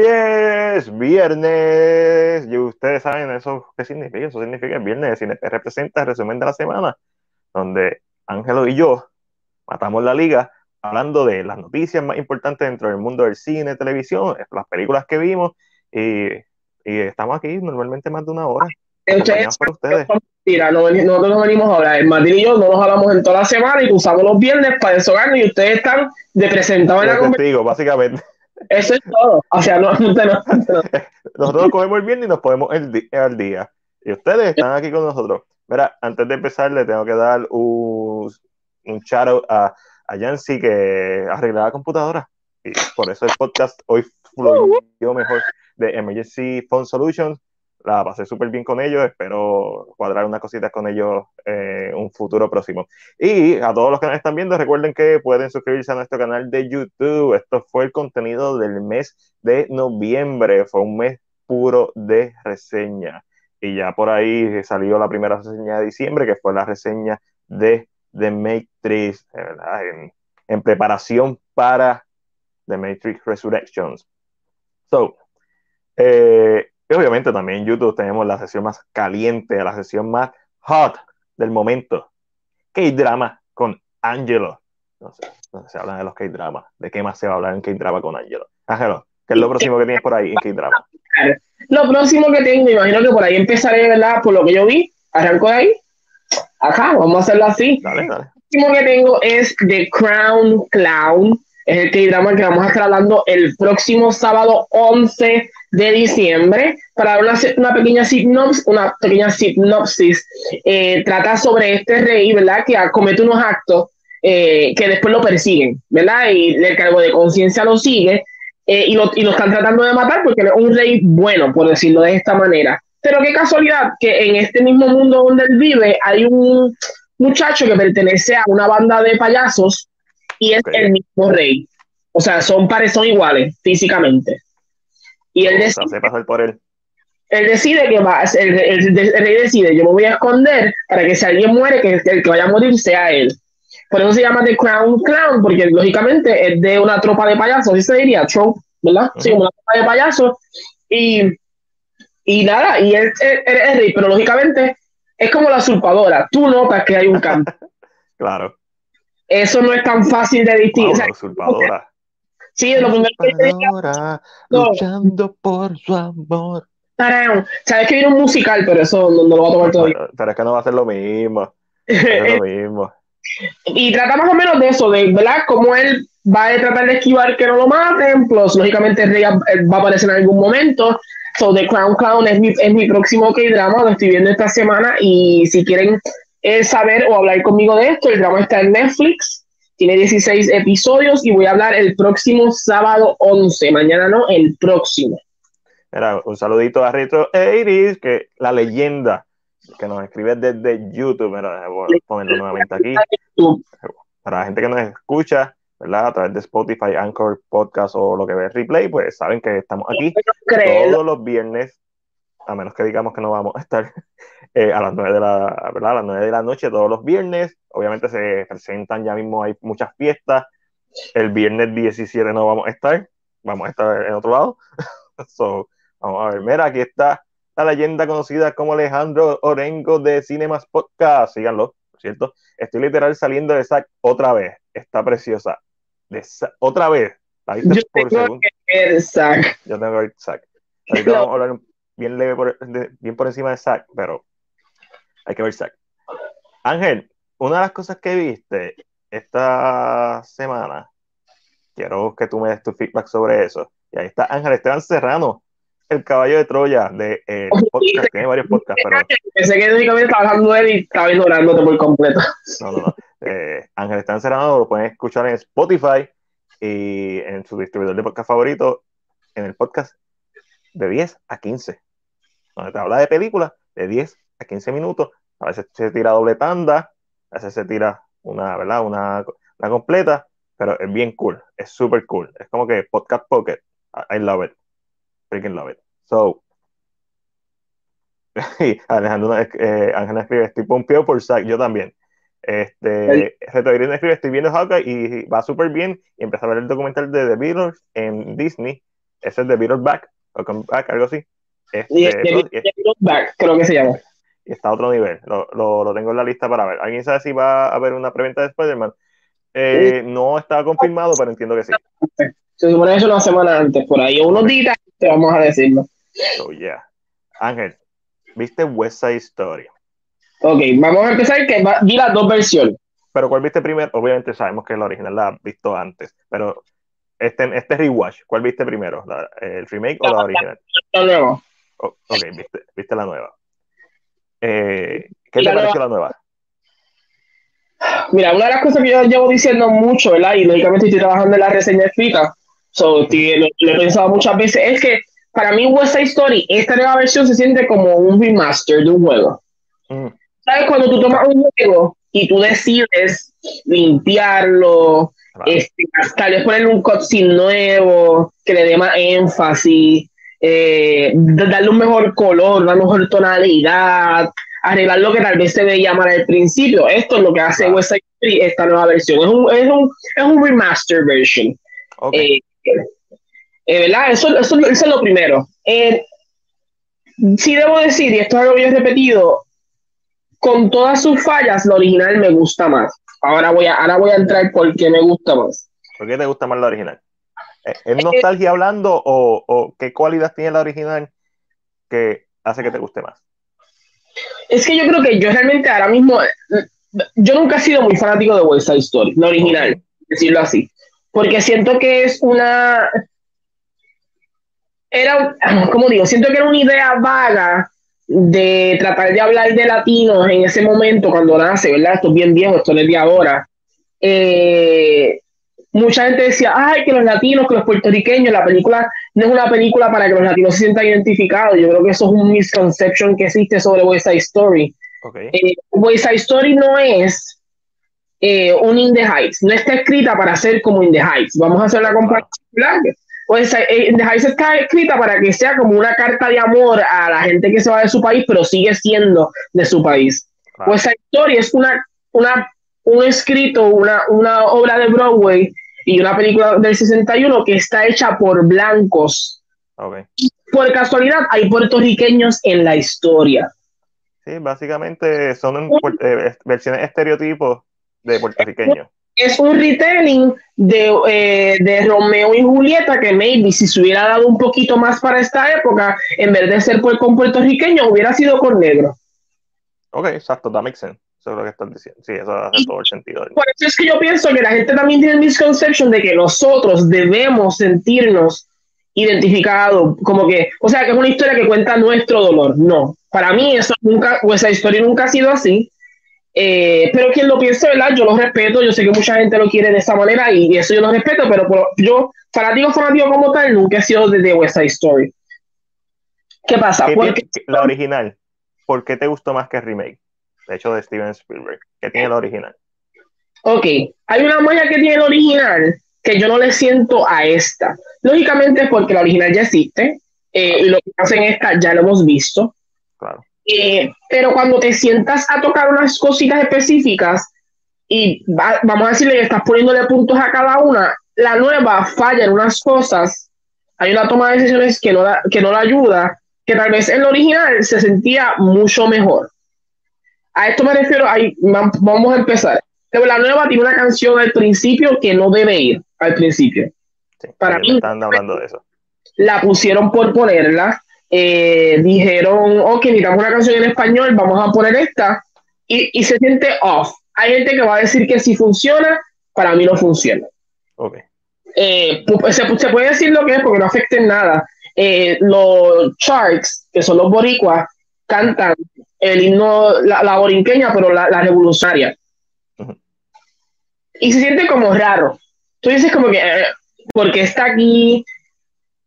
Hoy es viernes y ustedes saben eso qué significa. Eso significa el viernes de cine que representa el resumen de la semana, donde Ángelo y yo matamos la liga hablando de las noticias más importantes dentro del mundo del cine, televisión, las películas que vimos y, y estamos aquí normalmente más de una hora. Ustedes, por ustedes. Mira, nosotros no venimos a hablar. Martín y yo no nos hablamos en toda la semana y usamos los viernes para desahogarnos y ustedes están de presentados en la conversación. básicamente. Eso es todo. O sea, no, no, no, nosotros cogemos el viernes y nos podemos el al día. Y ustedes están aquí con nosotros. Mira, antes de empezar, le tengo que dar un, un shout a, a Yancy que arregló la computadora. Y por eso el podcast hoy fluyó mejor de Emergency Phone Solutions la pasé súper bien con ellos, espero cuadrar unas cositas con ellos en un futuro próximo. Y a todos los que nos están viendo, recuerden que pueden suscribirse a nuestro canal de YouTube. Esto fue el contenido del mes de noviembre, fue un mes puro de reseña. Y ya por ahí salió la primera reseña de diciembre, que fue la reseña de The Matrix, en, en preparación para The Matrix Resurrections. So, eh, y obviamente también en YouTube tenemos la sesión más caliente, la sesión más hot del momento. K-drama con Angelo. No sé, no se hablan de los K-dramas. ¿De qué más se va a hablar en K-drama con Angelo? Ángelo, ¿qué es lo próximo que tienes por ahí en K-drama? Lo próximo que tengo, me imagino que por ahí empezaré, ¿verdad? Por lo que yo vi, arranco de ahí. Acá, vamos a hacerlo así. Dale, dale. Lo próximo que tengo es The Crown Clown. Es el K-drama que vamos a estar hablando el próximo sábado 11 de diciembre para dar una, pequeña sinopsis, una pequeña sinopsis eh, trata sobre este rey, ¿verdad? Que comete unos actos eh, que después lo persiguen, ¿verdad? Y el cargo de conciencia lo sigue eh, y, lo, y, lo, están tratando de matar porque es un rey bueno, por decirlo de esta manera. Pero qué casualidad que en este mismo mundo donde él vive hay un muchacho que pertenece a una banda de payasos y es el mismo rey. O sea, son pares, son iguales físicamente. Y él decide, por él. él decide que va, el, el, rey decide, yo me voy a esconder para que si alguien muere, que el que vaya a morir sea él. Por eso se llama The Crown Clown, porque lógicamente es de una tropa de payasos, así se diría, trope, ¿verdad? Sí, una tropa de payasos. Y, y nada, y él es rey, pero lógicamente es como la usurpadora. Tú notas que hay un cambio. claro. Eso no es tan fácil de distinguir. la usurpadora. Sí, lo primero que luchando por su amor. Sabes que viene un musical, pero eso no, lo va a tomar todavía. Pero, es que no va a ser lo mismo. Es lo mismo. y trata más o menos de eso, de verdad, cómo él va a tratar de esquivar que no lo maten, plus lógicamente rey va a aparecer en algún momento. So, The Crown Clown es mi, es mi próximo K-drama, lo estoy viendo esta semana. Y si quieren eh, saber o hablar conmigo de esto, el drama está en Netflix. Tiene 16 episodios y voy a hablar el próximo sábado 11. Mañana no, el próximo. Mira, un saludito a Retro Iris, que la leyenda que nos escribe desde YouTube. Mira, voy a ponerlo nuevamente aquí. Para la gente que nos escucha, ¿verdad? A través de Spotify, Anchor, Podcast o lo que ve replay, pues saben que estamos aquí todos los viernes, a menos que digamos que no vamos a estar eh, a las 9 de la, ¿verdad? A las 9 de la noche todos los viernes. Obviamente se presentan ya mismo, hay muchas fiestas. El viernes 17 no vamos a estar, vamos a estar en otro lado. so, vamos a ver, mira, aquí está la leyenda conocida como Alejandro Orengo de Cinemas Podcast. Síganlo, ¿cierto? Estoy literal saliendo de SAC otra vez. Está preciosa. De otra vez. Yo por tengo que ver SAC. Yo tengo que ver SAC. Ahorita vamos a hablar bien leve, por, bien por encima de SAC, pero hay que ver Zack. Ángel, una de las cosas que viste esta semana, quiero que tú me des tu feedback sobre eso. Y ahí está Ángel Esteban Serrano, el caballo de Troya de eh, podcast. Tiene varios podcasts, pero. Pensé que únicamente estaba hablando de él y estaba ignorándote por completo. No, no, no. Eh, Ángel Esteban Serrano lo pueden escuchar en Spotify y en su distribuidor de podcast favorito, en el podcast de 10 a 15, donde te habla de películas de 10 a 15 minutos, a veces se tira doble tanda, a veces se tira una, ¿verdad? Una, una completa, pero es bien cool, es súper cool. Es como que Podcast Pocket, I love it, freaking love it. So, Alejandro eh, Ángel escribe, estoy pompeado por Zack, yo también. Este, Reto escribe, estoy viendo Hawkeye y va súper bien y empecé a ver el documental de The Beatles en Disney ese es de Beatles o Come Back, algo así. Este, y, Back, creo que se llama. Está a otro nivel, lo, lo, tengo en la lista para ver. ¿Alguien sabe si va a haber una preventa de Spider-Man? Eh, no está confirmado, pero entiendo que sí. Se supone que es una semana antes, por ahí, unos días, te vamos a decirlo. So, yeah. Ángel, ¿viste West Side Story? Ok, vamos a empezar que vi las dos versiones. Pero ¿cuál viste primero? Obviamente sabemos que la original la has visto antes, pero este, este rewatch, ¿cuál viste primero? ¿El remake o la original? La nueva. ok, viste, viste, la nueva. Eh, ¿Qué te pareció la nueva? Mira, una de las cosas que yo llevo diciendo mucho, ¿verdad? Y lógicamente estoy trabajando en la reseña escrita, so, lo, he pensado muchas veces, es que para mí West Side Story, esta nueva versión se siente como un remaster de un juego. Mm. ¿Sabes? Cuando tú tomas un juego y tú decides limpiarlo, este, tal vez ponerle un cutscene nuevo, que le dé más énfasis, eh, darle un mejor color, una mejor tonalidad, arreglar lo que tal vez se veía mal al principio. Esto es lo que hace West Side Story, esta nueva versión. Es un, es un, es un remaster version. Eh, eh, ¿Verdad? Eso, eso, es lo primero. Eh, sí debo decir, y esto es algo que yo he repetido, con todas sus fallas, la original me gusta más. Ahora voy a, ahora voy a entrar por qué me gusta más. ¿Por qué te gusta más la original? ¿Es eh, nostalgia hablando o, o, qué cualidad tiene la original que hace que te guste más? Es que yo creo que yo realmente ahora mismo, yo nunca he sido muy fanático de West Side Story, la original, decirlo así, porque siento que es una, era, como digo, siento que era una idea vaga de tratar de hablar de latinos en ese momento cuando nace, ¿verdad? Esto es bien viejo, esto no es de ahora. Eh, mucha gente decía, ay, que los latinos, que los puertorriqueños, la película no es una película para que los latinos se sientan identificados. Yo creo que eso es un misconception que existe sobre West Side Story. Okay. Eh, West Side Story no es eh, un In the Heights, no está escrita para ser como In the Heights. Vamos a hacer la comparación. Pues In the Heights está escrita para que sea como una carta de amor a la gente que se va de su país, pero sigue siendo de su país. West Side Story es una, una, un escrito, una, una obra de Broadway y una película del 61 que está hecha por blancos. Por casualidad, hay puertorriqueños en la historia. Sí, básicamente son eh, versiones estereotipos de puertorriqueños. Es un retelling de, eh, de, Romeo y Julieta que maybe si se hubiera dado un poquito más para esta época, en vez de ser con puertorriqueño, hubiera sido con negro. Ok, exacto, that makes sense. Eso es lo que están diciendo. Sí, eso hace todo el sentido. Por eso es que yo pienso que la gente también tiene el misconception de que nosotros debemos sentirnos identificados, como que, o sea, que es una historia que cuenta nuestro dolor. No, para mí eso nunca, o esa historia nunca ha sido así. Eh, pero quien lo piense, ¿verdad? Yo lo respeto, yo sé que mucha gente lo quiere de esa manera y, eso yo lo respeto, pero yo, fanático, fanático como tal, nunca he sido de West Side Story. ¿Qué pasa? Porque, la original, ¿por qué te gustó más que el remake? De hecho de Steven Spielberg, que tiene el original. Ok, hay una magia que tiene el original que yo no le siento a esta. Lógicamente porque la original ya existe, eh, y lo que hacen esta ya lo hemos visto. Claro. Eh, pero cuando te sientas a tocar unas cositas específicas y vamos a decirle que estás poniéndole puntos a cada una, la nueva falla en unas cosas, hay una toma de decisiones que no, que no la ayuda, que tal vez en el original se sentía mucho mejor. A esto me refiero, ahí, vamos a empezar. La nueva tiene una canción al principio que no debe ir al principio. Para mí, están hablando de eso. La pusieron por ponerla. Eh, dijeron, ok, necesitamos una canción en español, vamos a poner esta. Y, y, se siente off. Hay gente que va a decir que si funciona, para mí no funciona. Okay. Eh, se, se, puede decir lo que es porque no afecta en nada. Eh, los charts, que son los boricuas, cantan el himno, la, la borinqueña, pero la, la revolucionaria. Y se siente como raro. Tú dices como que, eh, porque está aquí,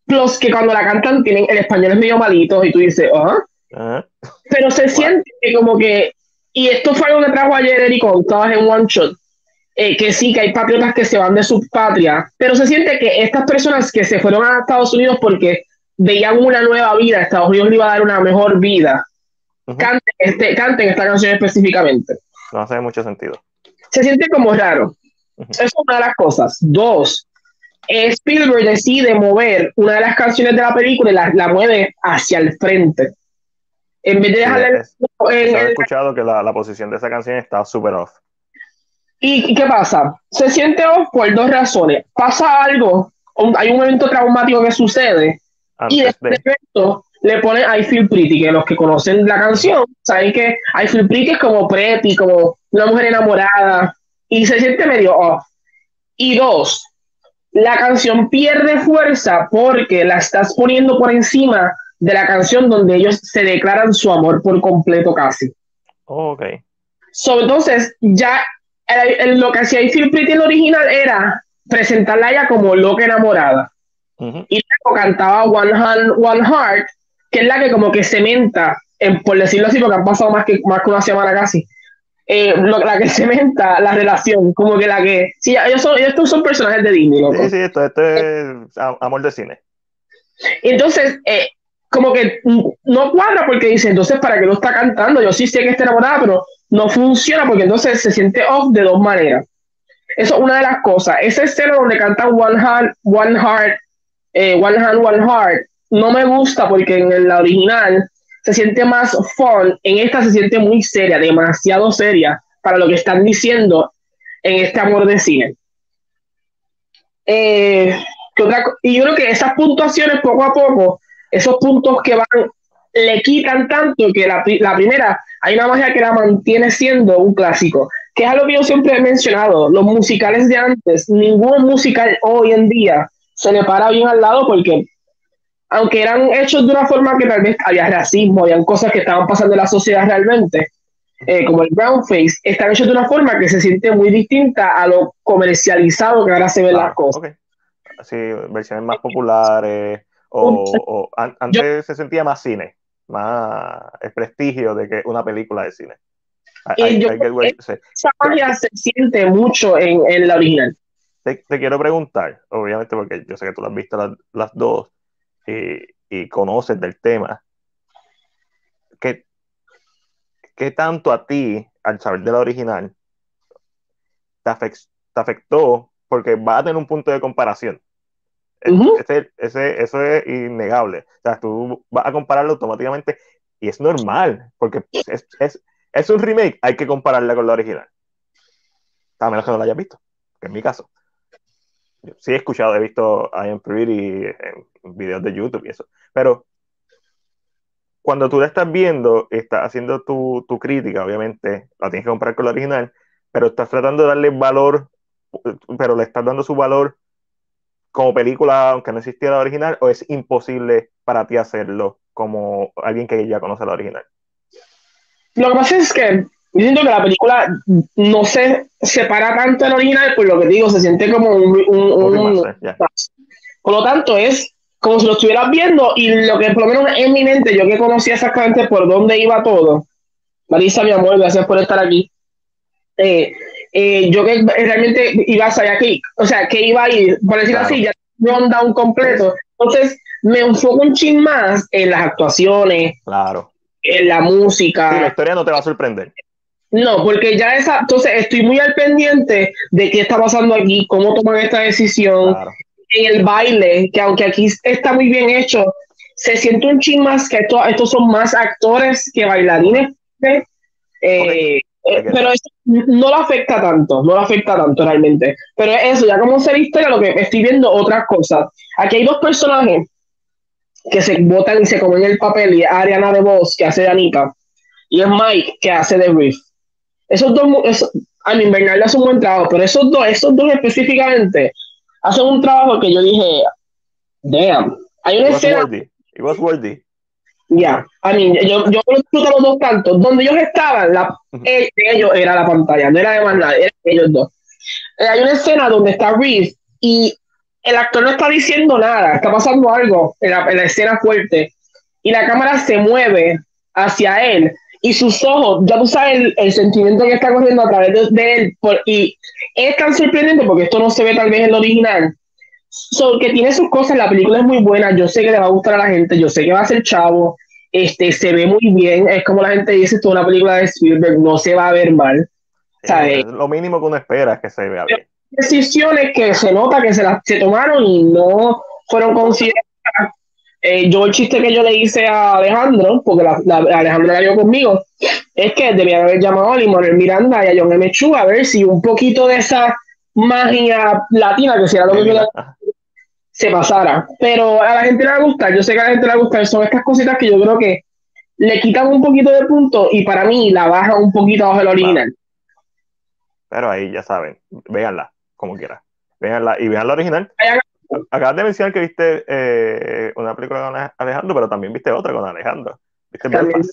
los que cuando la cantan tienen el español es medio malito y tú dices, ajá. Pero se siente como que, y esto fue algo que trajo ayer Eric estabas en One Shot, eh, que sí, que hay patriotas que se van de su patria, pero se siente que estas personas que se fueron a Estados Unidos porque veían una nueva vida, Estados Unidos le iba a dar una mejor vida, canten, este, canten esta canción específicamente. No hace mucho sentido. Se siente como raro. Eso es una de las cosas. Dos, Spielberg decide mover una de las canciones de la película y la, la mueve hacia el frente. En vez de dejarla he escuchado que la, la, posición de esa canción está súper off. ¿Y qué pasa? Se siente off por dos razones. Pasa algo, hay un evento traumático que sucede y de, evento le pone I Feel Pretty, que los que conocen la canción saben que I Feel Pretty es como pretty, como una mujer enamorada y se siente medio off. Y dos, la canción pierde fuerza porque la estás poniendo por encima de la canción donde ellos se declaran su amor por completo casi. Oh, ok. So, entonces, ya lo que hacía I Feel Pretty en el original era presentarla a ella como loca enamorada. Y luego cantaba One Hand, One Heart, que es la que como que cementa, en, por decirlo así, porque han pasado más que, más que una semana casi, eh, la que cementa la relación, como que la que... Sí, ellos son, estos son personajes de Disney. Sí, sí, esto, esto es amor de cine. Entonces, eh, como que no cuadra porque dice, entonces, ¿para qué lo está cantando? Yo sí sé que está enamorada, pero no funciona porque entonces se siente off de dos maneras. Eso es una de las cosas. Esa escena donde cantan One Hand, One Heart, eh, One Hand, One Heart, no me gusta porque en la original se siente más fun, en esta se siente muy seria, demasiado seria para lo que están diciendo en este amor de cine. Eh, y yo creo que esas puntuaciones poco a poco esos puntos que van le quitan tanto que la, la primera hay una magia que la mantiene siendo un clásico, que es algo que yo siempre he mencionado, los musicales de antes, ningún musical hoy en día se le para bien al lado porque aunque eran hechos de una forma que tal vez había racismo, habían cosas que estaban pasando en la sociedad realmente, eh, como el brown face, están hechos de una forma que se siente muy distinta a lo comercializado que ahora se ven las ah, cosas. Sí, versiones más populares, o, antes se sentía más cine, más el prestigio de que una película de cine. esa magia se siente mucho en, en la original. Te, quiero preguntar, obviamente porque yo sé que tú las has visto las, dos y, y, conoces del tema, ¿qué, ¿qué tanto a ti, al saber de la original, te, te afectó? Porque va a tener un punto de comparación ese, ese, eso es innegable. O sea, tú vas a compararlo automáticamente y es normal, porque es, es, es un remake, hay que compararla con la original. A menos que no la hayas visto, que es mi caso. Sí he escuchado, he visto I Am Pretty en videos de YouTube y eso, pero cuando tú la estás viendo, estás haciendo tu, tu crítica, obviamente, la tienes que comparar con la original, pero estás tratando de darle valor, pero le estás dando su valor como película, aunque no existiera la original, o es imposible para ti hacerlo como alguien que ya conoce la original? Lo que pasa es que yo siento que la película no se separa tanto del original, por lo que digo, se siente como un... por lo tanto, es como si lo estuvieras viendo y lo que por lo menos en mi mente, yo que conocía exactamente por dónde iba todo. Marisa, mi amor, gracias por estar aquí. Eh, eh, yo que realmente iba a salir aquí, o sea, que iba a ir, por decirlo así, ya un completo. Entonces, me enfoco un chin más en las actuaciones, claro. en la música. la historia no te va a sorprender. No, porque ya esa, entonces estoy muy al pendiente de qué está pasando aquí, cómo toman esta decisión, en el baile, que aunque aquí está muy bien hecho, se siente un chin más que estos son más actores que bailarines. Eh, eh, pero eso no lo afecta tanto, no lo afecta tanto realmente. Pero eso, ya como se viste, lo que estoy viendo otras cosas. Aquí hay dos personajes que se votan y se comen el papel, y Ariana de Voz, que hace de Anita, y es Mike, que hace de Riff. Esos dos, eso, a mi Bernardo hace un buen trabajo, pero esos dos, esos dos específicamente, hacen un trabajo que yo dije, damn. Hay una escena. It was worthy. Ya, a mí, yo, yo disfruto los dos cantos. Donde ellos estaban, la, de ellos era la pantalla, no era de más nada, eran ellos dos. Eh, hay una escena donde está Reese y el actor no está diciendo nada, está pasando algo en la, escena fuerte y la cámara se mueve hacia él y sus ojos, ya tú sabes el, sentimiento que está corriendo a través de, él y es tan sorprendente porque esto no se ve tal vez en el original. So, que tiene sus cosas, la película es muy buena, yo sé que le va a gustar a la gente, yo sé que va a ser chavo, este, se ve muy bien, es como la gente dice, toda una película de Spielberg no se va a ver mal. ¿sabes? lo mínimo que uno espera es que se vea bien. decisiones que se nota que se las se tomaron y no fueron consideradas. Eh, yo el chiste que yo le hice a Alejandro, porque la, la- Alejandro la vio conmigo, es que debía haber llamado a Limones Miranda y a John M. Chu a ver si un poquito de esa magia latina, que si era lo que yo Ajá. se pasara. Pero a la gente le va a gustar, yo sé que a la gente le va a gustar, son estas cositas que yo creo que le quitan un poquito de punto y para mí la baja un poquito bajo el original. Pero ahí ya saben, véanla, como quieran. Véanla y vean la original. Vayan Acabas de mencionar que viste eh, una película con Ale- Alejandro, pero también viste otra con Alejandro. ¿Viste. Belfast?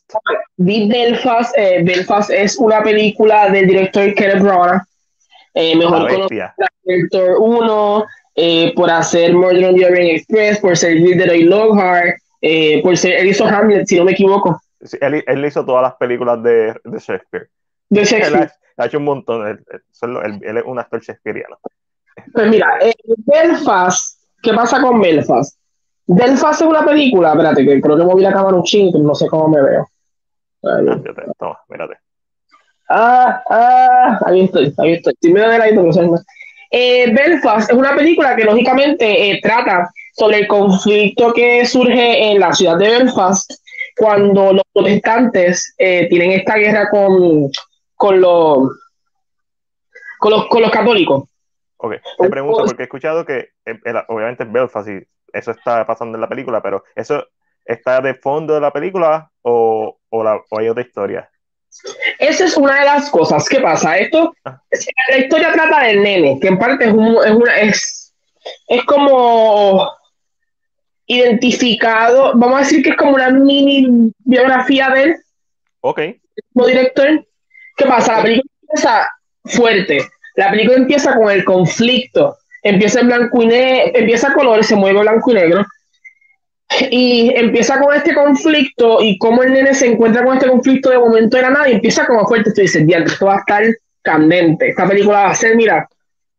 Vi Belfast, eh, Belfast es una película del director Kenneth Branagh, eh, mejor conocido director 1, eh, por hacer Murder on the Orient Express, por ser Gilderoy Lockhart, eh, por ser, él hizo Hamlet, si no me equivoco, Sí, él, él hizo todas las películas de, de Shakespeare. de Él Shakespeare. ha, ha hecho un montón. Él, él- él- él es un actor shakespeariano. Pues mira, eh, Belfast, ¿qué pasa con Belfast? Belfast es una película, espérate, que creo que moví la cámara un chingo, no sé cómo me veo. Ahí. Ah, toma, mírate. Ah, ah, ahí estoy, ahí estoy. De ladito, pero soy más. Eh, Belfast es una película que lógicamente eh, trata sobre el conflicto que surge en la ciudad de Belfast cuando los protestantes eh, tienen esta guerra con, con, los, con, los, con los católicos. Ok, te pregunto, porque he escuchado que eh, obviamente es Belfast y eso está pasando en la película, pero ¿eso está de fondo de la película o, o, la- o hay otra historia? Esa es una de las cosas. ¿Qué pasa? Esto, Ah. la historia trata del nene, que en parte es, un- es, una, es, es como identificado, vamos a decir que es como una mini biografía de él Ok, como director. ¿Qué pasa? La película empieza fuerte. La película empieza con el conflicto. Empieza en blanco y negro, empieza a color, se mueve blanco y negro. Y empieza con este conflicto y cómo el nene se encuentra con este conflicto de momento de la nada y empieza como fuerte. Tú dices, diantre, esto va a estar candente. Esta película va a ser, mira,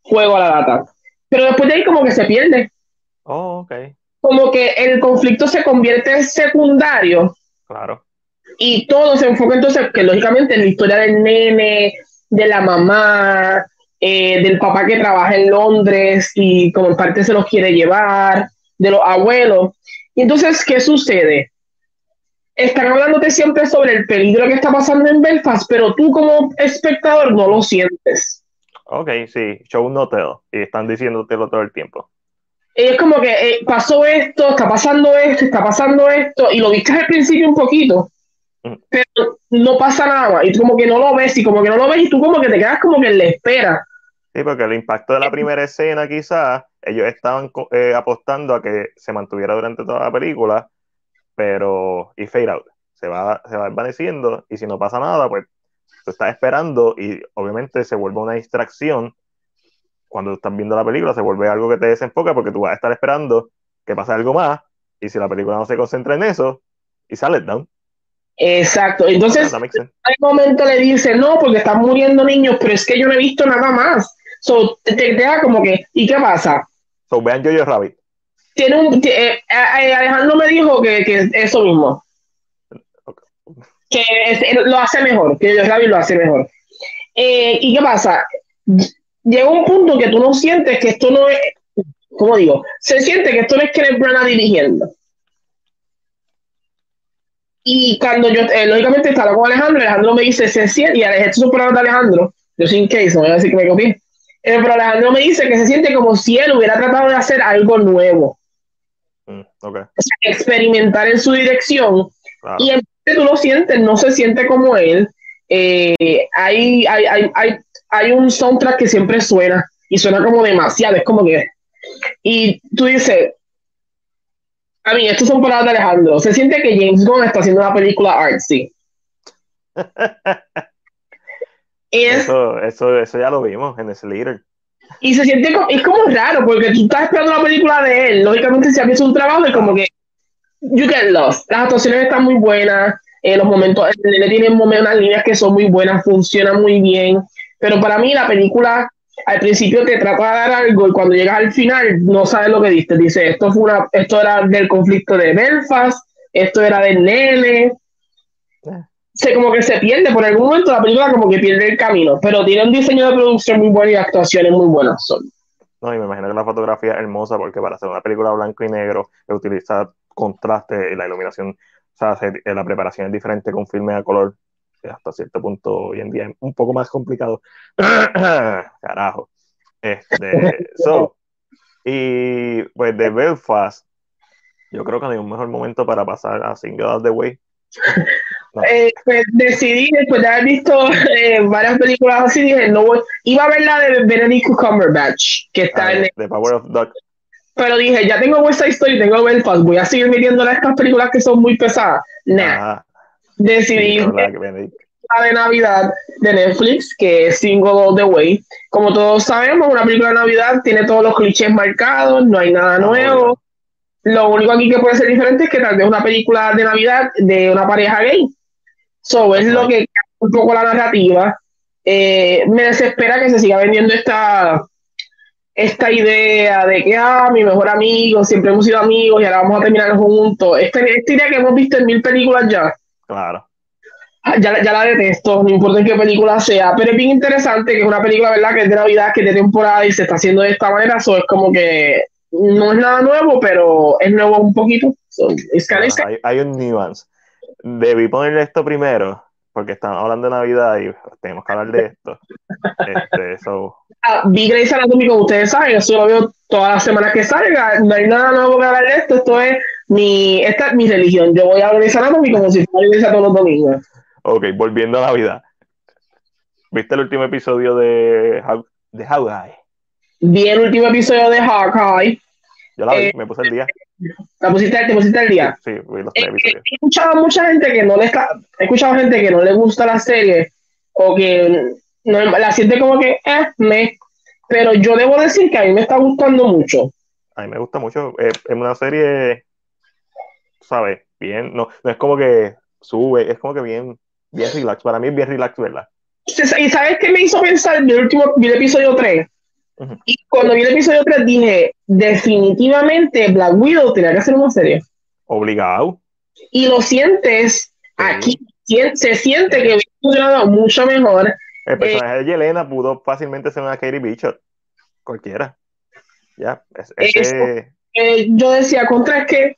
juego a la data. Pero después de ahí como que se pierde. oh, ok, Como que el conflicto se convierte en secundario claro. y todo se enfoca entonces, que lógicamente en la historia del nene, de la mamá, eh, del papá que trabaja en Londres y como en parte se los quiere llevar, de los abuelos. Y entonces, ¿qué sucede? Están hablándote siempre sobre el peligro que está pasando en Belfast, pero tú como espectador no lo sientes. Ok, sí, show no tell. Y están diciéndotelo todo el tiempo. Es como que eh, pasó esto, está pasando esto, está pasando esto, y lo viste al principio un poquito, Mm. pero no pasa nada, y tú como que no lo ves, y como que no lo ves, y tú como que te quedas como que en la espera. Sí, porque el impacto de la primera escena quizás, ellos estaban eh, apostando a que se mantuviera durante toda la película, pero y fade out, se va, se va desvaneciendo y si no pasa nada, pues tú estás esperando y obviamente se vuelve una distracción. Cuando estás viendo la película, se vuelve algo que te desenfoca porque tú vas a estar esperando que pase algo más y si la película no se concentra en eso y sale down, Exacto, entonces hay momento le dice, no, porque están muriendo niños, pero es que yo no he visto nada más. So, te, te queda como que, ¿y qué pasa? So vean Jojo Rabbit. Tiene un, ti- eh, eh, Alejandro me dijo que, que eso mismo, Ok. que es- eh, lo hace mejor, que yo Rabbit lo hace mejor. Eh, ¿Y qué pasa? Llega un punto que tú no sientes que esto no es, ¿cómo digo? Se siente que esto no es Kenneth Branagh dirigiendo. Y cuando yo, eh, lógicamente, estaba con Alejandro, Alejandro me dice, se siente, y son palabras de Alejandro, yo sin case, no voy a decir que me copié, Eh, pero Alejandro me dice que se siente como si él hubiera tratado de hacer algo nuevo, Mm, ok, o sea, experimentar en su dirección, claro. y en tú lo sientes, no se siente como él. Eh, hay, hay, hay, hay, hay un soundtrack que siempre suena y suena como demasiado, es como que. Y tú dices, a mí, estos son palabras de Alejandro. Se siente que James Gunn está haciendo una película artsy. Es, Eso, eso, eso ya lo vimos en Slater. y se siente como, es como raro porque tú estás esperando una película de él. Lógicamente, si haces un trabajo, es como que you get lost. Las actuaciones están muy buenas, eh, los momentos, el nene tiene unas líneas que son muy buenas, funcionan muy bien. Pero para mí, la película al principio te trata de dar algo y cuando llegas al final no sabes lo que diste. Dice, esto, fue una, esto era del conflicto de Belfast, esto era del nene. Se como que se pierde, por algún momento la película como que pierde el camino, pero tiene un diseño de producción muy bueno y actuaciones muy buenas son. No, y me imagino que la fotografía es hermosa porque para hacer una película blanco y negro, utiliza contraste y la iluminación, o sea, eh, la preparación es diferente con filme a color, hasta cierto punto hoy en día es un poco más complicado. Carajo. Este, so, y pues de Belfast, yo creo que no hay un mejor momento para pasar a Single Out the Way. Eh, pues decidí, después de haber visto eh, varias películas así, dije, no voy. Iba a ver la de Benedict Cumberbatch, que está ah, en. The Power of Duck. Pero dije, ya tengo West Side Story, tengo Belfast, voy a seguir metiendo estas películas que son muy pesadas. Nah. Decidí la de Navidad de Netflix, que es Single All the Way. Como todos sabemos, una película de Navidad tiene todos los clichés marcados, no hay nada ah, nuevo. Lo único aquí que puede ser diferente es que tal vez una película de Navidad de una pareja gay. So, es lo que un poco la narrativa. Eh, me desespera que se siga vendiendo esta, esta idea de que, ah, mi mejor amigo, siempre hemos sido amigos y ahora vamos a terminar juntos. Esta, esta idea que hemos visto en mil películas ya. Claro. Ah, ya, ya la detesto, no importa en qué película sea, pero es bien interesante que es una película, ¿verdad?, que es de Navidad, que es de temporada y se está haciendo de esta manera, eso es como que no es nada nuevo, pero es nuevo un poquito. es hay, hay, un nuance. Debí ponerle esto primero, porque estamos hablando de Navidad y tenemos que hablar de esto. este, so. ah, vi Grey's Anatomy, como ustedes saben, eso lo veo todas las semanas que salga. No hay nada nuevo que hablar de esto. Esto es mi, esta es mi religión. Yo voy a Grey's Anatomy como si fuera iglesia todos los domingos. Ok, volviendo a Navidad. ¿Viste el último episodio de, de Hawkeye? Vi el último episodio de Hawkeye. Yo la vi, eh, me puse el día. ¿La pusiste, ¿Te pusiste el día? Sí, vi los tres eh, episodios. He escuchado a mucha gente que no le está, he escuchado gente que no le gusta la serie o que no, la siente como que, eh, me. Pero yo debo decir que a mí me está gustando mucho. A mí me gusta mucho. Eh, es una serie, ¿sabes? Bien, no, no es como que sube, es como que bien, bien relax. Para mí es bien relax, ¿verdad? ¿Y sabes qué me hizo pensar? el último, episodio 3. Y cuando vi el episodio 3 dije, definitivamente Black Widow tenía que hacer una serie. Obligado. Y lo sientes aquí, se siente que ha funcionado mucho mejor. El personaje de Yelena pudo fácilmente ser una Katie Bishop. Cualquiera. Ya, eh, yo decía, contra es que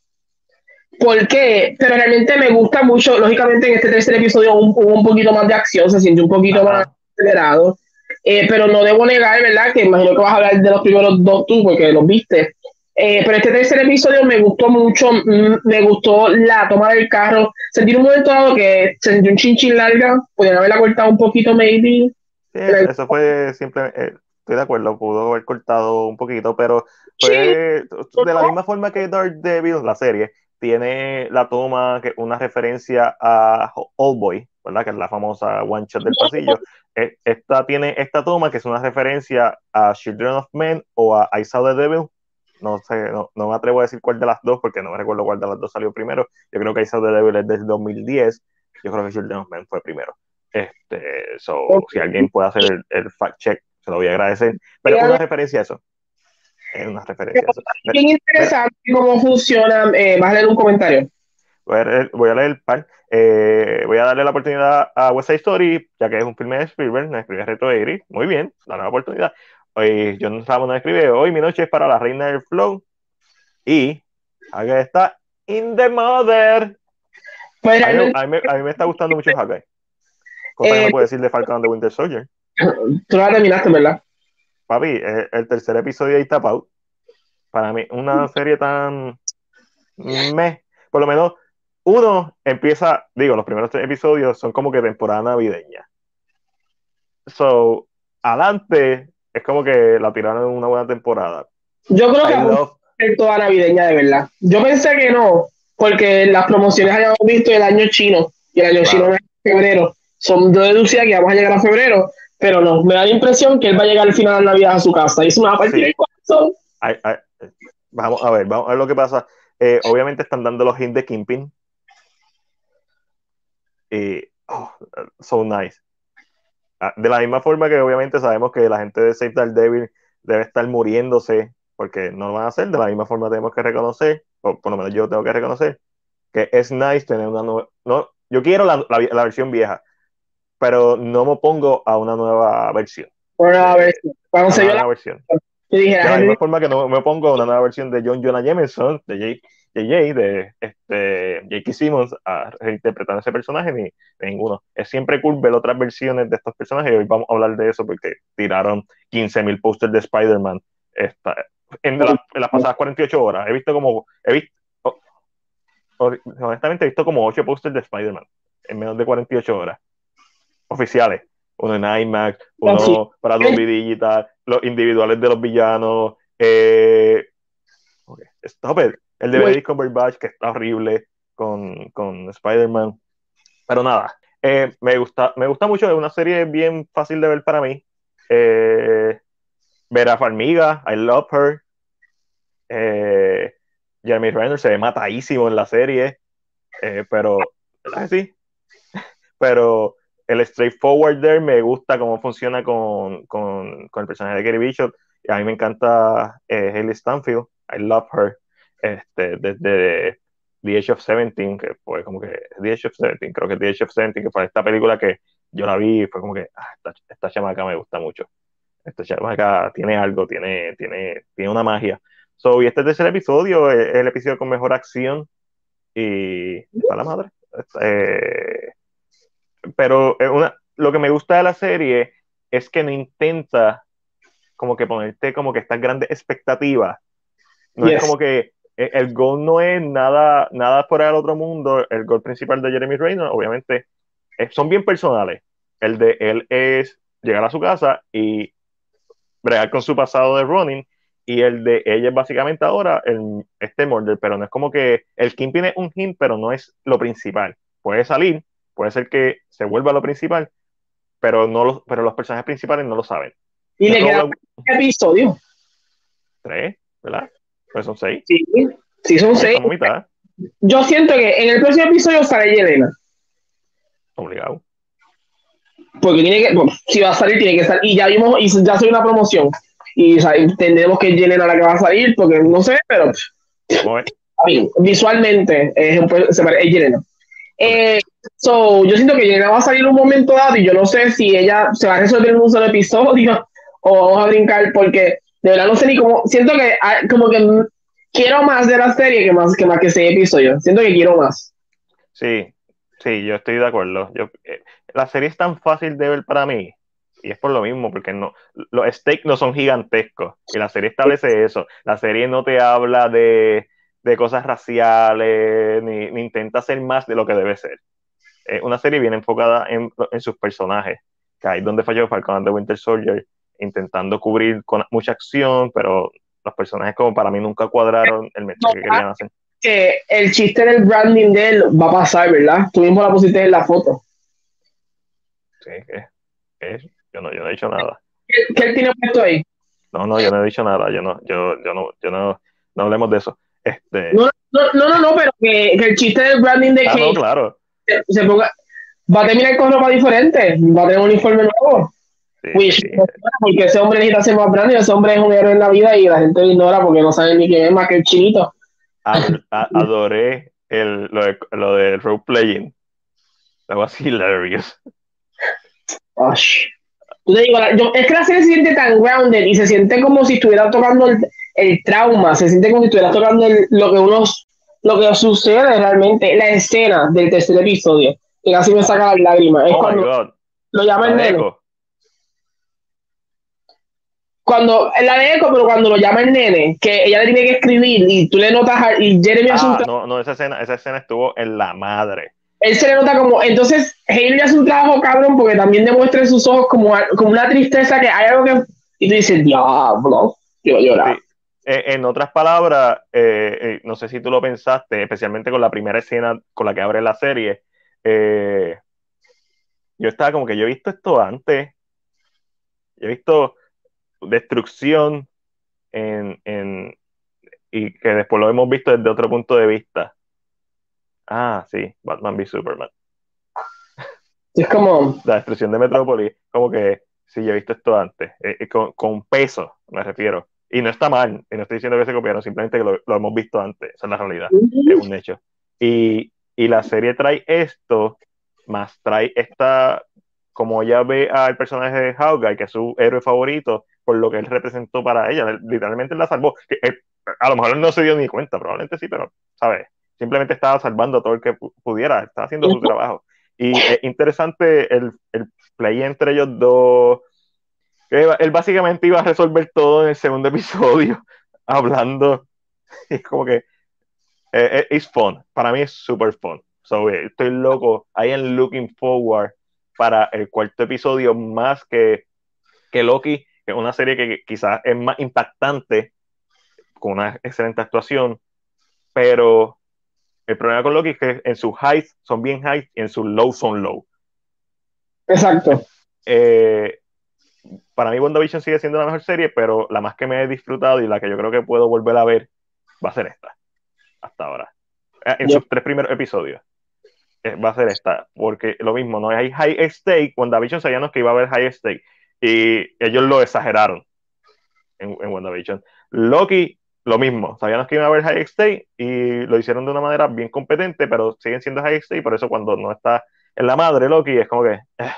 ¿Por qué? Pero realmente me gusta mucho. Lógicamente, en este tercer episodio hubo un, poquito más de acción, se siente un poquito más acelerado. Eh, pero no debo negar, ¿verdad? Que imagino que vas a hablar de los primeros dos tú, porque los viste. Eh, pero este tercer episodio me gustó mucho, mm, me gustó la toma del carro. Sentí un momento dado que se sintió un chinchín larga, podrían haberla cortado un poquito, maybe. Sí, eso fue siempre, eh, estoy de acuerdo, pudo haber cortado un poquito, pero fue de la misma forma que Dark Devil, la serie, tiene la toma, que una referencia a Old Boy, ¿verdad? Que es la famosa One Shot del pasillo. E, esta tiene esta toma que es una referencia a Children of Men o a I Saw the Devil. No sé, no, me atrevo a decir cuál de las dos porque no me recuerdo cuál de las dos salió primero. Yo creo que I Saw the Devil es del 2010. Yo creo que Children of Men fue primero. Este, so, si alguien puede hacer el, fact check, se lo voy a agradecer. Pero es una referencia a eso es una referencia. Es bien interesante cómo funciona. Eh, ¿Vas a leer un comentario? Voy a leer, voy a leer el pan. Eh, voy a darle la oportunidad a West Side Story, ya que es un filme de Spielberg, me escribe Retro Egri. Muy bien, la nueva oportunidad. Hoy John Salmon escribe, hoy mi noche es para la reina del flow. Y acá está In the Mother. Pues a, mí, a, mí, me está gustando mucho Hawkeye. Cosa que no eh, puedo decir de Falcon the Winter Soldier. Tú la terminaste, ¿verdad? papi, el, tercer episodio ahí tapado. Para mí, una serie tan. Me, por lo menos, uno empieza, digo, los primeros tres episodios son como que temporada navideña. So, adelante, es como que la tiraron en una buena temporada. Yo creo que es toda navideña, de verdad. Yo pensé que no, porque las promociones hayamos visto el año chino, y el año chino es febrero. Son, yo deducía que vamos a llegar a febrero, pero no, me da la impresión que él va a llegar al final de Navidad a su casa y es una partida de corazón. vamos a ver, vamos a ver lo que pasa. Eh, obviamente están dando los hints de Kimping. Y, oh, so nice. Ah, de la misma forma que obviamente sabemos que la gente de Save Devil debe estar muriéndose porque no lo van a hacer, de la misma forma tenemos que reconocer, o por lo menos yo tengo que reconocer, que es nice tener una nueva, no, yo quiero la, la, versión vieja, pero no me opongo a una nueva versión. Una versión. Vamos a la versión. de la misma forma que no me opongo a una nueva versión de John Jonah Jameson, de Jake JJ, de este, J.K. Simmons, a interpretar ese personaje, ni, ninguno. Es siempre cool ver otras versiones de estos personajes y hoy vamos a hablar de eso porque tiraron 15.000 posters de Spider-Man en, las pasadas 48 horas. He visto como, he visto, honestamente he visto como 8 posters de Spider-Man en menos de 48 horas. Oficiales. Uno en IMAX, uno para Dolby Digital, los individuales de los villanos. Eh, okay. Stop it el de Benedict Cumberbatch, que está horrible con, con Spider-Man. Pero nada, eh, me, gusta, me gusta mucho, es una serie bien fácil de ver para mí. Eh, ver a Farmiga, I love her. Eh, Jeremy Renner se ve matadísimo en la serie, eh, pero sí. Pero el straightforward there me gusta cómo funciona con, con, con el personaje de Gary Bishop. Y a mí me encanta Haley Stanfield, I love her este, desde The Age of 17, que fue como que The Age of 17, creo que The Age of 17, que fue esta película que yo la vi y fue como que ah, esta, esta, chamaca me gusta mucho. Esta chamaca tiene algo, tiene, tiene, tiene una magia. So, y este es el episodio, es el episodio con mejor acción y está la madre. Eh, pero una, lo que me gusta de la serie es que no intenta como que ponerte como que estas grandes expectativas. No es como que eh, el gol no es nada, nada fuera del otro mundo. El gol principal de Jeremy Reynolds, obviamente, son bien personales. El de él es llegar a su casa y bregar con su pasado de running. Y el de ella es básicamente ahora el, este murder, pero no es como que el Kingpin es un hint, pero no es lo principal. Puede salir, puede ser que se vuelva lo principal, pero, no los, pero los personajes principales no lo saben. ¿Y le queda un episodio? Tres, ¿verdad? Pues son seis. Sí, sí son seis. Yo siento que en el próximo episodio sale Yelena. Obligado. Porque tiene que, si va a salir, tiene que salir. Y ya vimos, y ya soy una promoción. Y entendemos que es Yelena la que va a salir, porque no sé, pero. visualmente es, es Yelena. Eh, so, yo siento que Yelena va a salir un momento dado y yo no sé si ella se va a resolver en un solo episodio o vamos a brincar porque de verdad no sé ni cómo, siento que como que quiero más de la serie que más que más que seis episodios, siento que quiero más. Sí, sí, yo estoy de acuerdo. Yo, eh, la serie es tan fácil de ver para mí y es por lo mismo, porque no, los stakes no son gigantescos y la serie establece eso. La serie no te habla de, de cosas raciales ni, ni, intenta hacer más de lo que debe ser. Es una serie bien enfocada en, en sus personajes, que ahí donde falló Falcon de Winter Soldier intentando cubrir con mucha acción, pero los personajes como para mí nunca cuadraron el mensaje que querían hacer. El chiste del branding de él va a pasar, ¿verdad? Tú mismo la pusiste en la foto. Sí, que, yo, no, yo no he dicho nada. ¿Qué, él tiene puesto ahí? No, no, yo no he dicho nada, yo no, yo, yo no, yo no, no hablemos de eso. Este... No, no, no, no, pero que, el chiste del branding de ah, no, claro. Se, ponga, va a terminar con ropa diferente, va a tener un uniforme nuevo porque ese hombre necesita ser más grande, ese hombre es un héroe en la vida y la gente lo ignora porque no sabe ni quién es más que el chinito. adoré el, lo, de, lo de role playing. That was hilarious. Te digo, yo, es que la serie se siente tan grounded y se siente como si estuviera tocando el, el trauma, se siente como si estuviera tocando lo que uno lo que sucede realmente, la escena del tercer episodio, que casi me saca las lágrimas. Es oh cuando lo llaman nene cuando la de Echo, pero cuando lo llama el nene, que ella le tiene que escribir y tú le notas y Jeremy ah, no, no, esa escena, esa escena estuvo en la madre. Él se le nota como, entonces Haley hace un trabajo cabrón porque también demuestra en sus ojos como, como una tristeza que hay algo que y tú dices, diablo, yo llorar. Eh, en otras palabras, eh, eh, no sé si tú lo pensaste, especialmente con la primera escena con la que abre la serie. yo estaba como que yo he visto esto antes. Yo he visto destrucción en, en, y que después lo hemos visto desde otro punto de vista. Ah, sí, Batman v Superman. Es como... La destrucción de Metrópolis, como que sí, yo he visto esto antes, eh, eh, con, con, peso, me refiero. Y no está mal, y no estoy diciendo que se copiaron, simplemente que lo, hemos visto antes, esa es la realidad, es un hecho. Y Y la serie trae esto, más trae esta, como ella ve al personaje de Hawkeye, que es su héroe favorito, por lo que él representó para ella. Literalmente la salvó. Que, eh, a lo mejor él no se dio ni cuenta, probablemente sí, pero, ¿sabes? Simplemente estaba salvando a todo el que pudiera, estaba haciendo su trabajo. Y es interesante el, el play entre ellos dos. Él básicamente iba a resolver todo en el segundo episodio, hablando. Y es como que eh, eh, es fun. Para mí es super fun. So, eh, estoy loco. I am looking forward para el cuarto episodio más que, que Loki, que es una serie que quizás es más impactante, con una excelente actuación, pero el problema con Loki es que en sus highs son bien high y en sus lows son low. Exacto. Eh, para mí WandaVision sigue siendo la mejor serie, pero la más que me he disfrutado y la que yo creo que puedo volver a ver va a ser esta, hasta ahora. Eh, en sus tres primeros episodios. Eh, va a ser esta, porque lo mismo, no hay high stake, WandaVision sabíamos que iba a haber high stake, y ellos lo exageraron en, en WandaVision. Loki, lo mismo, sabíamos que iba a haber high stake y lo hicieron de una manera bien competente, pero siguen siendo high stake, por eso cuando no está en la madre Loki es como que eh,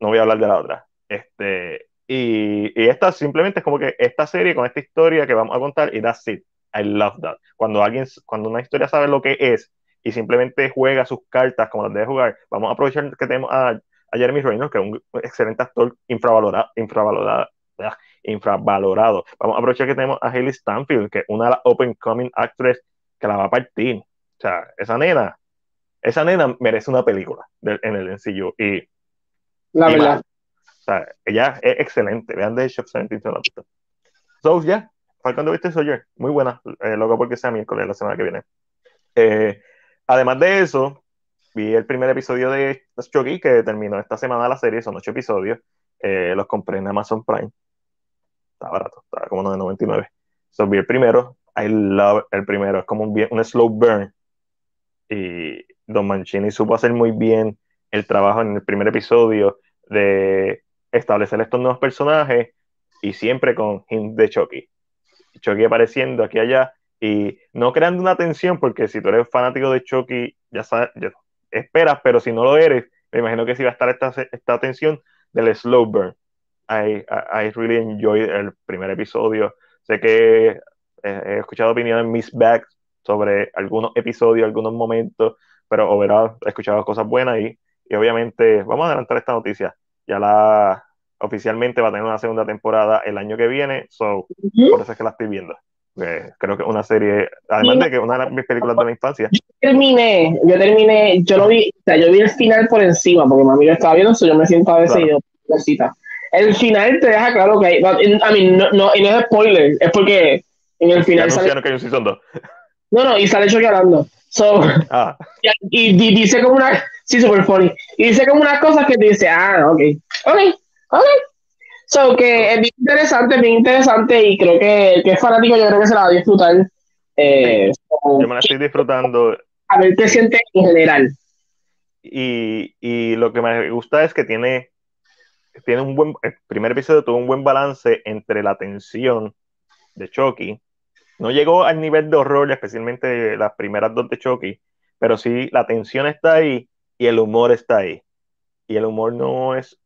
no voy a hablar de la otra. Este, y, y, esta simplemente es como que esta serie con esta historia que vamos a contar y that's it. I love that. Cuando alguien, cuando una historia sabe lo que es y simplemente juega sus cartas como las debe jugar, vamos a aprovechar que tenemos a, a Jeremy Reynolds, que es un excelente actor infravalorado, infravalorado, infravalorado. Vamos a aprovechar que tenemos a Hayley Stanfield, que es una de las open coming actresses que la va a partir. O sea, esa nena, esa nena merece una película en el sencillo. Y, la verdad. o sea, ella es excelente. Vean Age of 17 So, ya, yeah, Falcon de Viste Soldier, muy buena. Eh, loco porque sea miércoles la semana que viene. Eh, además de eso, vi el primer episodio de Chucky que terminó esta semana la serie, son ocho episodios. Eh, los compré en Amazon Prime está barato, está como 9.99. So, vi el primero, I love el primero, es como un, un slow burn. Y Don Mancini supo hacer muy bien el trabajo en el primer episodio de establecer estos nuevos personajes y siempre con hint de Chucky. Chucky apareciendo aquí allá y no creando una tensión, porque si tú eres fanático de Chucky, ya sabes, esperas, pero si no lo eres, me imagino que sí va a estar esta, esta tensión del slow burn. I, I, really enjoyed el primer episodio. Sé que he escuchado opiniones Miss Back sobre algunos episodios, algunos momentos, pero overall he escuchado cosas buenas y, y obviamente vamos a adelantar esta noticia. Ya la oficialmente va a tener una segunda temporada el año que viene, so, por eso es que la estoy viendo. Creo que una serie, además de que una de mis películas de la infancia. Yo terminé, yo terminé, yo lo vi, o sea, yo vi el final por encima, porque mami lo estaba viendo, so yo me siento a veces claro el final te deja claro que hay. I mean, no, no, y no es spoiler, es porque en el final. Sale, que hay un season 2. No, no, y sale hablando. So, ah. y, y, dice como una. Sí, super funny. Y dice como unas cosas que te dice, ah, ok. Ok, ok. So, que es bien interesante, bien interesante y creo que, que es fanático, yo creo que se la va a disfrutar. Eh, yo me la estoy disfrutando. A ver qué siente en general. Y, y lo que me gusta es que tiene tiene un buen, el primer episodio tuvo un buen balance entre la tensión de Chucky. No llegó al nivel de horror, especialmente las primeras dos de Chucky, pero sí la tensión está ahí y el humor está ahí. Y el humor no es,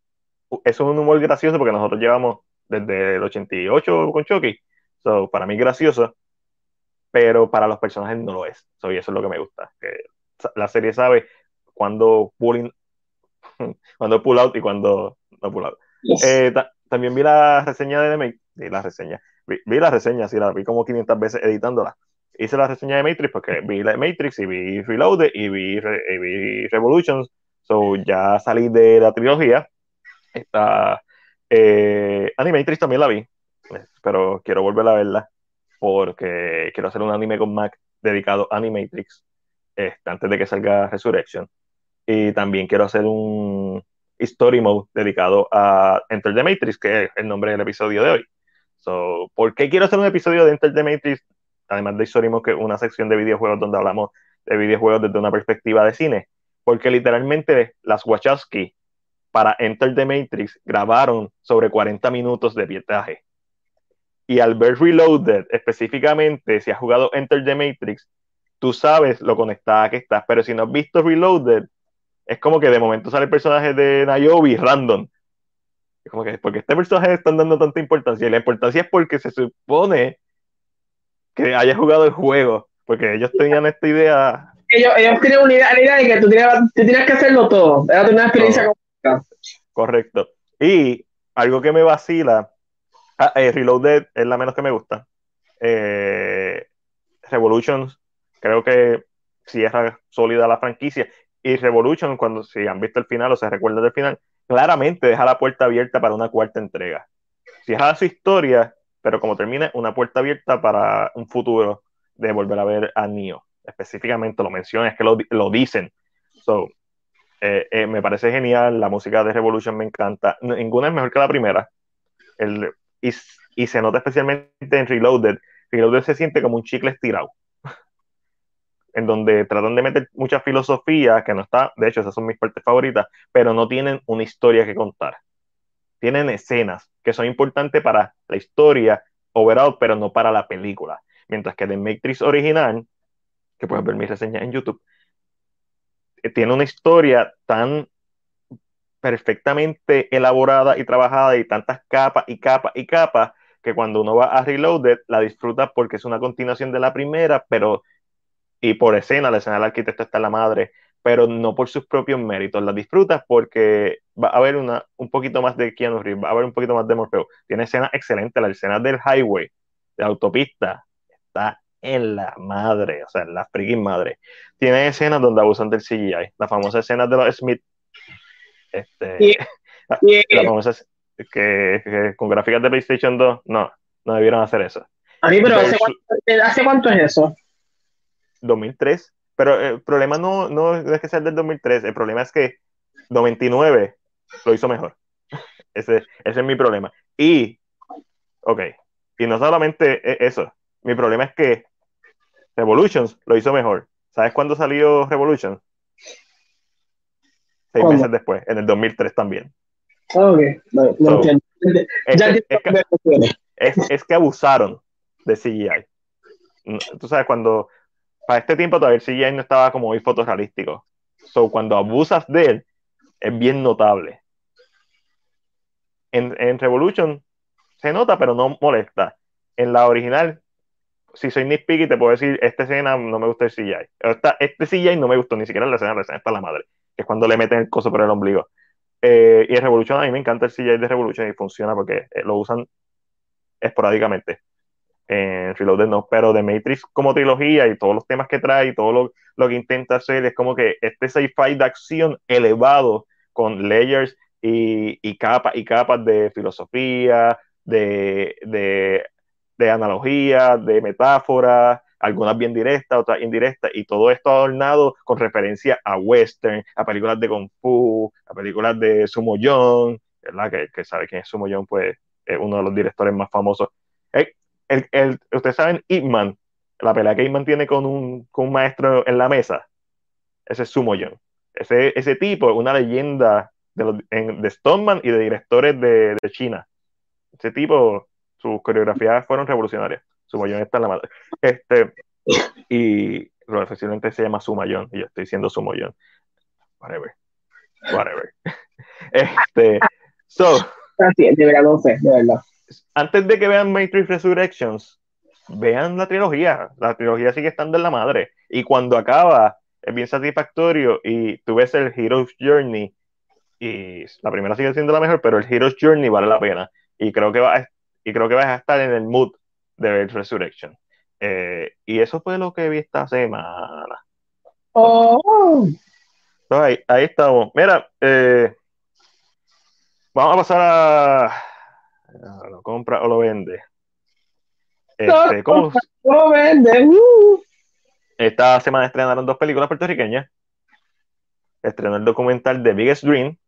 es un humor gracioso porque nosotros llevamos desde el 88 con Chucky. So, para mí gracioso, pero para los personajes no lo es. So, y eso es lo que me gusta. Que la serie sabe cuando pulling, cuando pull out y cuando eh, también vi la reseña de Matrix, la reseña, vi, la reseña, sí, la vi como 500 veces editándola. Hice la reseña de Matrix porque vi la Matrix y vi Reloaded y vi, vi Revolutions, so ya salí de la trilogía. Esta, eh, Animatrix también la vi, pero quiero volver a verla porque quiero hacer un anime con Mac dedicado a Animatrix este, antes de que salga Resurrection. Y también quiero hacer un, Story Mode dedicado a Enter the Matrix, que es el nombre del episodio de hoy. So, ¿Por qué quiero hacer un episodio de Enter the Matrix? Además de Story Mode, que es una sección de videojuegos donde hablamos de videojuegos desde una perspectiva de cine. Porque literalmente las Wachowski para Enter the Matrix grabaron sobre 40 minutos de pietaje. Y al ver Reloaded, específicamente, si has jugado Enter the Matrix, tú sabes lo conectada que estás, pero si no has visto Reloaded, es como que de momento sale el personaje de Nayobi random. Es como que, porque este personaje le están dando tanta importancia? Y la importancia es porque se supone que haya jugado el juego, porque ellos tenían esta idea. Ellos, ellos tienen una idea, la idea de que tú tienes, que hacerlo todo, era una experiencia Correcto. Y algo que me vacila, ah, eh, Reloaded es la menos que me gusta. Eh, Revolutions, creo que cierra sólida la franquicia. Y Revolution, cuando si han visto el final o se recuerdan del final, claramente deja la puerta abierta para una cuarta entrega. Cierra su historia, pero como termina, una puerta abierta para un futuro de volver a ver a Neo. Específicamente lo mencionan, es que lo, lo dicen. So, eh, eh, me parece genial, la música de Revolution me encanta. Ninguna es mejor que la primera. Y, se nota especialmente en Reloaded. Reloaded se siente como un chicle estirado. en donde tratan de meter mucha filosofía que no está, de hecho esas son mis partes favoritas, pero no tienen una historia que contar. Tienen escenas que son importantes para la historia overall, pero no para la película. Mientras que The Matrix original, que puedes ver mi reseña en YouTube, tiene una historia tan perfectamente elaborada y trabajada y tantas capas y capas y capas que cuando uno va a Reloaded la disfruta porque es una continuación de la primera, pero y por escena, la escena del arquitecto está la madre, pero no por sus propios méritos, la disfrutas porque va a haber una, un poquito más de Keanu Reeves, va a haber un poquito más de Morfeo. Tiene escenas excelentes, la escena del highway, de autopista, está en la madre, o sea, en la freaking madre. Tiene escenas donde abusan del CGI, la famosa escena de los Smith, este, la, famosa que, con gráficas de PlayStation 2, no, no debieron hacer eso. A mí, pero ¿hace cuánto, ¿hace cuánto es eso? 2003, pero el problema no, no es que sea del 2003, el problema es que 99 lo hizo mejor. Ese, ese es mi problema. Y, ok, y no solamente e, eso, mi problema es que Revolutions lo hizo mejor. ¿Sabes cuándo salió Revolutions? Seis meses después, en el 2003 también. Ok, no, entiendo. Es, que, abusaron de CGI. Tú sabes, cuando para este tiempo todavía el CGI no estaba como muy fotorrealístico. So, cuando abusas de él, es bien notable. En, en Revolution se nota, pero no molesta. En la original si soy nitpicky, te puedo decir, esta escena no me gusta el CGI. Esta, este CGI no me gustó ni siquiera la escena, la escena está la madre, que es cuando le meten el coso por el ombligo. Eh, y en Revolution, a mí me encanta el CGI de Revolution y funciona porque eh, lo usan esporádicamente. En Reloaded no, pero de Matrix como trilogía y todos los temas que trae y todo lo, lo que intenta hacer es como que este sci-fi de acción elevado con layers y, y capas y capas de filosofía, de, de de analogía, de metáfora, algunas bien directas, otras indirectas, y todo esto adornado con referencia a western, a películas de Kung Fu, a películas de Sumo Young, ¿verdad? Que, que sabe quién es Sumo Young, pues es uno de los directores más famosos. El, el, Ustedes saben, Ip Man, la pelea que Ip tiene con un, con un maestro en la mesa, ese es Sumo Young. Ese, ese tipo es una leyenda de Stoneman y de directores de, de China. Ese tipo sus coreografías fueron revolucionarias. Sumayón está en la madre. Este, y profesionalmente se llama Sumayón, y yo estoy diciendo Sumayón. Whatever. Whatever. Este, so. de verdad, de verdad. Antes de que vean Matrix Resurrections, vean la trilogía. La trilogía sigue estando en la madre. Y cuando acaba, es bien satisfactorio. Y tú ves el Hero's Journey. Y la primera sigue siendo la mejor, pero el Hero's Journey vale la pena. Y creo que va, y creo que vas a estar en el mood de Resurrection. Eh, y eso fue lo que vi esta semana. Oh. ahí, ahí, estamos. Mira, eh, vamos a pasar a, lo compra o lo vende. Este, ¿cómo? Lo vende. Uh. Esta semana estrenaron dos películas puertorriqueñas. Estrenó el documental The Biggest Dream,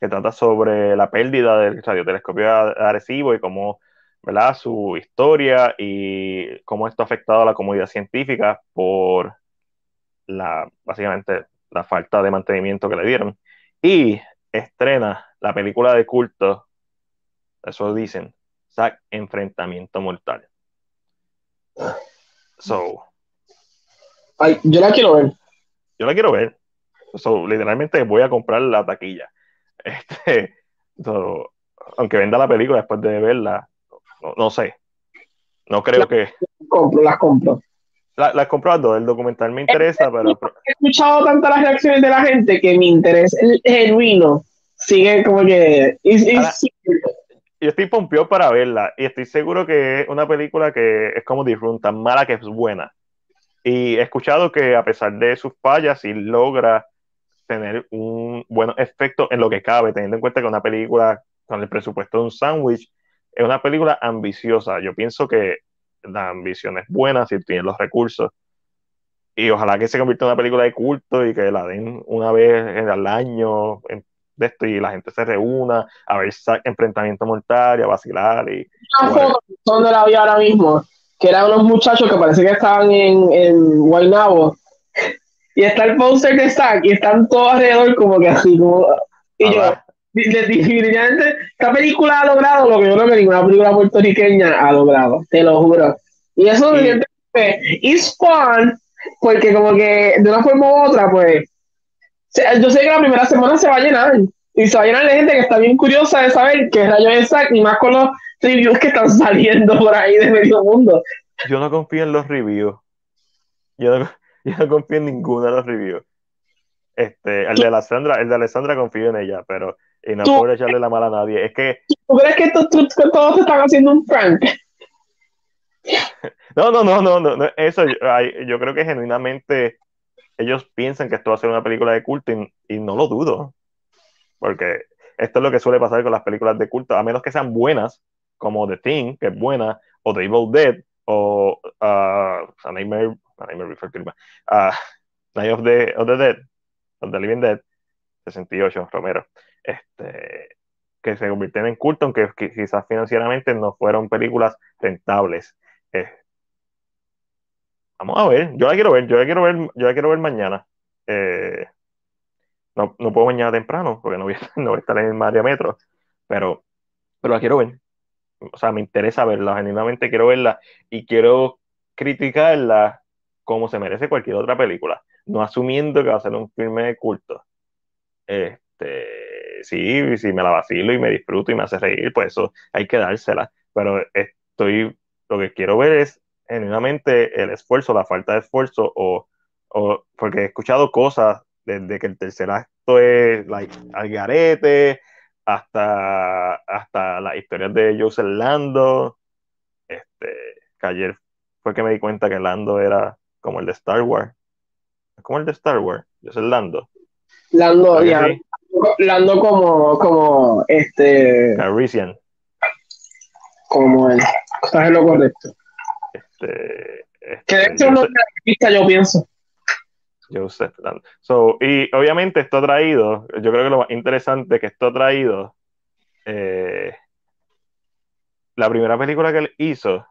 que trata sobre la pérdida del radiotelescopio Arecibo y cómo ¿verdad? su historia y cómo esto ha afectado a la comunidad científica por la, básicamente, la falta de mantenimiento que le dieron. Y estrena la película de culto, eso dicen, Zack Enfrentamiento Mortal. So, Ay, yo la quiero ver. Yo la quiero ver. So, literalmente voy a comprar la taquilla. Este, so, aunque venda la película después de verla, no, no sé. No creo La- que. Compro, las compro. La, las compro las dos, el documental me interesa, pero, He escuchado tantas las reacciones de la gente que mi interés genuino sigue como que. Ahora- yo estoy pompeado para verla y estoy seguro que es una película que es como The Room, tan mala que es buena. Y he escuchado que a pesar de sus fallas, sí logra tener un buen efecto en lo que cabe, teniendo en cuenta que una película con el presupuesto de un sándwich es una película ambiciosa. Yo pienso que la ambición es buena si tienen los recursos. Y ojalá que se convierta en una película de culto y que la den una vez al año en- de esto y la gente se reúna a ver enfrentamiento mortal y a vacilar. Y, donde la vi ahora mismo, que eran unos muchachos que parece que estaban en, en Guaynabo. Y está el póster de Zack y están todos alrededor como que así, como... Y yo, de- de- definitivamente, esta película ha logrado lo que yo creo que ninguna película puertorriqueña ha logrado, te lo juro. Y eso Y- es fun, porque como que de una forma u otra, pues, yo sé que la primera semana se va a llenar, y se va a llenar de gente que está bien curiosa de saber qué rayo es Zack, y más con los reviews que están saliendo por ahí de medio mundo. yo no confío en los reviews. Yo no, yo no confío en ninguno de los reviews. Este, el de Alessandra, el de Alessandra confío en ella, pero y no puedo echarle la mala a nadie. Es que ¿Tú crees que, to- to- que todos están haciendo un prank? No, no, no, no, no, eso yo, creo que genuinamente ellos piensan que esto va a ser una película de culto y, y no lo dudo, porque esto es lo que suele pasar con las películas de culto, a menos que sean buenas, como The Thing, que es buena, o The Evil Dead, o uh, A Nightmare, A Nightmare Before Christmas, uh, Night of the, of the Dead, of the Living Dead, 68, Romero, este, que se convirtieron en culto, aunque qui- quizás financieramente no fueron películas rentables. Eh, Vamos a ver, yo la quiero ver, yo la quiero ver, yo la quiero ver mañana. Eh, no, no puedo mañana temprano, porque no voy, a, no voy a estar en el Mario Metro, pero, pero la quiero ver. O sea, me interesa verla, genuinamente quiero verla y quiero criticarla como se merece cualquier otra película, no asumiendo que va a ser un filme de culto. Este, sí, si me la vacilo y me disfruto y me hace reír, pues eso hay que dársela. Pero estoy, lo que quiero ver es genuinamente el esfuerzo, la falta de esfuerzo, o, o porque he escuchado cosas desde que el tercer acto es like, al garete, hasta, hasta las historias de Joseph Lando, este, que ayer fue que me di cuenta que Lando era como el de Star Wars, como el de Star Wars, Joseph Lando, Lando, ¿Verdad que ya? Lando como, como, este, Calrissian, como el, estás en lo correcto. este, Que de este, hecho no Joseph- pista, yo pienso. Joseph Lando. So, y obviamente esto ha traído, yo creo que lo más interesante es que esto ha traído eh, la primera película que él hizo,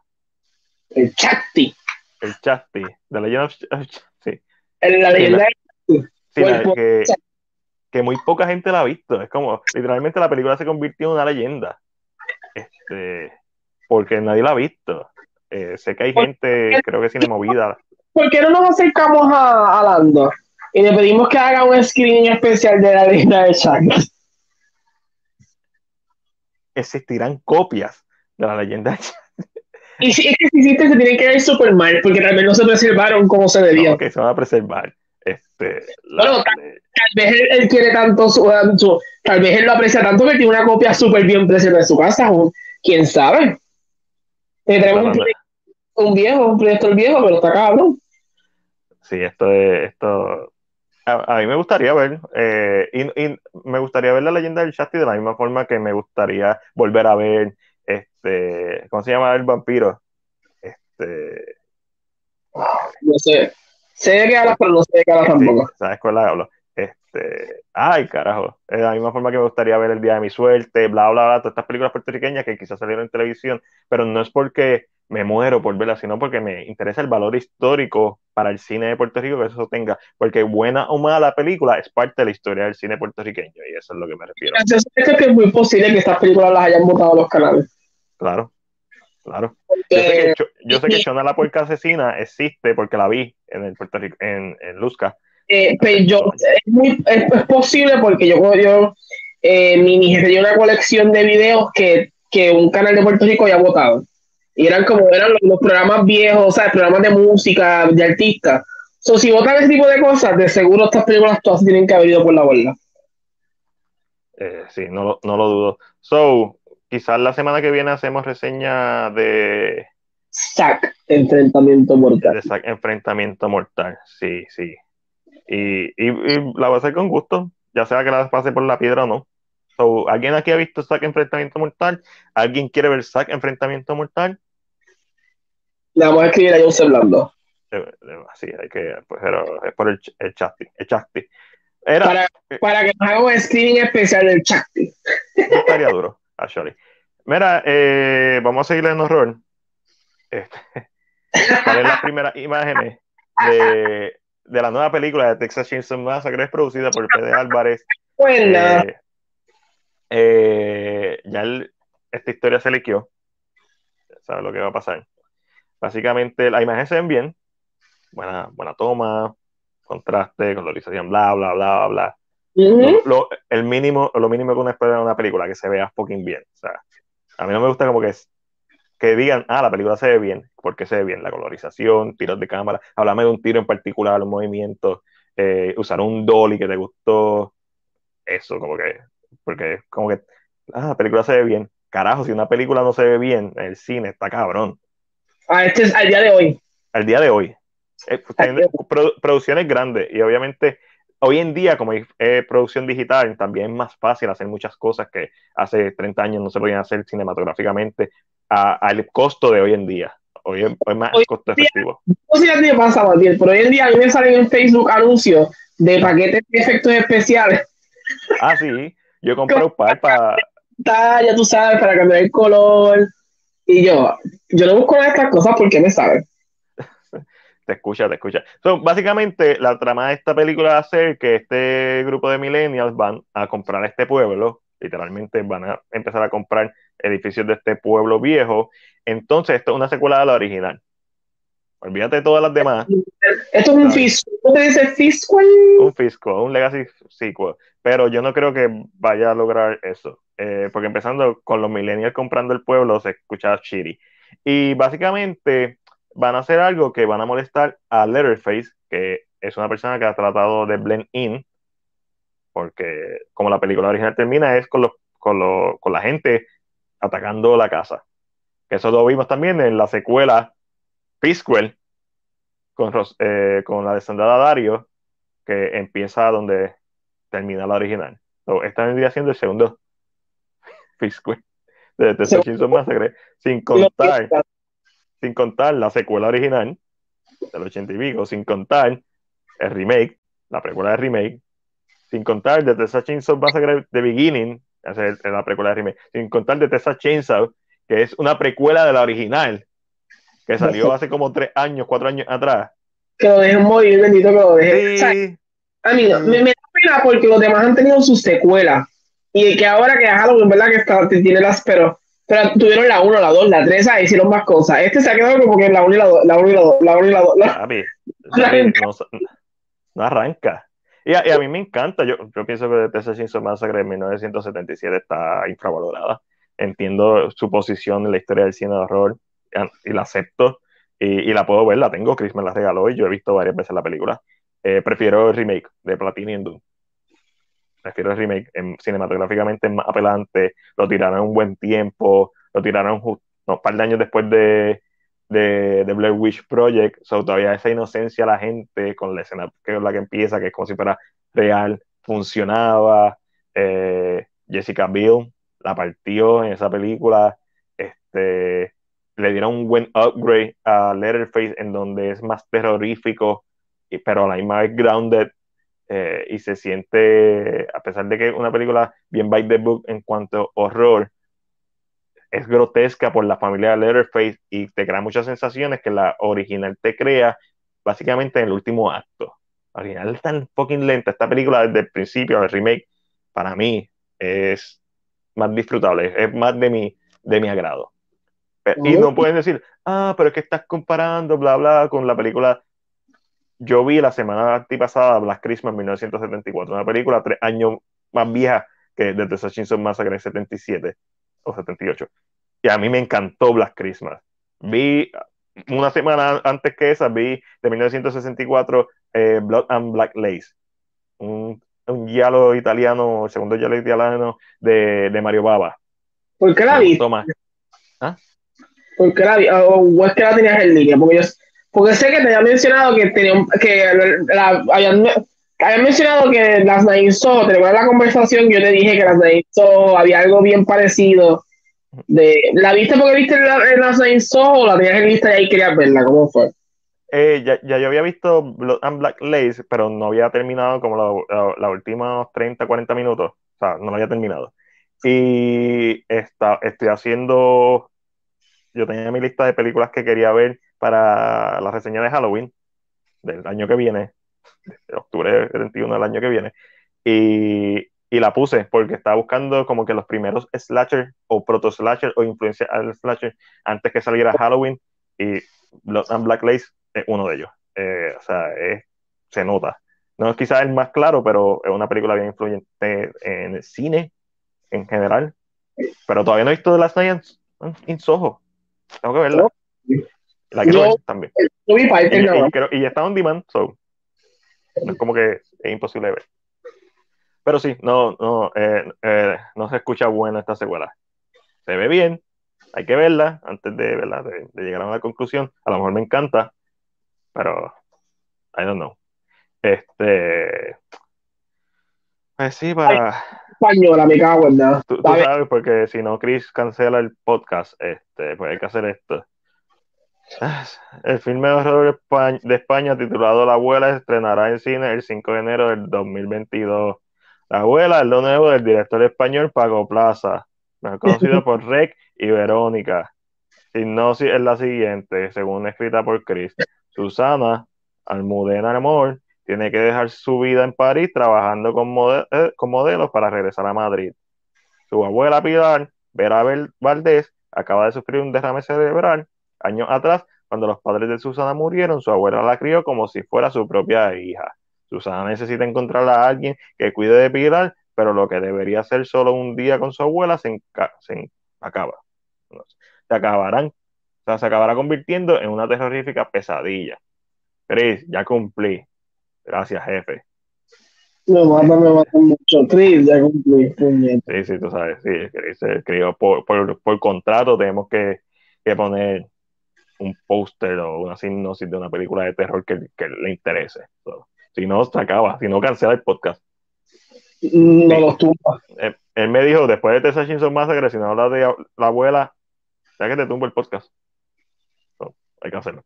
El Chakti. el Chasti, The Legend of Ch- of Chasti, El- La Sí, leyenda sí, Pues, la- pues, que, que muy poca gente la ha visto. Es como, literalmente la película se convirtió en una leyenda. Este, porque nadie la ha visto. Eh, sé que hay gente, creo que cine movida, ¿Por qué no nos acercamos a, a Lando y le pedimos que haga un screening especial de la leyenda de Chakti? existirán copias de la leyenda de Chasti. Y si es que si hiciste, se tienen que ver súper mal, porque vez no se preservaron como se debía. ¿no? que se van a preservar. Este, la- tal- Tal vez él, él quiere tanto, su, su- tal vez él lo aprecia tanto que tiene una copia súper bien preservada en su casa. o ¿Quién sabe? Le traemos un, viejo, un proyector viejo, pero está cabrón. Sí, esto es, esto, a, a mí me gustaría ver, eh, y, y me gustaría ver la leyenda del Shasti de la misma forma que me gustaría volver a ver, este, ¿cómo se llama el vampiro? Este, No sé. Sé de qué hablas, pero no sé de qué hablas sí, tampoco. ¿sabes cuál hablo? Este, ay, carajo, es la misma forma que me gustaría ver El Día de mi Suerte, bla, bla, bla, todas estas películas puertorriqueñas que quizás salieron en televisión, pero no es porque me muero por verlas, sino porque me interesa el valor histórico para el cine de Puerto Rico que eso tenga, porque buena o mala la película es parte de la historia del cine puertorriqueño y eso es lo que me refiero, Yo sé que es muy posible que estas películas las hayan votado los canales. claro. Claro. Yo sé que, yo sé que Shona la puerca asesina existe porque la vi en el Puerto Rico, en, en Luzca. Eh, pero yo, es, muy, es, posible porque yo, yo eh, mi tenía una colección de videos que, que un canal de Puerto Rico había votado. Y eran como eran los, programas viejos, o sea, programas de música, de artistas. So, si votan ese tipo de cosas, de seguro estas películas todas tienen que haber ido por la bola. Eh, sí, no lo, no lo dudo. So, quizás la semana que viene hacemos reseña de. Zack, enfrentamiento mortal. De Zack, enfrentamiento mortal, sí, sí. Y, y, la voy a hacer con gusto, ya sea que la pase por la piedra o no. So, ¿Alguien aquí ha visto Zack Enfrentamiento Mortal? ¿Alguien quiere ver Zack Enfrentamiento Mortal? Le vamos a escribir a Joseph Blando. Sí, hay que, pues, pero es por el, el chasti, el Era, para, para, que nos haga un streaming especial del chasti. estaría duro, actually. Mira, eh, vamos a seguir en horror. Este, para las primeras imágenes de, de, la nueva película de Texas Chainsaw Massacre, es producida por Pedro Álvarez. Buena. Eh, eh, ya esta historia se liqueó. ¿Sabes lo que va a pasar? Básicamente, las imágenes se ven bien. Buena, buena toma, contraste, colorización, bla, bla, bla, bla. Lo, el mínimo, lo mínimo que uno espera en una película, que se vea fucking bien. O sea, a mí no me gusta como que, que digan, ah, la película se ve bien, porque se ve bien la colorización, tiros de cámara, háblame de un tiro en particular, un movimiento, eh, usar un dolly que te gustó, eso, como que porque como que, ah, la película se ve bien. Carajo, si una película no se ve bien, el cine está cabrón. Ah, este es al día de hoy. Al día de hoy. Eh, producciones grandes y obviamente hoy en día, como hay producción digital, también es más fácil hacer muchas cosas que hace 30 años no se podían hacer cinematográficamente al costo de hoy en día. Hoy es, más costo efectivo. No sé si pasa, pero hoy en día a mí me salen en Facebook anuncios de paquetes de efectos especiales. Ah, sí. Yo compré un par para. Ya tú sabes, para cambiar el color. Y yo, yo no busco estas cosas porque me saben. Te escucha, te escucha. básicamente, la trama de esta película va a ser que este grupo de millennials van a comprar este pueblo, literalmente van a empezar a comprar edificios de este pueblo viejo. Entonces, esto es una secuela de la original. Olvídate de todas las demás. Esto es un fisco. ¿Cómo te dice fisco? Un fisco, un legacy sequel. Pero yo no creo que vaya a lograr eso. Eh, porque empezando con los millennials comprando el pueblo, se escucha shitty. Y básicamente van a hacer algo que van a molestar a Letterface, que es una persona que ha tratado de blend in, porque como la película original termina, es con, los, con, con la gente atacando la casa. Eso lo vimos también en la secuela Pisquel con, eh, con la descendada Dario, que empieza donde termina la original. So, esta vendría siendo el segundo Pisquel de The Massacre, sin contar, sin contar la secuela original del ochenta y pico, sin contar el remake, la precuela de remake, sin contar de Tessa Chainsaw Massacre The Beginning, es la precuela de remake, sin contar de Tessa Chainsaw, que es una precuela de la original, que salió hace como tres años, cuatro años atrás. Que lo dejen morir, bendito que lo dejen. a mí me, da pena porque los demás han tenido sus secuelas. Y que ahora que Halloween, ¿verdad? Que está, tiene las, pero, pero tuvieron la 1, la 2, la 3, ahí hicieron más cosas. Este se ha quedado como que la 1 y la 2, la 1 y la 2, la 1 y la 2. No, arranca. Y a, y a, mí me encanta, yo, yo pienso que Texas Chainsaw Massacre de 1977 está infravalorada. Entiendo su posición en la historia del cine de horror y la acepto y, la puedo ver, la tengo, Chris me la regaló y yo he visto varias veces la película. Eh, prefiero el remake de Platini en Doom. Prefiero el remake, en, cinematográficamente más apelante, lo tiraron un buen tiempo, lo tiraron un par de años después de, de, de Blair Witch Project, so, todavía esa inocencia la gente con la escena que es la que empieza, que es como si fuera real, funcionaba. Eh, Jessica Biel la partió en esa película. Este, le dieron un buen upgrade a Letterface en donde es más terrorífico, pero a la misma vez grounded eh, y se siente, a pesar de que es una película bien by the book en cuanto a horror, es grotesca por la familia de Letterface y te crea muchas sensaciones que la original te crea básicamente en el último acto. La original es tan fucking lenta. Esta película desde el principio, el remake, para mí es más disfrutable, es más de mi, de mi agrado. Y no pueden decir, ah, pero es que estás comparando, bla, bla, con la película. Yo vi la semana antipasada Black Christmas 1974, una película tres años más vieja que The Texas Chainsaw Massacre en 77 o 78. Y a mí me encantó Black Christmas. Vi una semana antes que esa, vi de 1964 eh, Blood and Black Lace, un, un giallo italiano, el segundo giallo italiano de, de Mario Baba. ¿Por qué la vi? ¿Ah? ¿Por qué la vi? ¿O es que la tenías en línea? Porque, yo, porque sé que te había mencionado que, tenía, que la, habían, habían mencionado que las Nainso, te recuerdas la conversación, yo te dije que las Nainso había algo bien parecido. De, ¿La viste porque viste las Nainso o la tenías en lista y ahí querías verla? ¿Cómo fue? Eh, ya, ya, yo había visto Blood and Black Lace, pero no había terminado como los la, últimos 30, 40 minutos. O sea, no lo había terminado. Y está, estoy haciendo. Yo tenía mi lista de películas que quería ver para la reseña de Halloween del año que viene, de octubre 31 del año que viene. Y, y la puse porque estaba buscando como que los primeros slasher o proto slasher o influencia al slasher antes que saliera Halloween. Y Blood and Black Lace es uno de ellos. Eh, o sea, se nota. No es quizás el más claro, pero es una película bien influyente en el cine en general. Pero todavía no he visto The Last Night in Soho. Tengo que verla. La quiero ver también. y, y, está on demand, so. No es como que es imposible de ver. Pero sí, no, no, eh, eh, no se escucha buena esta secuela. Se ve bien, hay que verla antes de, llegar a una conclusión. A lo mejor me encanta, pero I don't know. Este. Pues sí, para. Española, me cago en nada. Tú, sabes, porque si no, Chris cancela el podcast, este, pues hay que hacer esto. El filme de horror de España titulado La abuela estrenará en cine el 5 de enero del 2022. La abuela es lo nuevo del director español Paco Plaza, mejor conocido por Rec y Verónica. Hipnosis es la siguiente, según escrita por Chris. Susana, Almudena Amor, tiene que dejar su vida en París trabajando con, eh, con modelos para regresar a Madrid. Su abuela Pilar, Vera Valdés, acaba de sufrir un derrame cerebral años atrás. Cuando los padres de Susana murieron, su abuela la crió como si fuera su propia hija. Susana necesita encontrar a alguien que cuide de Pilar, pero lo que debería ser solo un día con su abuela se, se acaba. Se acabarán se acabará convirtiendo en una terrorífica pesadilla. Chris, ya cumplí. Gracias, jefe. Me mata, me mata mucho. Chris, ya cumplí. Sí, sí, tú sabes. Sí, Chris escribió por, por, contrato, tenemos que, que poner un póster o una sinopsis de una película de terror que, que le interese. si no, se acaba. Si no, cancela el podcast. No lo tumba. Él, me dijo, después de Tessa Shinson Massacre, si no habla de la abuela, ya que te tumbo el podcast hay que hacerlo.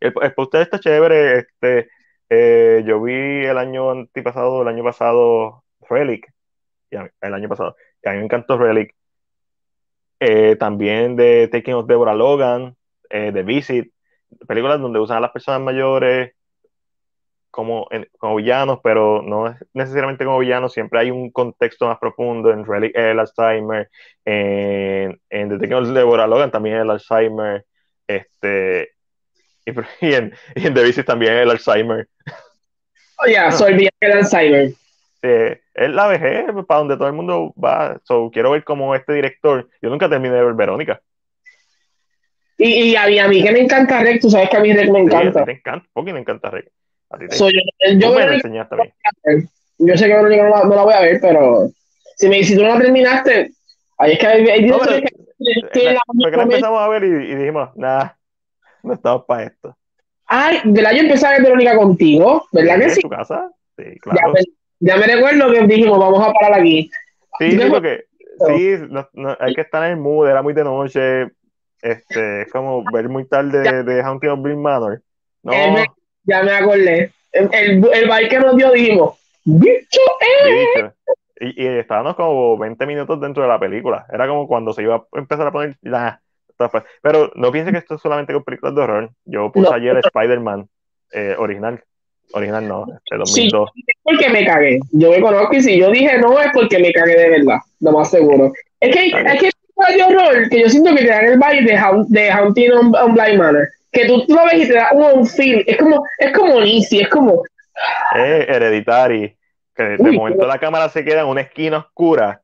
El, el póster está chévere. Este, eh, yo vi el año antipasado, el año pasado, Relic. el año pasado. Y a mí me encantó Relic. Eh, también de Taking of Deborah Logan, eh, The Visit. Películas donde usan a las personas mayores como, como villanos, pero no es necesariamente como villanos, siempre hay un contexto más profundo. En Relic el Alzheimer, en, en of Deborah Logan también el Alzheimer. Este, y, en, y en The también el Alzheimer. Oh, ya, bien el Alzheimer. Sí, es la vejez para donde todo el mundo va. So, quiero ver cómo este director. Yo nunca terminé de ver Verónica. Y, y, a, mí, que me encanta Rec, tú sabes que a mí Rec me encanta. Sí, encanta, porque me encanta Rec. A te, so, yo, yo, me enseñaste a mí. Yo sé que no la, no la voy a ver, pero si, me, si tú no la terminaste, ahí es que hay, hay no, pero, que porque la empezamos a ver y, dijimos, nada, no estamos para esto. Ay, del año empecé a ver Verónica contigo, ¿verdad que sí? ¿En tu casa? Sí, claro. Ya me, recuerdo que dijimos, vamos a parar aquí. Sí, sí, porque sí, no, hay que estar en el mood, era muy de noche, este, es como ver muy tarde de Haunting of Green Manor. No. ya me acordé. El, el, el baile que nos dio dijimos, bicho, eh. Y, y, estábamos como 20 minutos dentro de la película. Era como cuando se iba a empezar a poner. la Pero no piense que esto es solamente con películas de horror. Yo puse ayer Spider-Man eh, original. Original no, este 2002. Sí, es porque me cagué. Yo me conozco y si yo dije no es porque me cagué de verdad, lo más seguro. Es que, es que de horror que yo siento que te dan el baile de, Haun- de Haunting on, on Blind Manor. Que tú, tú lo ves y te da un, un feel. Es como, es como Lizzie, es como. Es hereditary. Que de Uy, momento la cámara se queda en una esquina oscura.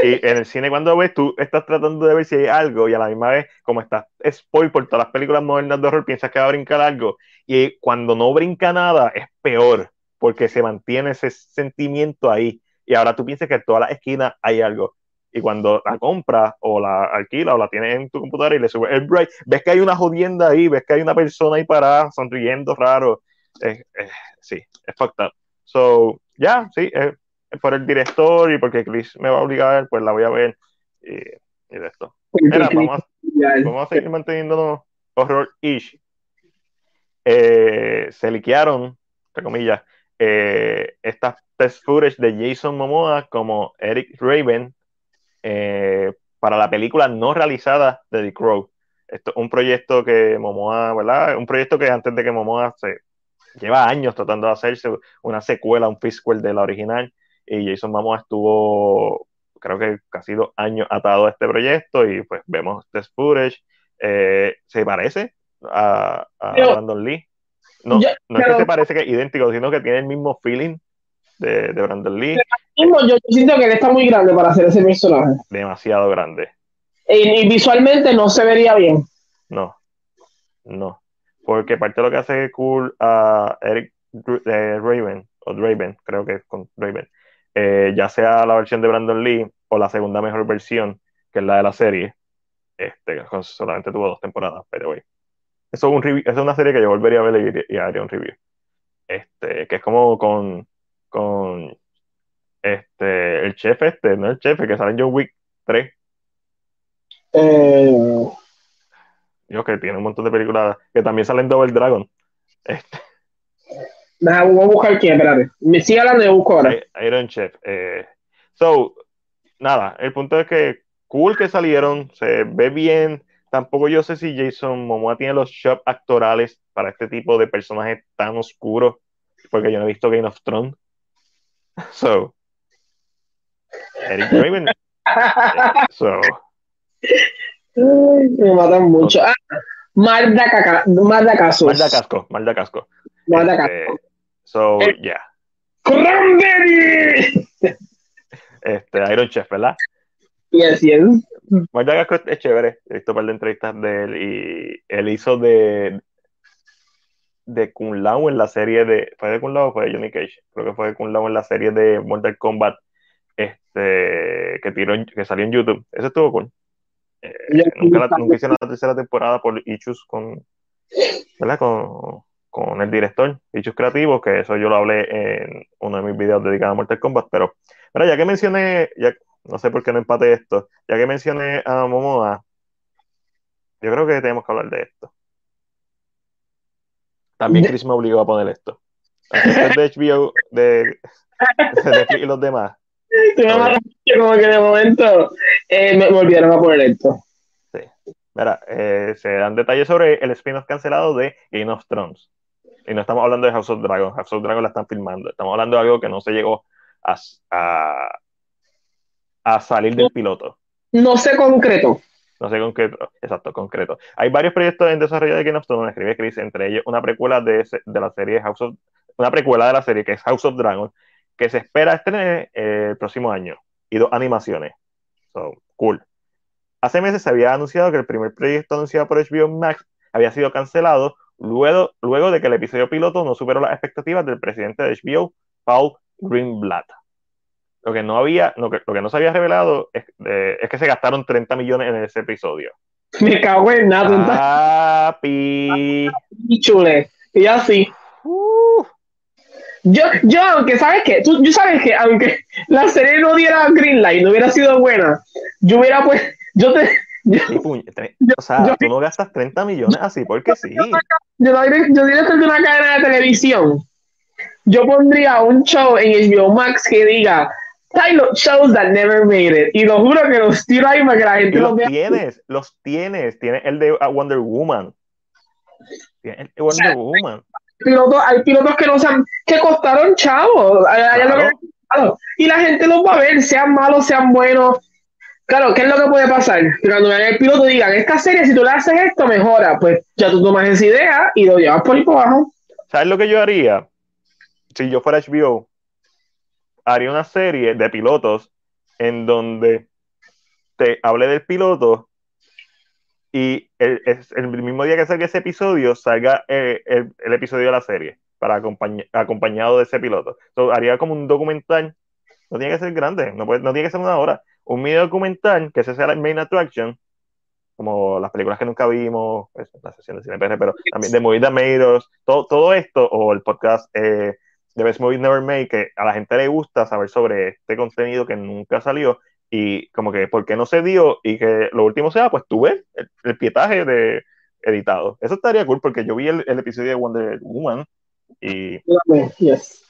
Y en el cine, cuando ves, tú estás tratando de ver si hay algo, y a la misma vez, como estás spoil por todas las películas modernas de horror, piensas que va a brincar algo. Y cuando no brinca nada, es peor, porque se mantiene ese sentimiento ahí. Y ahora tú piensas que en todas las esquinas hay algo. Y cuando la compras, o la alquilas, o la tienes en tu computadora y le subes el bright, ves que hay una jodienda ahí, ves que hay una persona ahí parada, sonriendo raro. Es- sí, es fucked up. So, ya, sí, eh, por el director y porque Chris me va a obligar, pues la voy a ver. Y, y de esto. Mira, vamos a, vamos a seguir manteniéndonos horror-ish. Eh, se liquearon, entre comillas, eh, estas test footage de Jason Momoa como Eric Raven eh, para la película no realizada de The Crow. Esto es un proyecto que Momoa, ¿verdad? Un proyecto que antes de que Momoa se lleva años tratando de hacerse una secuela, un sequel de la original, y Jason Momoa estuvo, creo que casi dos años atado a este proyecto, y pues vemos test footage, eh, se parece a, a Pero- Brandon Lee. No, Yo- no es pero- que se parece que es idéntico, sino que tiene el mismo feeling de, de Brandon Lee, Mismo, yo siento que él está muy grande para hacer ese personaje. demasiado grande. Y, y visualmente no se vería bien. No, no. Porque parte de lo que hace cool a Eric Dr- eh, Raven, o Draven, creo que es con Raven, eh, ya sea la versión de Brandon Lee o la segunda mejor versión, que es la de la serie, este, solamente tuvo dos temporadas, pero güey. Eso es un review- eso es una serie que yo volvería a ver y, y haría un review. Este, que es como con, con este, el chef este, no el chef, el que sale en John Wick 3. Eh, Dios, que tiene un montón de películas que también salen Double Dragon. Este, Deja, voy a buscar quién, espérate. Me sigue hablando de busco ahora. Iron Chef. eh, so, nada, el punto es que cool que salieron, se ve bien. Tampoco yo sé si Jason Momoa tiene los shots actorales para este tipo de personajes tan oscuros, porque yo no he visto Game of Thrones. So, Eric Draven. So, Ay, me matan mucho. Ah, Marda, Caca, Marda casco, malda casco. Marda Este, Casos. so, yeah. ¡Cranberry! Este, Iron Chef, ¿verdad? Yes, yes. Marta Gasco es chévere, he visto un par de entrevistas de él y él hizo de de Kun Lao en la serie de ¿fue de Kun Lao o fue de Johnny Cage? Creo que fue de Kun Lao en la serie de Mortal Kombat este que tiró que salió en YouTube. Eso estuvo cool. Eh, nunca, la- nunca hicieron la tercera temporada por Issues con ¿verdad? Con, con el director, Issues Creativos, que eso yo lo hablé en uno de mis videos dedicados a Mortal Kombat, pero mira, ya que mencioné, ya, no sé por qué no empate esto, ya que mencioné a Momoa, yo creo que tenemos que hablar de esto. También Chris me obligó a poner esto. Esto es de HBO, de, de Netflix y los demás. Tú me como que de momento eh, me, olvidaron a poner esto. Mira, eh, se dan detalles sobre el spin-off cancelado de Game of Thrones. Y no estamos hablando de House of Dragon. House of Dragon la están filmando. Estamos hablando de algo que no se llegó a, a, a salir del piloto. No se concretó. No sé concreto, exacto, concreto. Hay varios proyectos en desarrollo de Game of Thrones, escribe Chris, entre ellos una precuela de, de la serie House of, una precuela de la serie que es House of Dragon, que se espera estrenar eh, el próximo año, y dos animaciones. So, cool. Hace meses se había anunciado que el primer proyecto anunciado por HBO Max había sido cancelado luego, luego de que el episodio piloto no superó las expectativas del presidente de HBO, Paul Greenblatt. Lo que no había, lo que, lo que no se había revelado es, eh, es que se gastaron 30 millones en ese episodio. Me cago en nada, Papi. Y así. Uh, Yo, yo, aunque sabes que, tú, yo sabes que, aunque la serie no diera green light, no hubiera sido buena, yo hubiera pues, yo te, yo, o sea, yo- tú no gastas 30 millones así porque sí. yo, yo director de una cadena de televisión, yo pondría un show en HBO Max que diga Pilot shows that never made it. Y lo juro que los tiro ahí para que la Y gente los los vea. tienes, los tienes. Tienes el de Wonder Woman. Tienes el de Wonder Woman. Pilotos, hay pilotos que no sean, que costaron chavos. Claro. Y la gente los va a ver, sean malos, sean buenos. Claro, ¿qué es lo que puede pasar? Que cuando vean el piloto digan, esta serie, si tú le haces esto, mejora. Pues ya tú tomas esa idea y lo llevas por ahí por abajo. ¿Sabes lo que yo haría? Si yo fuera HBO, haría una serie de pilotos en donde te hable del piloto y el, el mismo día que salga ese episodio salga eh, el, el, episodio de la serie para acompañ acompañado de ese piloto. So, haría como un documental, no tiene que ser grande, no, puede, no tiene que ser una hora, un video documental que ese sea la main attraction, como las películas que nunca vimos, pues, la sesión de cine pero también de Movie That todo, todo esto, o el podcast eh, de Best Movie Never Made, que a la gente le gusta saber sobre este contenido que nunca salió, y como que por qué no se dio y que lo último sea, pues tú ves el, pietaje de editado. Eso estaría cool porque yo vi el, el episodio de Wonder Woman y... Yes.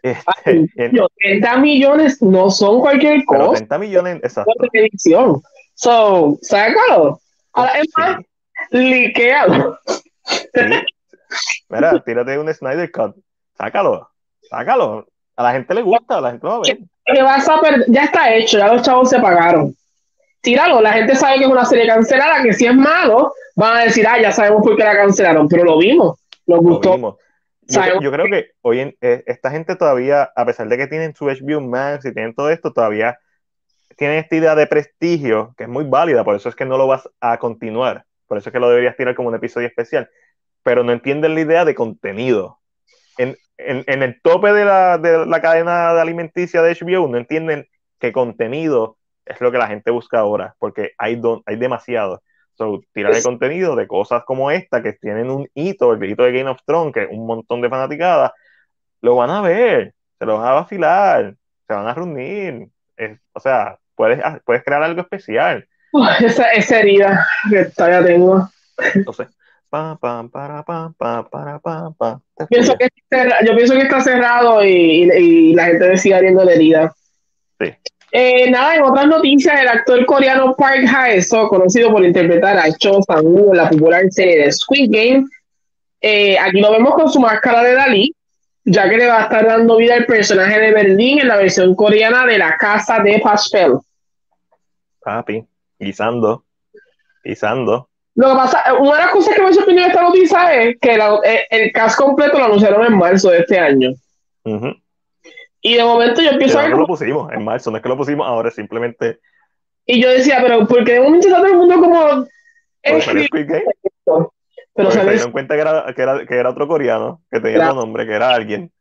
Este, 30 millones no son cualquier cosa. 30 millones, exacto. edición. So, sácalo. Ahora, es más, liquealo. Mira, tírate un Snyder Cut. Sácalo. Sácalo. A la gente le gusta, a la gente lo va a ver ya está hecho, ya los chavos se pagaron. Tíralo, la gente sabe que es una serie cancelada, que si es malo, van a decir, ah, ya sabemos por qué la cancelaron, pero lo vimos, nos gustó. Yo, creo que hoy en, eh, esta gente todavía, a pesar de que tienen su HBO Max y tienen todo esto, todavía tienen esta idea de prestigio que es muy válida, por eso es que no lo vas a continuar, por eso es que lo deberías tirar como un episodio especial, pero no entienden la idea de contenido en, en, el tope de la, de la cadena de alimenticia de HBO no entienden que contenido es lo que la gente busca ahora, porque hay, don, hay demasiado. So, tirar el contenido de cosas como esta, que tienen un hito, el hito de Game of Thrones, que un montón de fanaticadas, lo van a ver, se lo van a vacilar, se van a reunir. o sea, puedes, puedes crear algo especial. esa, esa herida que todavía tengo. Entonces, para, Pienso que yo pienso que está cerrado y, la gente decide abriendo la herida. Sí. Eh, nada, en otras noticias, el actor coreano Park Hae-soo, conocido por interpretar a Cho Sang-woo en la popular serie de Squid Game, eh, aquí lo vemos con su máscara de Dalí, ya que le va a estar dando vida al personaje de Berlín en la versión coreana de La Casa de Pastel. Papi, guisando, guisando. Lo que pasa, una de las cosas que me sorprendió de esta noticia es que eh, el, cast completo lo anunciaron en marzo de este año. Y de momento yo empiezo a ver. No lo pusimos en marzo, no es que lo pusimos ahora, simplemente. Y yo decía, pero ¿por qué de momento está todo el mundo como. Pero se dieron cuenta que era, que, era, que era otro coreano, que tenía otro nombre, que era alguien.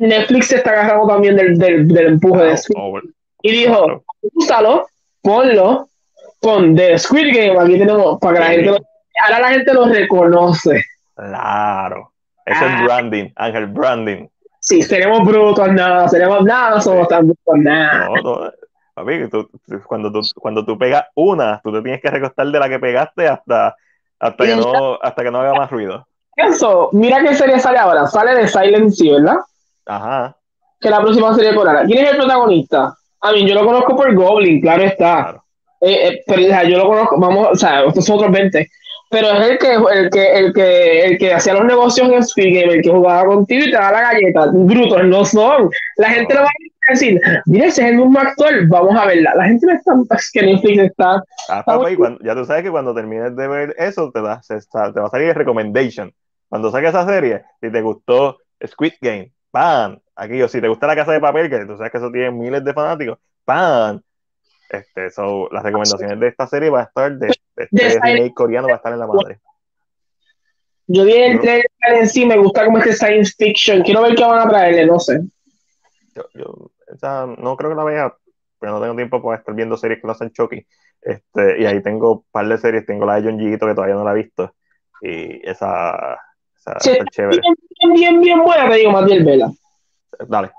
Netflix se está agarrando también del, del, del empuje de Squid. y dijo, úsalo, ponlo, con The Squid Game, aquí tenemos para que la gente lo, ahora la gente lo reconoce. Claro. Eso es ah. branding, Ángel, branding. Sí, seremos brutos, nada, seremos nada, somos tan brutos, nada. No, tú, cuando, tú, cuando tú pegas una, tú te tienes que recostar de la que pegaste hasta, hasta, que, no, hasta que no haga más ruido. Eso, mira qué serie sale ahora. Sale de Silent Sea, ¿verdad? Ajá. Que la próxima serie coreana. ¿Quién es el protagonista? A mí, yo lo conozco por Goblin, claro está. Claro. Eh, eh, pero yo lo conozco, vamos, o sea, estos son otros 20, pero es el que, el que, el que, el que hacía los negocios en Speed Game, el que jugaba contigo y te da la galleta. Brutos no son. La gente lo va a decir, mira, ese es el mismo actor, vamos a verla. La gente no está, es que Netflix está. Ah, ya tú sabes que cuando termines de ver eso, te, da, te va a salir el recommendation. Cuando saques esa serie, si te gustó Squid Game, ¡pam! Aquí, o si te gusta la casa de papel, que tú sabes que eso tiene miles de fanáticos, ¡pam! Este, so, las recomendaciones de esta serie va a estar de, de este remake coreano va a estar en la madre. Yo vi el trailer en sí, me gusta como este science fiction. Quiero ver qué van a traerle, no sé. Yo, yo esa, no creo que la vea, pero no tengo tiempo para estar viendo series que lo hacen Chucky. Este, y ahí tengo un par de series, tengo la de John Gito que todavía no la he visto. Y esa, esa, sí, chévere. Bien, bien, bien buena, te digo, Matiel Vela. Dale.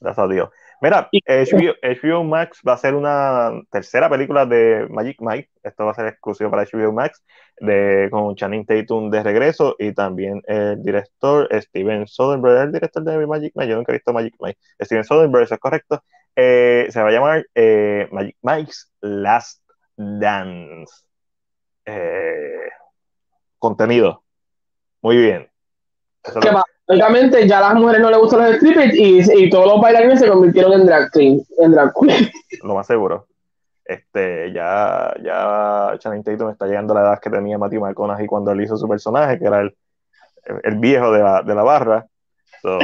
Gracias a Dios. Mira, HBO, Max va a ser una tercera película de Magic Mike. Esto va a ser exclusivo para HBO Max, de, con Channing Tatum de regreso y también el director Steven Soderbergh, el director de Magic Mike. Yo nunca he visto Magic Mike. Steven Soderbergh, eso es correcto. Eh, se va a llamar eh, Magic Mike's Last Dance. Eh, contenido. Muy bien. Obviamente ya a las mujeres no les gustan los strippers y, y todos los bailarines se convirtieron en drag queen, en drag queen. Lo más seguro. Este, ya, ya Channing Tatum está llegando a la edad que tenía Matthew McConaughey cuando él hizo su personaje, que era el, el viejo de la, de la barra. So,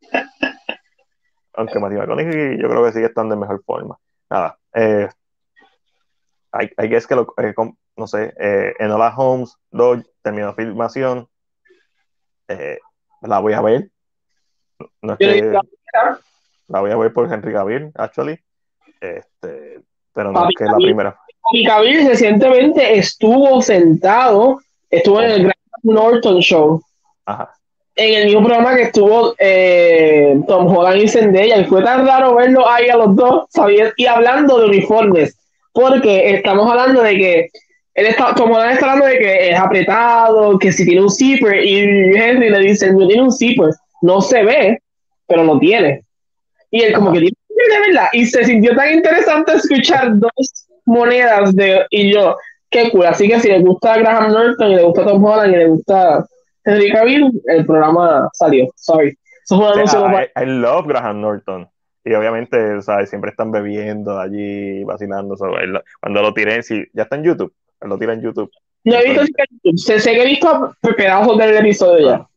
aunque Matthew McConaughey yo creo que sigue estando en mejor forma. Nada, eh, hay, hay que es que lo, eh, no sé, eh, Enola Holmes 2 terminó filmación. Eh, la voy a ver. No es que- la voy a ver por Henry Cavill, actually. Este, pero no Papi es que es la primera. Y Cavill recientemente estuvo sentado, estuvo en el Graham Norton Show, Ajá. en el mismo programa que estuvo eh, Tom Holland y Zendaya, y fue tan raro verlo ahí a los dos, ¿sabías? Y hablando de uniformes, porque estamos hablando de que él está, Tom Holland está hablando de que es apretado, que si tiene un zipper, y Henry le dice, no tiene un zipper, no se ve, pero lo tiene. Y él como que zipper de verdad, y se sintió tan interesante escuchar dos monedas de, y yo, qué cool, así que si le gusta Graham Norton, y le gusta Tom Holland, y le gusta Henry Cavill, el programa salió, sorry. Eso anuncio Sí, para- I, I love Graham Norton. Y obviamente, ¿sabes? Siempre están bebiendo allí, él lo- cuando lo tiré, si, ya está en YouTube. Lo tira en YouTube. No he visto YouTube. sé, sé que he visto pedazos del episodio ya.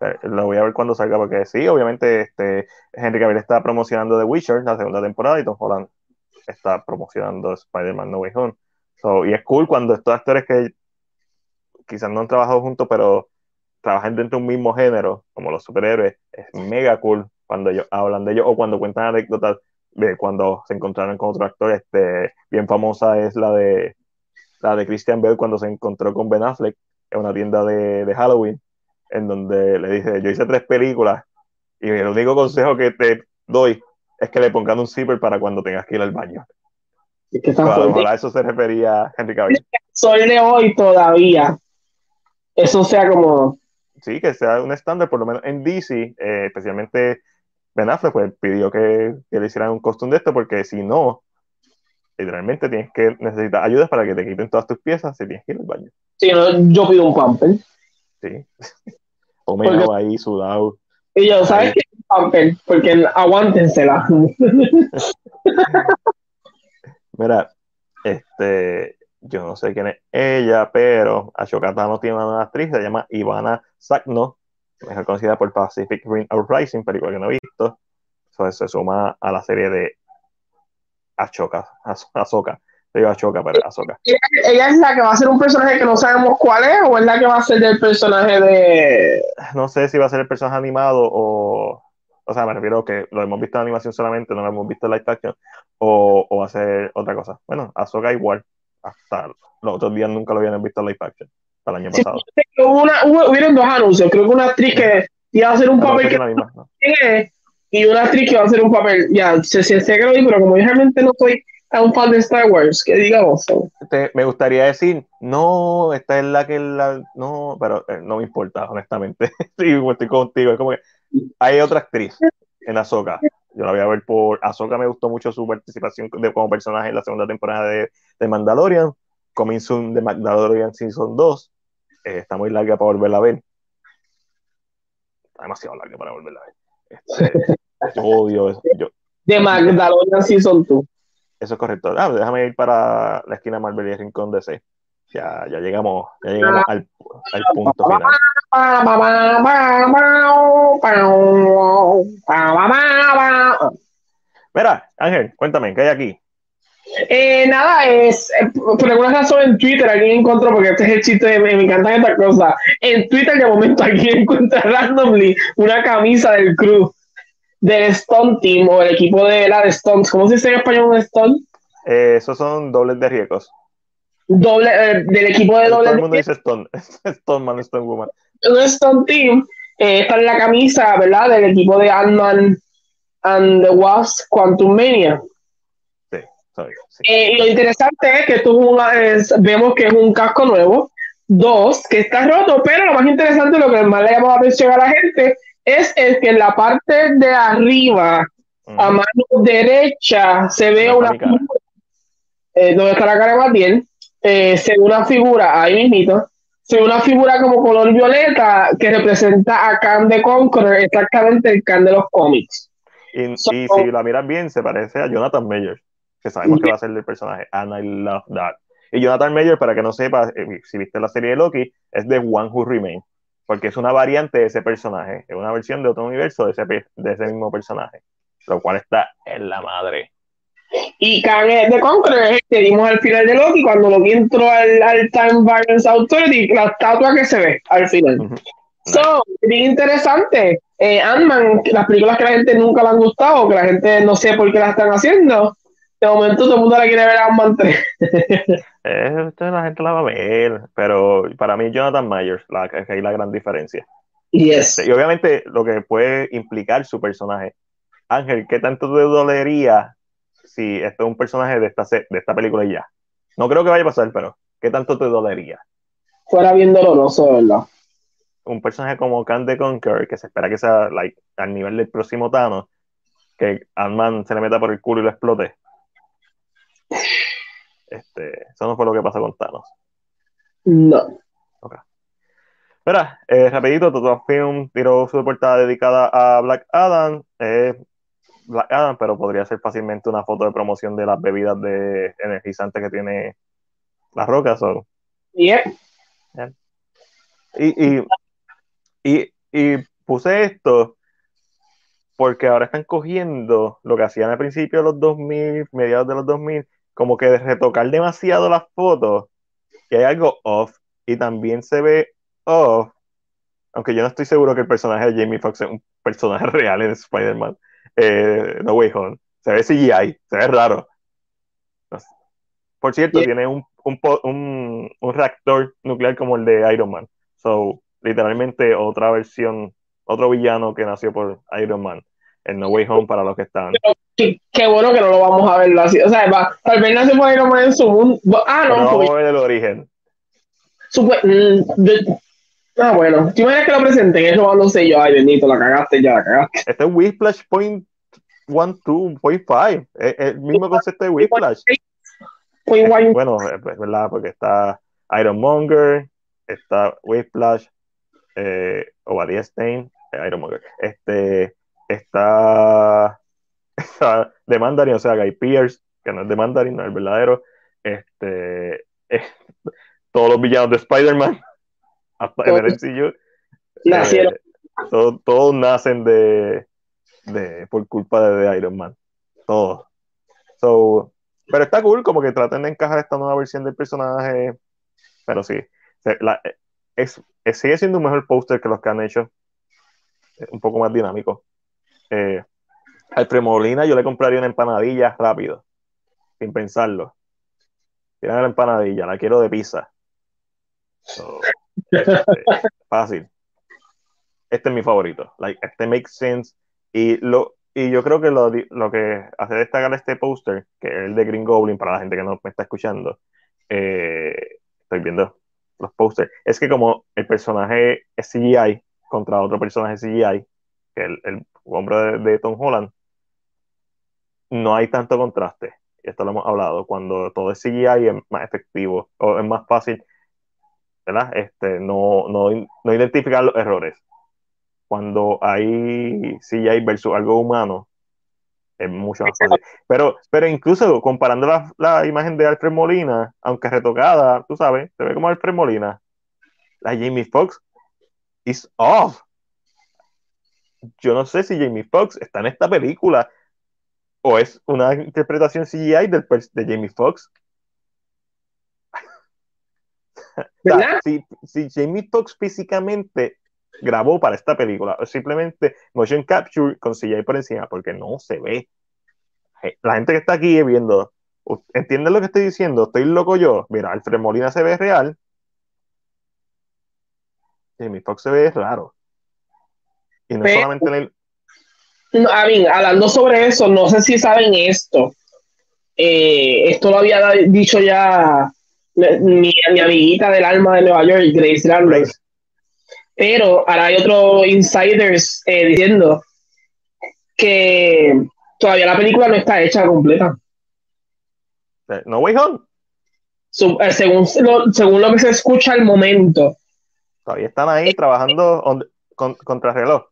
Eh, Lo voy a ver cuando salga, porque sí, obviamente, este, Henry Cavill está promocionando The Witcher, la segunda temporada, y Tom Holland está promocionando Spider-Man No Way Home. So, y es cool cuando estos actores que quizás no han trabajado juntos, pero trabajan dentro de un mismo género, como los superhéroes, es mega cool cuando ellos hablan de ellos o cuando cuentan anécdotas de cuando se encontraron con otro actor. Este, bien famosa es la de la de Christian Bale cuando se encontró con Ben Affleck en una tienda de, de Halloween, en donde le dice, yo hice tres películas y el único consejo que te doy es que le pongan un zipper para cuando tengas que ir al baño. Es que ojalá eso se refería a Henry Cavill. Soy de hoy todavía. Eso sea como. Sí, que sea un estándar, por lo menos en DC, eh, especialmente Ben Affleck, pues pidió que, que le hicieran un costume de esto, porque si no, literalmente tienes que necesitar ayuda para que te quiten todas tus piezas si tienes que ir al baño. No, yo pido un pamper. Sí. O menos ahí sudado. Y yo, ¿sabes qué? Un pamper. Porque aguántensela. Mira, este, yo no sé quién es ella, pero Ashoka Tano tiene una actriz, se llama Ivana Sakno, mejor conocida por Pacific Rim Uprising, película que no he visto. Eso se suma a la serie de Ahsoka. Te digo Ashoka, pero Ahsoka. ella, ella es la que va a ser un personaje que no sabemos cuál es, o es la que va a ser del personaje de. No sé si va a ser el personaje animado o, o sea, me refiero a que lo hemos visto en animación solamente, no lo hemos visto en live action, o, o va a ser otra cosa. Bueno, Ahsoka igual, hasta los otros días nunca lo habían visto en live action, hasta el año Sí, pasado. Hubo una, hubo, hubieron dos anuncios. Creo que una actriz que iba a hacer un Ah, no, papel que es la misma, ¿no? Y una actriz que va a hacer un papel. Ya, sé, sé, sé que lo vi, pero como yo realmente no soy un fan de Star Wars, que digamos. Este, me gustaría decir, no, esta es la que la, no, pero eh, no me importa, honestamente. sí, estoy contigo, es como que hay otra actriz en Ahsoka. Yo la voy a ver por Ahsoka, me gustó mucho su participación de, como personaje en la segunda temporada de, de Mandalorian. Coming soon de Mandalorian Season 2. Eh, está muy larga para volverla a ver. Está demasiado larga para volverla a ver. Este, Odio eso. Yo, de Magdalena sí son tú. Eso es correcto. Ah, déjame ir para la esquina Marvel y rincón DC. Ya, ya llegamos, ya llegamos al, al punto final. Mira, Ángel, cuéntame, ¿qué hay aquí? Eh, nada, es eh, por alguna razón en Twitter alguien encontró, porque este es el chiste, me, me encantan estas cosas. En Twitter de momento alguien encuentra randomly una camisa del crew del Stone Team o el equipo de la de Stones. ¿Cómo se dice en español un Stone? Eh, esos son dobles de riesgos. Doble, eh, del equipo de Todo doble el mundo dice Stone. Stone Man, Stone Woman. un Stone Team. Eh, está en la camisa, ¿verdad? Del equipo de Ant-Man and the Wasp Quantum Mania. Sí, sorry, sí. Eh, y lo interesante es que esto es una, es- vemos que es un casco nuevo. Dos, que está roto, pero lo más interesante, lo que más le llamó la atención a la gente, es el que en la parte de arriba, Ujú. a mano derecha, se ve No, una figura, eh, donde está la cara de Matiel, eh, se ve una figura ahí mismito, soy una figura como color violeta que representa a Khan de Conqueror, exactamente el Khan de los cómics. Y, si la miras bien, se parece a Jonathan Mayer, que sabemos que va a ser el personaje. And I love that. Y Jonathan Mayer, para que no sepas, eh, si viste la serie de Loki, es de One Who Remains, porque es una variante de ese personaje, es una versión de otro universo de ese, de ese mismo personaje, lo cual está en la madre. Y Khan de Conqueror es que dimos al final de Loki, cuando Loki entró al, al Time Violence Authority, la estatua que se ve al final. So, bien interesante. Eh, Ant-Man, las películas que la gente nunca le han gustado, que la gente no sé por qué las están haciendo, de momento todo el mundo la quiere ver a Ant-Man 3. eh, la gente la va a ver, pero para mí Jonathan Myers, la, es que hay la gran diferencia. Yes. Y obviamente lo que puede implicar su personaje. Ángel, ¿qué tanto te dolería si esto es un personaje de esta, de esta película y ya? No creo que vaya a pasar, pero ¿qué tanto te dolería? Fuera bien doloroso, ¿verdad? Un personaje como Khan the Conqueror, que se espera que sea like, al nivel del próximo Thanos, que Ant-Man se le meta por el culo y lo explote. Este, eso no fue lo que pasó con Thanos. No. Okay. Espera, eh, rapidito, Toto Film tiró su portada dedicada a Black Adam. Eh, Black Adam, pero podría ser fácilmente una foto de promoción de las bebidas de energizantes que tiene las rocas. o Yeah. Y, y, y, y puse esto porque ahora están cogiendo lo que hacían al principio de los 2000, mediados de los 2000, como que de retocar demasiado las fotos y hay algo off y también se ve off, aunque yo no estoy seguro que el personaje de Jamie Foxx es un personaje real en Spider-Man, eh, No Way Home. Se ve CGI, se ve raro. Por cierto, tiene un, un, un, reactor nuclear como el de Iron Man. So, literalmente otra versión, otro villano que nació por Iron Man en No Way Home para los que están. Qué, bueno que no lo vamos a ver así. O sea, va, tal vez nació por Iron Man en su mundo. Ah, no. no vamos a ver el origen. Mm, ah, bueno. ¿Tú imaginas que lo presenten? Eso no sé yo. Ay, bendito, la cagaste ya, la cagaste. Este es Whiplash Point 1, 2, Point 5. Es el mismo concepto de Whiplash. bueno, es verdad, porque está Ironmonger, está Whiplash, eh, Obadiah Stein, eh, Ironmonger. Este, está, está de Mandarin, o sea, Guy Pierce, que no es de Mandarin, no es el verdadero. Este, todos los villanos de Spider-Man, hasta en el MCU, nacieron. Eh, todos, todos, nacen de, de, por culpa de, de Iron Man. Todos. So, pero está cool, como que traten de encajar esta nueva versión del personaje. Pero sí, la, es, sigue siendo un mejor póster que los que han hecho. Un poco más dinámico. Eh, al Premolina yo le compraría una empanadilla rápido, sin pensarlo. Tiran la empanadilla, la quiero de pizza. Este, fácil. Este es mi favorito. Like, este makes sense. Y, lo, y yo creo que lo, lo que hace destacar este póster, que es el de Green Goblin, para la gente que no me está escuchando, eh, estoy viendo los pósters, es que como el personaje es CGI contra otro personaje CGI, el, el hombre de, Tom Holland, no hay tanto contraste. Esto lo hemos hablado. Cuando todo es CGI es más efectivo o es más fácil ¿verdad? Este, no, no, no identificar los errores. Cuando hay CGI versus algo humano, es mucho más fácil. Pero, pero incluso comparando la, la, imagen de Alfred Molina, aunque retocada, tú sabes, se ve como Alfred Molina. La Jamie Foxx is off. Yo no sé si Jamie Foxx está en esta película o es una interpretación CGI del, de Jamie Foxx. si, si, Jamie Foxx físicamente grabó para esta película, o simplemente motion capture con CGI por encima, porque no se ve. La gente que está aquí viendo, ¿entiende lo que estoy diciendo? ¿Estoy loco yo? Mira, Alfred Molina se ve real. Jamie Foxx se ve raro. Y no solamente en el. No, a mí, hablando sobre eso, no sé si saben esto. Eh, esto lo había dicho ya mi, mi, amiguita del alma de Nueva York, Grace Landers. Pero ahora hay otros insiders eh, diciendo que todavía la película no está hecha completa. No Way Home. eh, según, lo, según lo que se escucha al momento. Todavía están ahí trabajando contra reloj.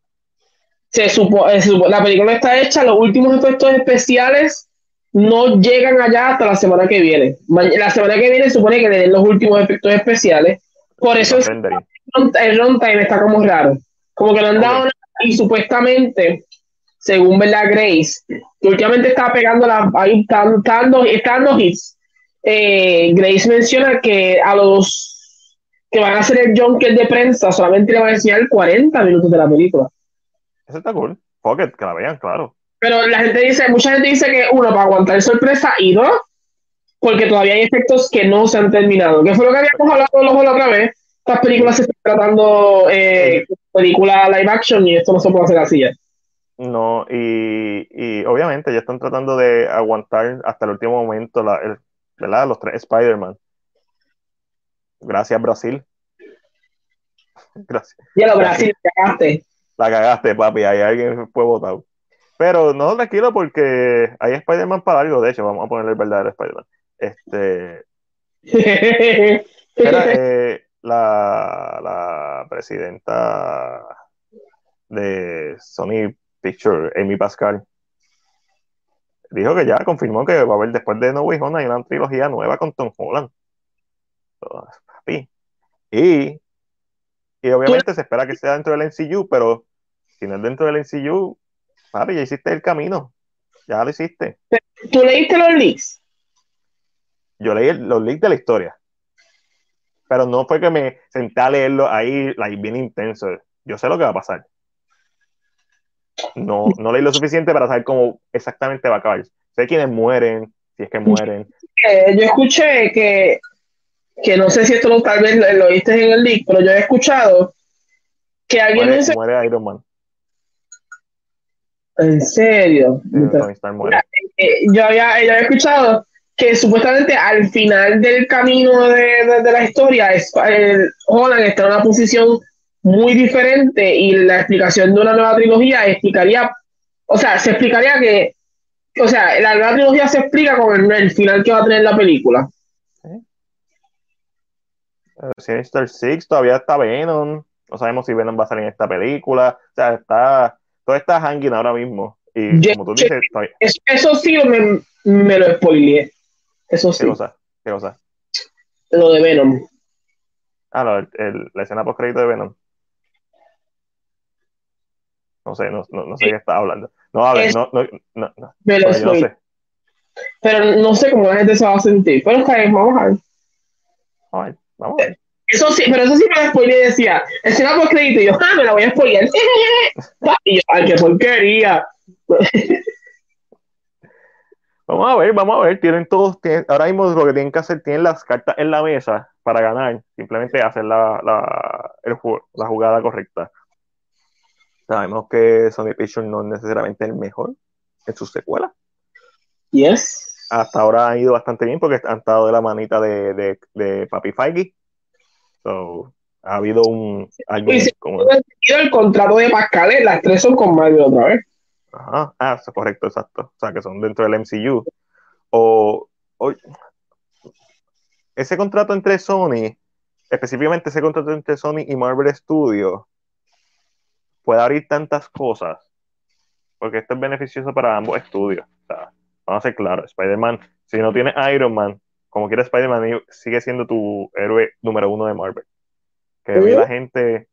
Se supo, la película está hecha, los últimos efectos especiales no llegan allá hasta la semana que viene. La semana que viene supone que le den los últimos efectos especiales. Por eso es, el runtime está como raro. Como que lo han dado y supuestamente, según verdad Grace, que últimamente estaba pegando la, ahí están, dando hits. Eh, Grace menciona que a los que van a hacer el junket de prensa solamente le van a enseñar 40 minutos de la película. Eso está cool. Pocket, que la vean, claro. Pero la gente dice, mucha gente dice que uno, para aguantar sorpresa y dos, porque todavía hay efectos que no se han terminado. Que fue lo que habíamos hablado la otra vez. Estas películas se están tratando eh, película live action y esto no se puede hacer así ya. No, y, y, obviamente ya están tratando de aguantar hasta el último momento la, ¿verdad? los tres Spider-Man. Gracias, Brasil. Gracias. Ya lo Brasil, cagaste. La cagaste, papi. Ahí alguien fue votado. Pero no, tranquilo, porque hay Spider-Man para algo. De hecho, vamos a ponerle el verdadero Spider-Man. Este. Era, eh, la, la presidenta de Sony Picture, Amy Pascal, dijo que ya confirmó que va a haber después de No Way Home hay una trilogía nueva con Tom Holland. Y, y obviamente se espera que sea dentro del NCU, pero si no es dentro del NCU, papi, ya hiciste el camino. Ya lo hiciste. ¿Tú leíste los leaks? Yo leí los leaks de la historia. Pero no fue que me senté a leerlo ahí bien intenso. Yo sé lo que va a pasar. No, no leí lo suficiente para saber cómo exactamente va a acabar. Sé quiénes mueren, si es que mueren. Eh, yo escuché que que no sé si esto lo, tal vez lo, oíste en el leak, pero yo he escuchado que alguien muere, muere Iron Man. En serio. Eh, yo, había, yo había escuchado que supuestamente al final del camino de, de, la historia, el Holland está en una posición muy diferente y la explicación de una nueva trilogía explicaría, o sea, se explicaría que, o sea, la nueva trilogía se explica con el final que va a tener la película. Sinister Six, todavía está Venom. No sabemos si Venom va a salir en esta película. O sea, está. Todo está hanging ahora mismo. Y como tú dices, eso, sí me, me, lo spoileé. Eso sí. ¿Qué cosa? ¿Qué cosa? Lo de Venom. Ah, no, el, la escena post crédito de Venom. No sé, no, no, no sé qué está hablando. No, a ver, no, no, no, no. Me lo sé. Pero no sé cómo la gente se va a sentir. Pero está bien, vamos a ver. A ver. Vamos Eso sí, pero eso sí me lo spoileé y decía, escena por crédito, y yo, ah, me la voy a spoilear. y yo, ay, qué porquería. vamos a ver, vamos a ver, tienen todos, ahora mismo lo que tienen que hacer, tienen las cartas en la mesa para ganar, simplemente hacer la, la, el, la jugada correcta. Sabemos que Sony Pictures no es necesariamente el mejor en sus secuelas. Yes hasta ahora han ido bastante bien porque han estado de la manita de, de, de Papi Feige. So, ha habido un. Alguien, como... el contrato de Pascal, las tres son con Mario otra vez. Ajá, ah, correcto, exacto. O sea, que son dentro del MCU. O, o, ese contrato entre Sony, específicamente ese contrato entre Sony y Marvel Studios, puede abrir tantas cosas, porque esto es beneficioso para ambos estudios. O sea, vamos a ser claros, Spider-Man, si no tienes Iron Man, como quiera Spider-Man sigue siendo tu héroe número uno de Marvel. Que la gente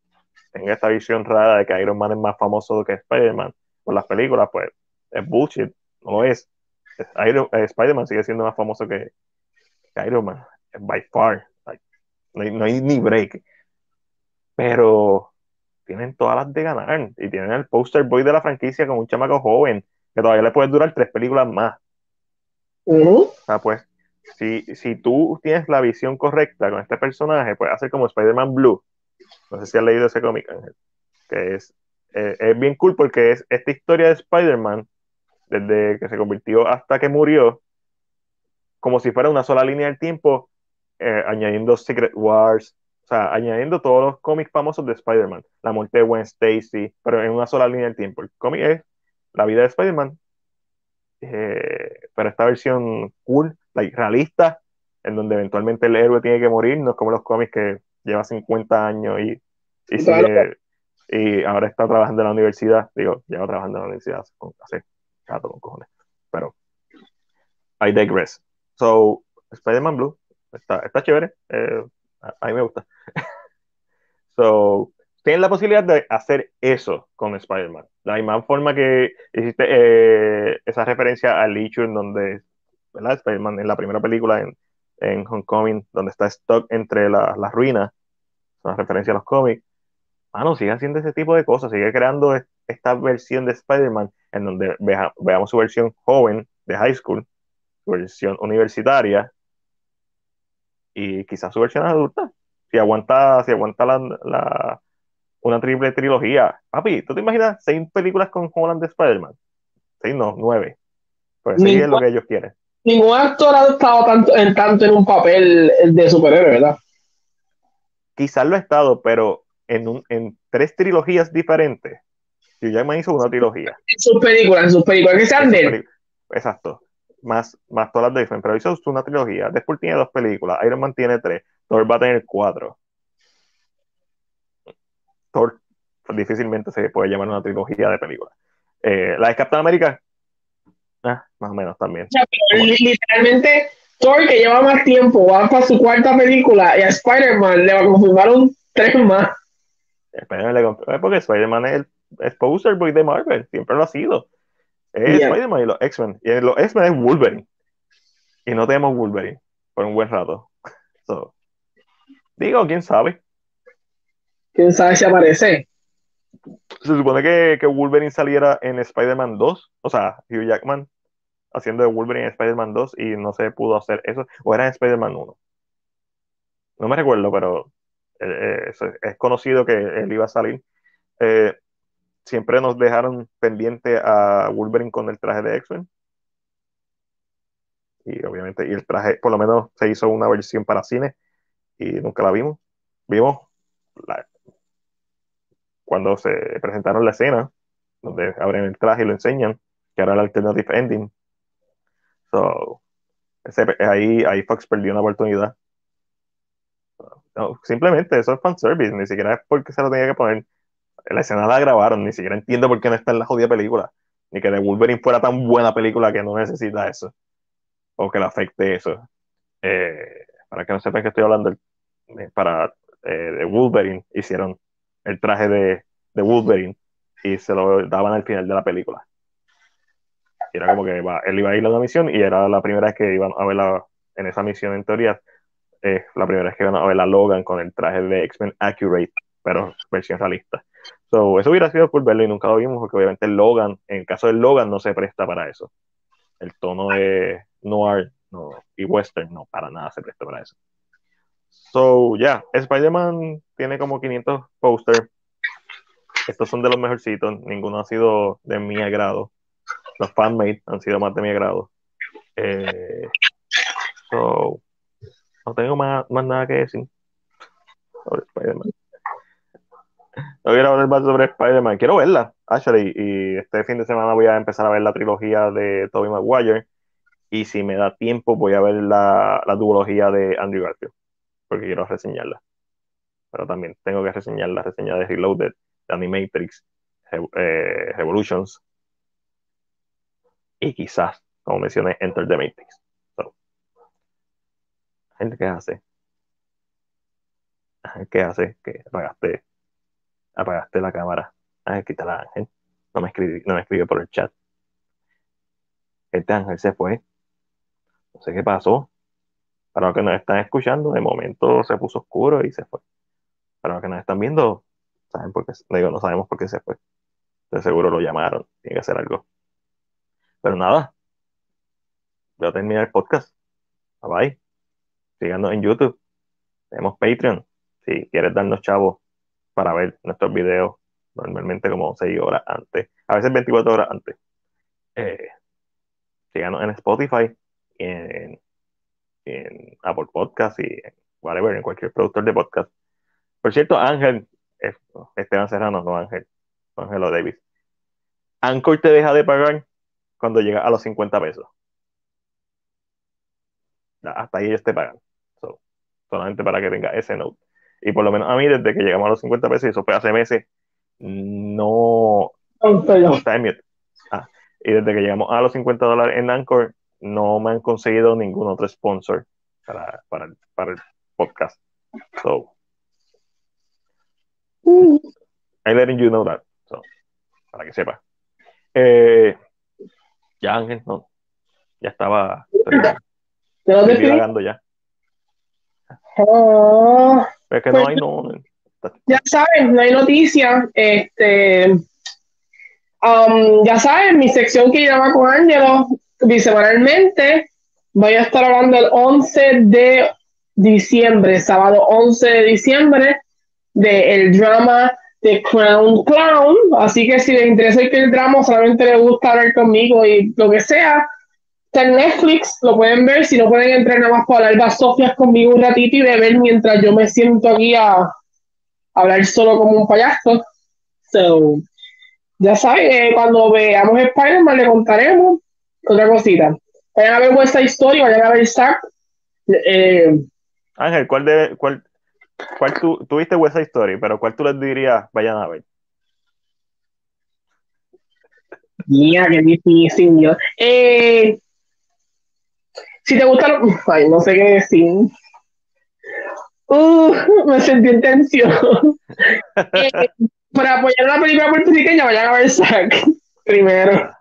tenga esta visión rara de que Iron Man es más famoso que Spider-Man por las películas, pues es bullshit, no lo es. Eh, Spider-Man sigue siendo más famoso que, Iron Man, by far. no, hay, no hay ni break. Pero tienen todas las de ganar y tienen el poster boy de la franquicia con un chamaco joven que todavía le puede durar tres películas más. O sea, pues, si, tú tienes la visión correcta con este personaje, puedes hacer como Spider-Man Blue. No sé si has leído ese cómic, Ángel. Que es, eh, es bien cool porque es esta historia de Spider-Man, desde que se convirtió hasta que murió, como si fuera una sola línea del tiempo, eh, añadiendo Secret Wars, o sea, añadiendo todos los cómics famosos de Spider-Man. La muerte de Gwen Stacy, pero en una sola línea del tiempo. El cómic es la vida de Spider-Man eh, pero esta versión cool, realista, en donde eventualmente el héroe tiene que morir, no es como los cómics que lleva 50 años y, y, ahora está trabajando en la universidad, digo, lleva trabajando en la universidad hace gato con cojones, pero I digress. So, Spider-Man Blue está, está chévere, eh, a, mí me gusta. so, tienen la posibilidad de hacer eso con Spider-Man. La misma forma que hiciste eh, esa referencia a Lee en donde, ¿verdad? Spider-Man en la primera película en, en Homecoming, donde está stuck entre las ruinas, una referencia a los cómics. Mano, sigue haciendo ese tipo de cosas, sigue creando esta versión de Spider-Man en donde veamos su versión joven de high school, su versión universitaria y quizás su versión adulta. Si aguanta, si aguanta la, una triple trilogía. Papi, ¿tú te imaginas seis películas con Holland de Spider-Man? Seis no, nueve. Pues sí es lo que ellos quieren ningún actor ha estado tanto en, tanto en un papel de superhéroe, ¿verdad? Quizás lo ha estado, pero en, un, en tres trilogías diferentes. Yo ya me hizo una trilogía. En sus películas, en sus películas que sean de Exacto. Más, más todas las de pero hizo una trilogía. Deadpool tiene dos películas, Iron Man tiene tres, Thor va a tener cuatro. Thor difícilmente se puede llamar una trilogía de películas. Eh, la de Captain America Ah, más o menos también. literalmente, Thor, que lleva más tiempo, va para su cuarta película y a Spider-Man le confirmaron tres más. porque Spider-Man es el exposer boy de Marvel, siempre lo ha sido. Es Spider-Man y los X-Men. Y los X-Men es Wolverine. Y no tenemos Wolverine por un buen rato. digo, quién sabe. ¿Quién sabe si aparece? Se supone que, que Wolverine saliera en Spider-Man 2, o sea, Hugh Jackman haciendo de Wolverine en Spider-Man 2 y no se pudo hacer eso, o era en Spider-Man 1. No me recuerdo, pero eh, eh, es, conocido que él iba a salir. Eh, siempre nos dejaron pendiente a Wolverine con el traje de X-Men. Y obviamente, y el traje, por lo menos se hizo una versión para cine y nunca la vimos. Vimos cuando se presentaron la escena, donde abren el traje y lo enseñan, que era el alternative ending, ahí, ahí Fox perdió una oportunidad. simplemente eso es fanservice, ni siquiera es porque se lo tenía que poner. La escena la grabaron, ni siquiera entiendo por qué no está en la jodida película. Ni que The Wolverine fuera tan buena película que no necesita eso. O que le afecte eso. Eh, para que no sepan que estoy hablando, eh, para eh, The Wolverine hicieron el traje de, de Wolverine y se lo daban al final de la película era como que él iba a ir a una misión y era la primera vez que iban a ver en esa misión en teoría, eh, la primera vez que iban a ver a Logan con el traje de X-Men Accurate, pero versión realista. So, eso hubiera sido por verlo y nunca lo vimos porque obviamente Logan, en el caso de Logan no se presta para eso. El tono de noir no, y western no, para nada se presta para eso. So, ya, Spider-Man tiene como 500 posters. Estos son de los mejorcitos, ninguno ha sido de mi agrado los fanmates han sido más de mi agrado. Eh, so, no tengo más, más nada que decir sobre Spider-Man. No quiero hablar más sobre Spider-Man. Quiero verla, actually. Y este fin de semana voy a empezar a ver la trilogía de Tobey Maguire. Y si me da tiempo, voy a ver la, la duología de Andrew Garfield. Porque quiero reseñarla. Pero también tengo que reseñar la reseña de Reloaded, de Animatrix, eh, Revolutions, y quizás, como mencioné, Enter the Matrix. gente, ¿qué hace? ¿Qué hace? Que apagaste, apagaste la cámara. Ay, quítala, Ángel. No me, escribí, no me escribió por el chat. Este Ángel se fue. No sé qué pasó. Para los que nos están escuchando, de momento se puso oscuro y se fue. Para los que nos están viendo, saben por qué, digo, no sabemos por qué se fue. De seguro lo llamaron, tiene que hacer algo. Pero nada, voy a terminar el podcast. Bye bye. Síganos en YouTube. Tenemos Patreon. Si quieres darnos chavos para ver nuestros videos, normalmente como 6 horas antes, a veces 24 horas antes. Eh, síganos en Spotify, en, en Apple Podcast y en whatever, en cualquier productor de podcast. Por cierto, Ángel, Esteban Serrano, no Ángel, Ángelo Davis. Anchor te deja de pagar cuando llega a los 50 pesos. hasta ahí ellos te pagan. solamente para que tenga ese note. Y por lo menos a mí, desde que llegamos a los 50 pesos, y eso fue hace meses, no. Ah, y desde que llegamos a los 50 dólares en Anchor, no me han conseguido ningún otro sponsor para, para, el, para el podcast. So, I'm letting you know that. So, para que sepa. Eh, ya, Ángel, no. Ya estaba. Estoy ya. Oh, es que no pues hay no. Ya saben, no hay noticias. Este, um, ya saben, mi sección que llama con Ángelo bisemanalmente. Voy a estar hablando el 11 de diciembre, sábado 11 de diciembre, del el drama de Crown Clown. Así que si les interesa que el drama, solamente les gusta hablar conmigo y lo que sea, está en Netflix, lo pueden ver. Si no pueden entrar nada más para hablar Sofias conmigo un ratito y beber mientras yo me siento aquí a, hablar solo como un payaso. So, ya saben, eh, cuando veamos Spider-Man le contaremos otra cosita. Vayan a ver vuestra historia, vayan a ver Zack. Eh, Ángel, ¿cuál de cuál, cuál tú tuviste West Story, pero cuál tú les dirías vayan a ver? Mira, qué difícil, yo. Eh, si te gusta, lo... ay, no sé qué decir. Uh, me sentí en tensión. eh, para apoyar la película puertorriqueña, vayan a ver Zack primero.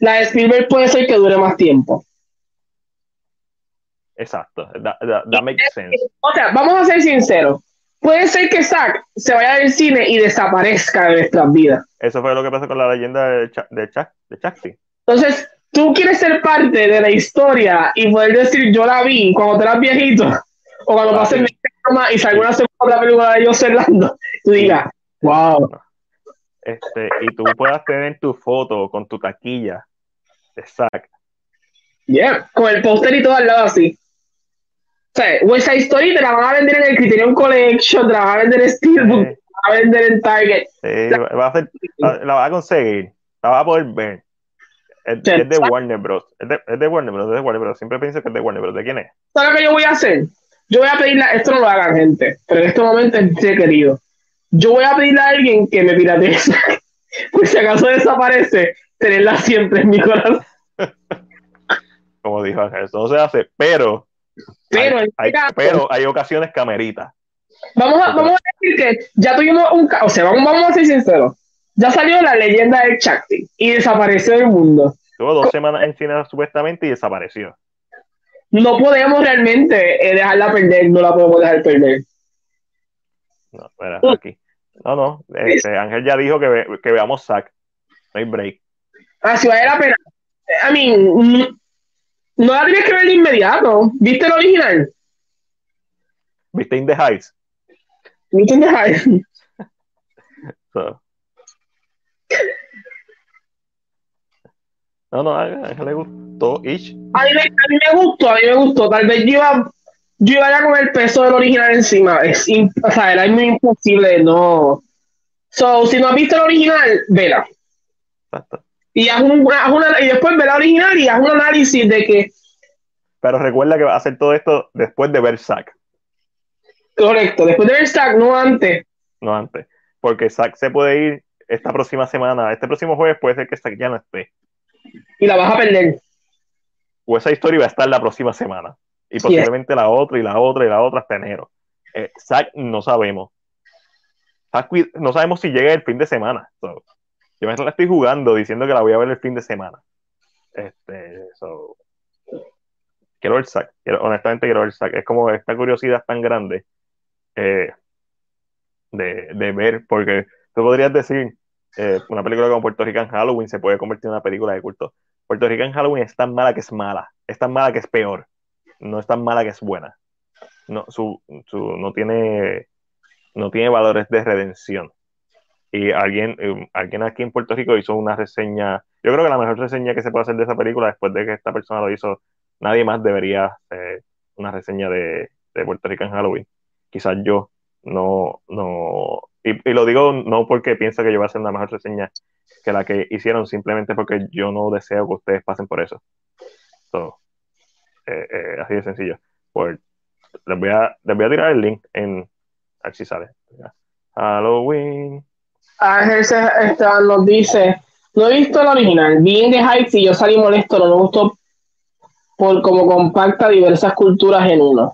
La de Spielberg puede ser que dure más tiempo. Exacto, that, makes sense. O sea, vamos a ser sinceros. Puede ser que Zack se vaya del cine y desaparezca de nuestras vidas. Eso fue lo que pasó con la leyenda de, de, de Entonces, tú quieres ser parte de la historia y poder decir, yo la vi cuando te eras viejito, o cuando ah, pasen y salga una segunda película de ellos Orlando, tú digas, wow. Este, y tú puedas tener tu foto con tu taquilla. Exacto. Yeah, con el póster y todo al lado así. O sea, esa Story te la van a vender en el Criterion Collection, te la van a vender en Steelbook, te la van a vender en Target. Sí, la, va a hacer, la, va a conseguir, la va a poder ver. Es, de Warner Bros. Es de, es de, Warner Bros. Es de Warner Bros. Siempre pienso que es de Warner Bros. ¿De quién es? ¿Sabes lo que yo voy a hacer? Yo voy a pedirle, esto no lo hagan gente, pero en este momento es querido. Yo voy a pedirle a alguien que me piratee pues si acaso desaparece, tenerla siempre en mi corazón. Como dijo Ángel, eso no se hace, pero pero hay, pero hay ocasiones cameritas. Vamos a, vamos a decir que ya tuvimos un o sea, vamos, vamos a ser sinceros. Ya salió la leyenda del Chakti y desapareció del mundo. Tuvo dos semanas en cine supuestamente y desapareció no podemos realmente eh, dejarla perder, no la podemos dejar perder. No, espera, aquí. No, no, este, Ángel ya dijo que, que veamos Zack. No hay break. Ah, si vale la pena. I mean, no la tienes que ver de inmediato. ¿Viste el original? ¿Viste In the Heights? ¿Viste In the Heights? so. No, no, a Ángel le gustó Ish. A mí, me, gustó, a mí me gustó. Tal vez yo iba, yo iba ya con el peso del original encima. Es, o sea, era muy imposible, no. So, si no has visto el original, vela. Exacto. Y, haz una, y después ve la original y haz un análisis de que. Pero recuerda que va a hacer todo esto después de ver Zack. Correcto, después de ver Zack, no antes. No antes. Porque Zack se puede ir esta próxima semana. Este próximo jueves puede ser que Zack ya no esté y la vas a perder. O esa historia va a estar la próxima semana. Y posiblemente la otra y la otra y la otra hasta enero. Eh, no sabemos. no sabemos si llega el fin de semana. yo me la estoy jugando diciendo que la voy a ver el fin de semana. Este, quiero ver Zack. honestamente quiero ver Zack. Es como esta curiosidad tan grande eh, de, de ver, porque tú podrías decir, eh, una película como Puerto Rican Halloween se puede convertir en una película de culto. Puerto Rican Halloween es tan mala que es mala, es tan mala que es peor, no es tan mala que es buena. No, su, su, no, tiene, no tiene valores de redención. Y alguien, eh, alguien aquí en Puerto Rico hizo una reseña, yo creo que la mejor reseña que se puede hacer de esa película después de que esta persona lo hizo, nadie más debería hacer una reseña de, de Puerto Rican Halloween. Quizás yo no, no, y, lo digo no porque pienso que yo voy a hacer una mejor reseña que la que hicieron, simplemente porque yo no deseo que ustedes pasen por eso. Eh, eh, así de sencillo. Pues, les, voy a, les voy a tirar el link en. A si sale. Halloween. Ángel Esteban nos dice: No he visto el original, vi en The Heights y yo salí molesto, no me gustó por cómo compacta diversas culturas en uno.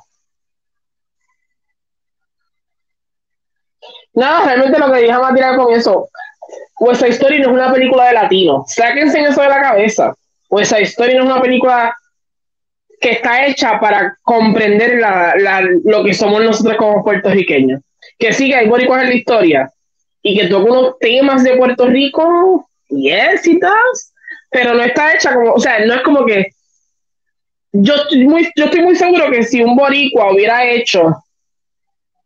Nada, realmente lo que dije a tirar con eso. West Story no es una película de latino. Sáquense eso de la cabeza. West Story no es una película que está hecha para comprender lo que somos nosotros como puertorriqueños. Que sí, que hay boricuas en la historia y que toca unos temas de Puerto Rico, yes, y pero no está hecha como, o sea, no es como que yo estoy muy, yo estoy muy seguro que si un boricua hubiera hecho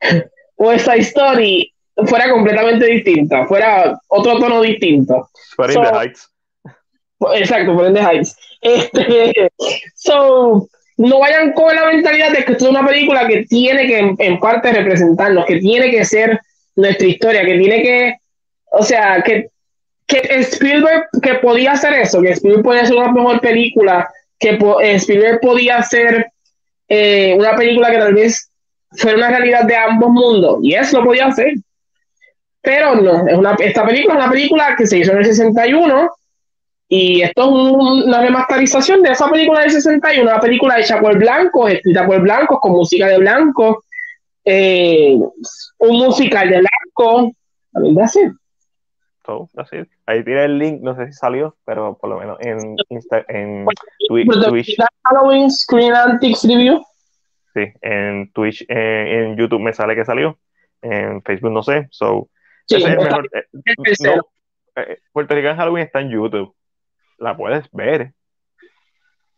esa historia fuera completamente distinta, fuera otro tono distinto. Fuera in the Heights. Exacto, the Heights. Este, so, no vayan con la mentalidad de que esto es una película que tiene que en, parte representarnos, que tiene que ser nuestra historia, que tiene que, o sea, que, que Spielberg que podía hacer eso, que Spielberg podía hacer una mejor película, que Spielberg podía hacer eh, una película que tal vez fuera una realidad de ambos mundos, y eso lo podía hacer. Pero no, esta película es una película que se hizo en el 61 y esto es una remasterización de esa película del 61, una película hecha por blancos, escrita por blancos, con música de blancos, eh, un musical de blanco. También así. Todo, así. Ahí tiene el link, no sé si salió, pero por lo menos en, Insta, en Twitch. Halloween Screen Antics Review. Sí, en Twitch, eh, en YouTube me sale que salió. En Facebook no sé. So, sí, es mejor. Eh, no, eh, Puerto Rico en Halloween está en YouTube la puedes ver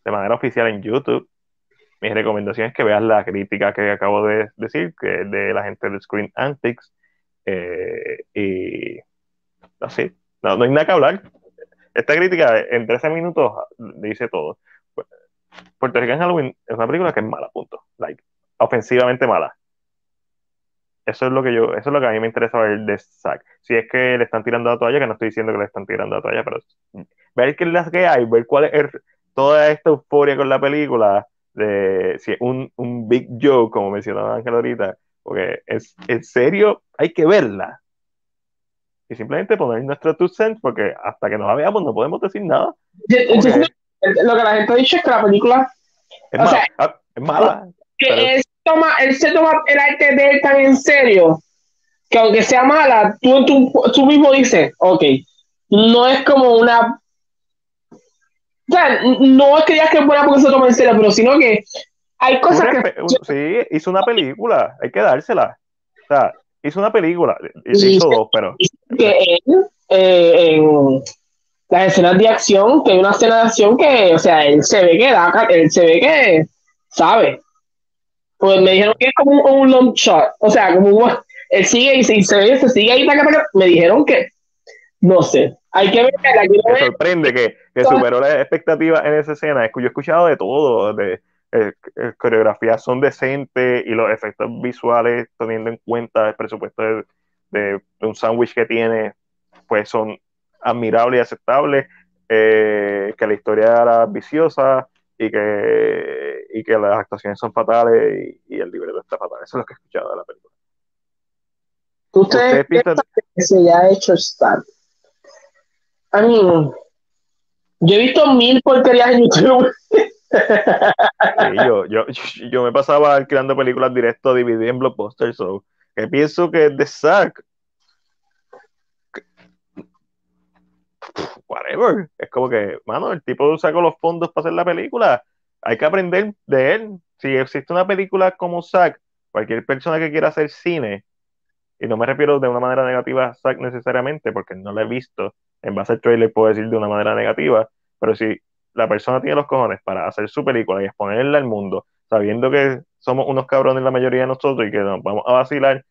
de manera oficial en YouTube. Mi recomendación es que veas la crítica que acabo de decir, que es de la gente de Screen Antics. Eh, y así, no, no hay nada que hablar. Esta crítica en 13 minutos dice todo. Puerto Rico en Halloween es una película que es mala, punto. Like, ofensivamente mala. Eso es lo que yo, eso es lo que a mí me interesa ver de Zack. Si es que le están tirando la toalla, que no estoy diciendo que le están tirando la toalla, pero ver qué es las que hay, ver cuál es toda esta euforia con la película, de si es un, un big joke, como mencionaba Ángel ahorita, porque es en serio, hay que verla. Y simplemente poner nuestro two cents, porque hasta que no la veamos no podemos decir nada. lo que la gente ha dicho es que la película es, mala, ah, es mala. Que toma, él se toma el arte de él tan en serio que aunque sea mala, tú, tú, tú mismo dices, ok, no es como una o sea, no es que ya que es buena porque se toma en serio, pero sino que hay cosas que. Sí, hizo una película, hay que dársela. O sea, hizo una película, hizo dos, pero. Que él, eh, en las escenas de acción, que hay una escena de acción que, o sea, él se ve que da, él se ve que sabe. Pues me dijeron que es como un, long shot, o sea, como un, él sigue y se, se ve, se sigue ahí, me dijeron que, no sé, hay que verla. Me sorprende que, que superó las expectativas en esa escena. Yo he escuchado de todo, de eh, eh, coreografías son decentes y los efectos visuales, teniendo en cuenta el presupuesto de, un sándwich que tiene, pues son admirables y aceptables. Eh, que la historia era viciosa y que, y que las actuaciones son fatales y, el libreto está fatal. Eso es lo que he escuchado de la película. ¿Usted, que se ha hecho Star? I mean, yo he visto mil porquerías en YouTube. yo, yo, yo, me pasaba creando películas directo DVD en Blockbuster, so que pienso que es de Whatever. Es como que, mano, el tipo sacó los fondos para hacer la película. Hay que aprender de él. Si existe una película como Zack, cualquier persona que quiera hacer cine, y no me refiero de una manera negativa a Zack necesariamente, porque no la he visto, en base al trailer puedo decir de una manera negativa, pero si la persona tiene los cojones para hacer su película y exponerla al mundo, sabiendo que somos unos cabrones la mayoría de nosotros y que nos vamos a vacilar,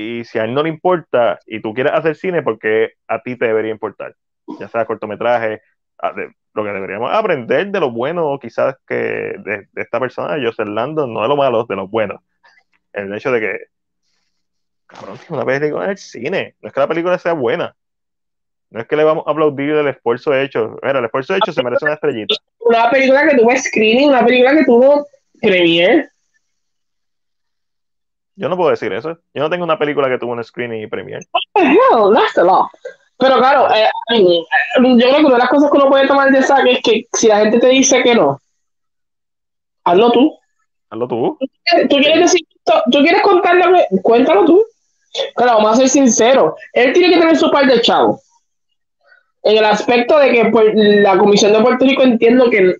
y si a él no le importa y tú quieres hacer cine, porque a ti te debería importar, ya sea cortometraje, lo que deberíamos aprender de lo bueno quizás que de, esta persona, Joseph Landon, no de lo malo, de lo bueno. El hecho de que, cabrón, una película en el cine, no es que la película sea buena, no es que le vamos a aplaudir el esfuerzo hecho. Mira, el esfuerzo hecho se merece una estrellita. una película que tuvo screening, una película que tuvo premiere. Yo no puedo decir eso. Yo no tengo una película que tuvo un screening y premiere. Hell, that's law. Pero claro, eh, yo creo que una de las cosas que uno puede tomar de saque es que si la gente te dice que no, hazlo tú. Hazlo tú. ¿Tú quieres decir, tú quieres contarlo? Cuéntalo tú. Claro, vamos a ser sinceros. Él tiene que tener su par de chavos. En el aspecto de que pues, la Comisión de Puerto Rico entiendo que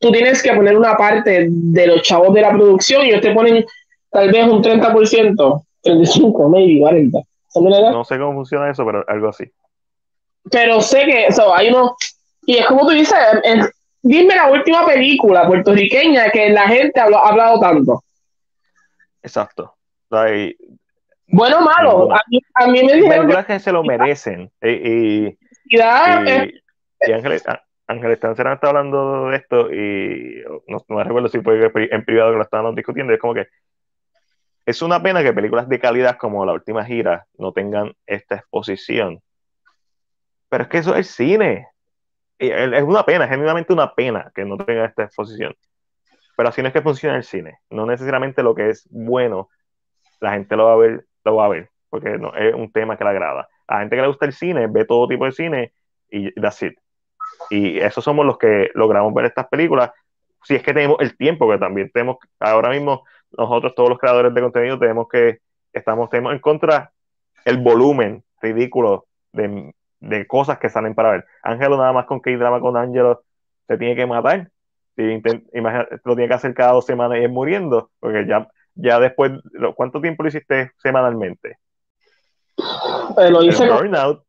tú tienes que poner una parte de los chavos de la producción y ellos te ponen tal vez un 30%, 35, maybe, 40. No sé cómo funciona eso, pero algo así. Pero sé que eso, hay uno, y es como tú dices, dime la última película puertorriqueña que la gente ha, hablado tanto. Exacto. bueno o malo, a mí, a mí, me dijeron que, que se lo merecen. Y, y, y, Ángel, Ángel está hablando de esto y no, me recuerdo si fue en privado que lo estábamos discutiendo. Es como que es una pena que películas de calidad como La Última Gira no tengan esta exposición pero es que eso es cine. Es una pena, genuinamente una pena que no tenga esta exposición. Pero así no es que funciona el cine. No necesariamente lo que es bueno, la gente lo va a ver, lo va a ver, porque no, es un tema que le agrada. A la gente que le gusta el cine, ve todo tipo de cine y that's it. Y esos somos los que logramos ver estas películas. Si es que tenemos el tiempo, que también tenemos, ahora mismo, nosotros, todos los creadores de contenido, tenemos que, estamos, tenemos en contra el volumen ridículo de de cosas que salen para ver. Ángelo nada más con que drama con Ángelo se tiene que matar. lo tiene que hacer cada dos semanas y ir muriendo, porque ya, ya después, ¿cuánto tiempo lo hiciste semanalmente? Eh, lo hice el burnout,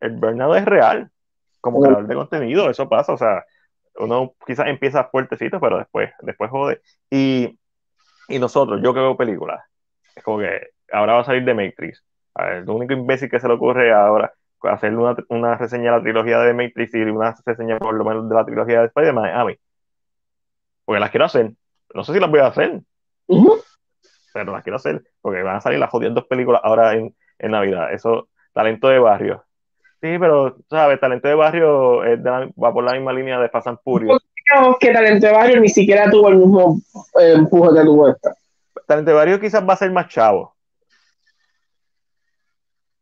el burnout es real, como creador de contenido, eso pasa, o sea, uno quizás empieza fuertecito, pero después, después jode. Y, y nosotros, yo que veo películas, es como que ahora va a salir de Matrix. A ver, lo único imbécil que se le ocurre ahora hacer una, una, reseña de la trilogía de Matrix y una reseña por lo menos de la trilogía de Spider-Man a mí. Porque las quiero hacer. No sé si las voy a hacer. Pero las quiero hacer. Porque van a salir las jodidas dos películas ahora en, en Navidad. Eso, talento de barrio. Sí, pero, ¿sabes? Talento de barrio va por la misma línea de Fast and Furious. Que Talento de barrio ni siquiera tuvo el mismo eh, empuje que tuvo esta. Talento de barrio quizás va a ser más chavo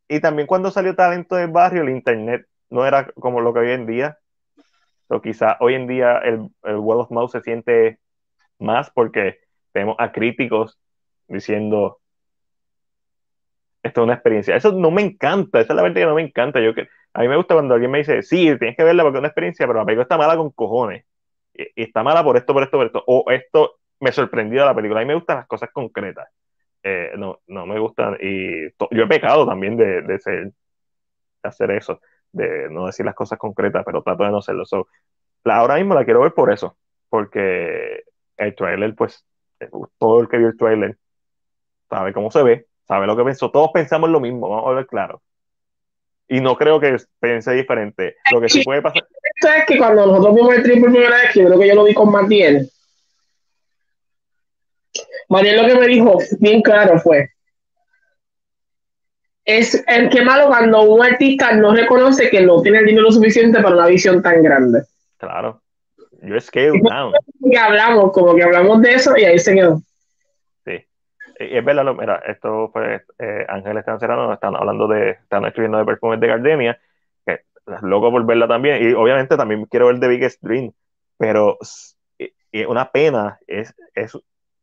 y también cuando salió Talento del Barrio, el Internet no era como lo que hoy en día. O quizá hoy en día el, el of Mouse se siente más porque tenemos a críticos diciendo esto es una experiencia. Eso no me encanta, esa es la verdad que no me encanta. Yo que, a mí me gusta cuando alguien me dice, sí, tienes que verla porque es una experiencia, pero la película está mala con cojones. Y está mala por esto, por esto, por esto. O esto me sorprendió la película. A mí me gustan las cosas concretas. Eh, no, no me gustan. Y yo he pecado también de, de, hacer eso, de no decir las cosas concretas, pero trato de no hacerlo. la, ahora mismo la quiero ver por eso, porque el trailer, pues, todo el que vio el trailer sabe cómo se ve, sabe lo que pensó. Todos pensamos lo mismo, vamos a ver claro. Y no creo que pense diferente. Lo que sí puede pasar. Es que cuando nosotros vimos el trailer por primera vez, que yo creo que yo lo vi con Matiel, Mariel lo que me dijo bien claro fue, es el que malo cuando un artista no reconoce que no tiene el dinero suficiente para una visión tan grande. Claro. Yo scale down. Que hablamos, como que hablamos de eso y ahí se quedó. Sí. Y es verdad, mira, esto fue eh, Ángeles Cancerano, están hablando de, están escribiendo de perfumes de Gardenia, loco por verla también, y obviamente también quiero ver The Biggest Dream, pero es una pena, es, es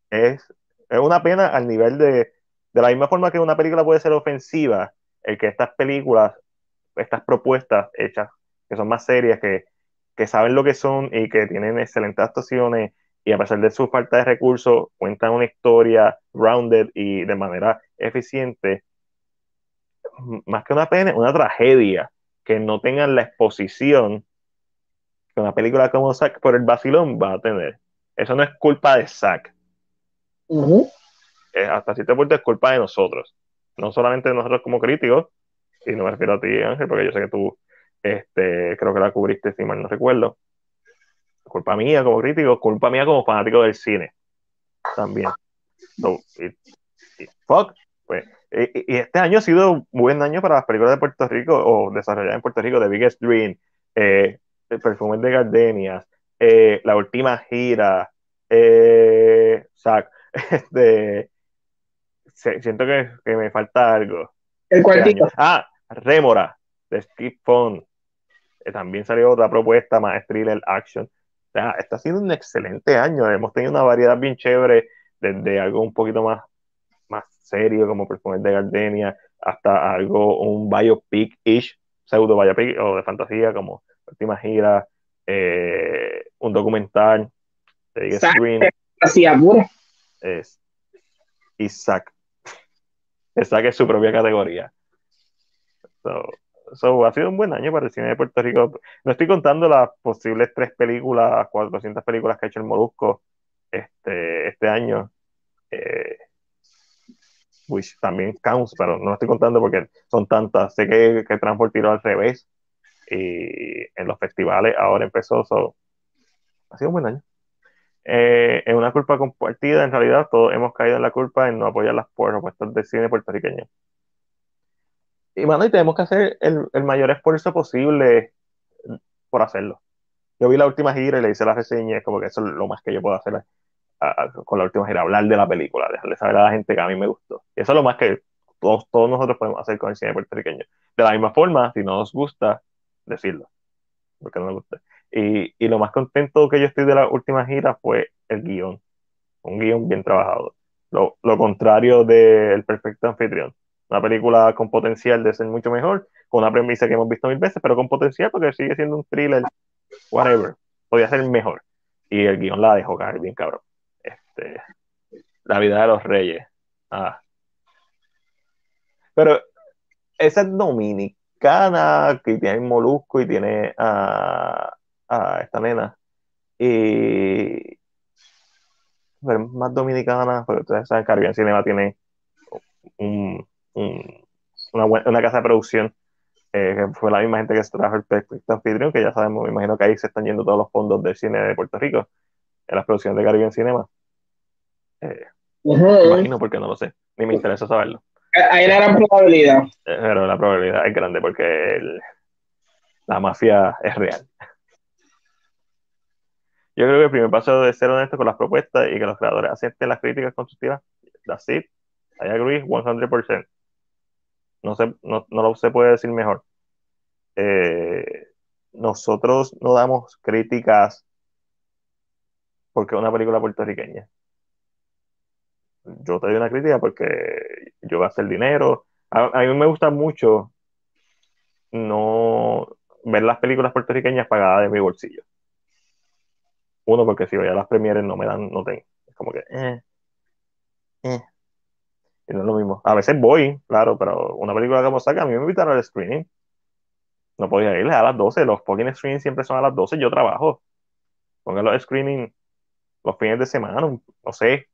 es, una pena al nivel de, de la misma forma que una película puede ser ofensiva, el que estas películas, estas propuestas hechas, que son más serias, que, que saben lo que son y que tienen excelentes actuaciones y a pesar de su falta de recursos, cuentan una historia rounded y de manera eficiente, más que una pena, una tragedia que no tengan la exposición que una película como Zack por el vacilón va a tener. Eso no es culpa de Zack, eh, hasta cierto punto es culpa de nosotros, no solamente de nosotros como críticos, y no me refiero a ti, Ángel, porque yo sé que tú este, creo que la cubriste, si mal no recuerdo. Culpa mía como crítico, culpa mía como fanático del cine. También. y, fuck, pues, y, este año ha sido un buen año para las películas de Puerto Rico o desarrolladas en Puerto Rico, The Biggest Dream, eh, el perfume de Gardenias, eh, la última gira, eh, este, siento que, me falta algo. El cuartito. Ah, Rémora, de Steve Fond. también salió otra propuesta más thriller action. O sea, está siendo un excelente año. Hemos tenido una variedad bien chévere, desde algo un poquito más serio, como Perfumes de Gardenia, hasta algo, un biopic-ish, pseudo biopic o de fantasía, como Última Gira, eh, un documental de Screen. Es Isaac. Isaac es su propia categoría. So, ha sido un buen año para el cine de Puerto Rico. No estoy contando las posibles tres películas, 400 películas que ha hecho el Molusco este, este año. Eh, which también counts, pero no estoy contando porque son tantas. Sé que, que Transport tiró al revés y en los festivales ahora empezó. So, ha sido un buen año. Eh, es una culpa compartida, en realidad todos hemos caído en la culpa en no apoyar las propuestas de cine puertorriqueño. Y bueno, y tenemos que hacer el, el, mayor esfuerzo posible por hacerlo. Yo vi la última gira y le hice la reseña, es como que eso es lo más que yo puedo hacer con la última gira, hablar de la película, dejarle saber a la gente que a mí me gustó. Eso es lo más que todos, todos nosotros podemos hacer con el cine puertorriqueño. De la misma forma, si no nos gusta, decirlo, porque no me gusta. Y, y lo más contento que yo estoy de la última gira fue el guion, un guion bien trabajado. Lo, lo contrario del Perfecto Anfitrión una película con potencial de ser mucho mejor, con una premisa que hemos visto mil veces, pero con potencial porque sigue siendo un thriller, whatever, podía ser mejor. Y el guion la dejó caer bien cabrón. Este, la vida de los reyes. Ah. Pero esa es dominicana, que tiene Molusco y tiene a, a esta nena. Y más dominicana, porque ustedes saben, Caribbean Cinema tiene un, una, una, casa de producción, eh, que fue la misma gente que se trajo el Perfecto Anfitrión, que ya sabemos, me imagino que ahí se están yendo todos los fondos del cine de Puerto Rico, en las producciones de Caribbean Cinema. Eh, Imagino porque no lo sé, ni me interesa saberlo. Hay una gran probabilidad. Pero la probabilidad es grande porque la mafia es real. Yo creo que el primer paso de ser honesto con las propuestas y que los creadores acepten las críticas constructivas, that's it. I agree 100% no se, no, no lo se puede decir mejor. Eh, nosotros no damos críticas porque es una película puertorriqueña. Yo te doy una crítica porque yo voy a hacer dinero. A, mí me gusta mucho no ver las películas puertorriqueñas pagadas de mi bolsillo. Uno, porque si voy a las premieres no me dan, no tengo. Es como que, eh, eh y no es lo mismo. A veces voy, claro, pero una película como saca, a mí me invitaron al screening. No podía ir a las 12. Los fucking screenings siempre son a las 12. Yo trabajo. Pongan los screenings los fines de semana, no, sé.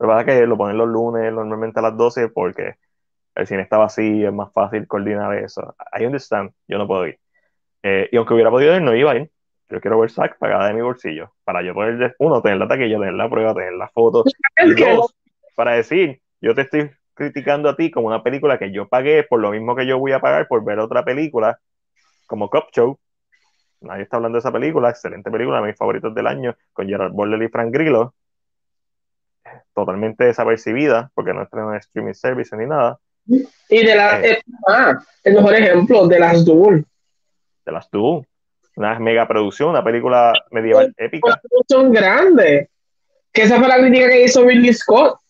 Pero verdad que lo ponen los lunes normalmente a las 12 porque el cine está vacío, es más fácil coordinar eso. I understand, yo no puedo ir. Eh, y aunque hubiera podido ir, no iba a ir. Yo quiero ver SAC pagada de mi bolsillo. Para yo poder, uno, tener la taquilla, tener la prueba, tener la foto. Y dos, para decir, yo te estoy criticando a ti como una película que yo pagué por lo mismo que yo voy a pagar por ver otra película como Cop Show. Nadie está hablando de esa película, excelente película, mis favoritos del año, con Gerard Butler y Frank Grillo. Totalmente desapercibida, porque no está en streaming service ni nada. Y de la. Eh, ah, el mejor ejemplo, de las Duel. De las Duel. Una mega producción, una película medieval épica. Una producción grande. Que esa fue la crítica que hizo Billy Scott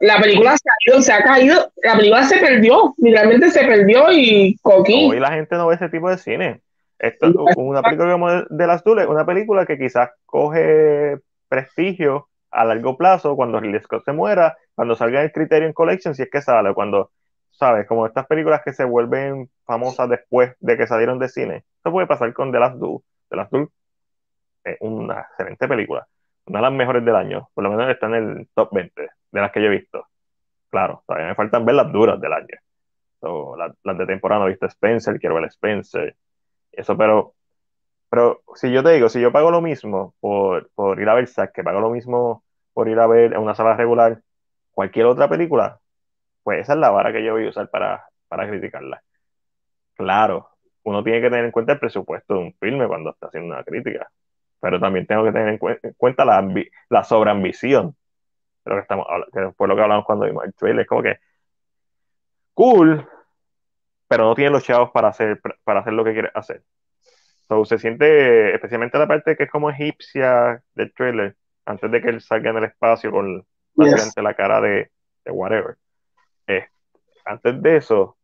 la película se ha, ido, se ha caído, la película se perdió, literalmente se perdió y coquí. Hoy la gente no ve ese tipo de cine. Esto, una película como de las Tules, una película que quizás coge prestigio a largo plazo cuando Ridley Scott se muera, cuando salga el Criterion Collection, si es que sale, cuando, ¿sabes? Como estas películas que se vuelven famosas después de que salieron de cine. Eso puede pasar con The Last Duel. The Last Duel es una excelente película, una de las mejores del año, por lo menos está en el top 20 de las que yo he visto. Claro, todavía me faltan ver las duras del año. las, de temporada no he visto Spencer, quiero ver Spencer. Eso, pero, pero si yo te digo, si yo pago lo mismo por, por ir a ver Zack, que pago lo mismo por ir a ver en una sala regular cualquier otra película, pues esa es la vara que yo voy a usar para, para criticarla. Claro, uno tiene que tener en cuenta el presupuesto de un filme cuando está haciendo una crítica. Pero también tengo que tener en, cuenta la, la sobreambición. Lo que estamos, lo que hablamos cuando vimos el trailer. Es como que cool, pero no tiene los chavos para hacer, para hacer lo que quiere hacer. So, se siente, especialmente la parte que es como egipcia del trailer, antes de que él salga en el espacio con la cara de, de whatever. Eh, antes de eso,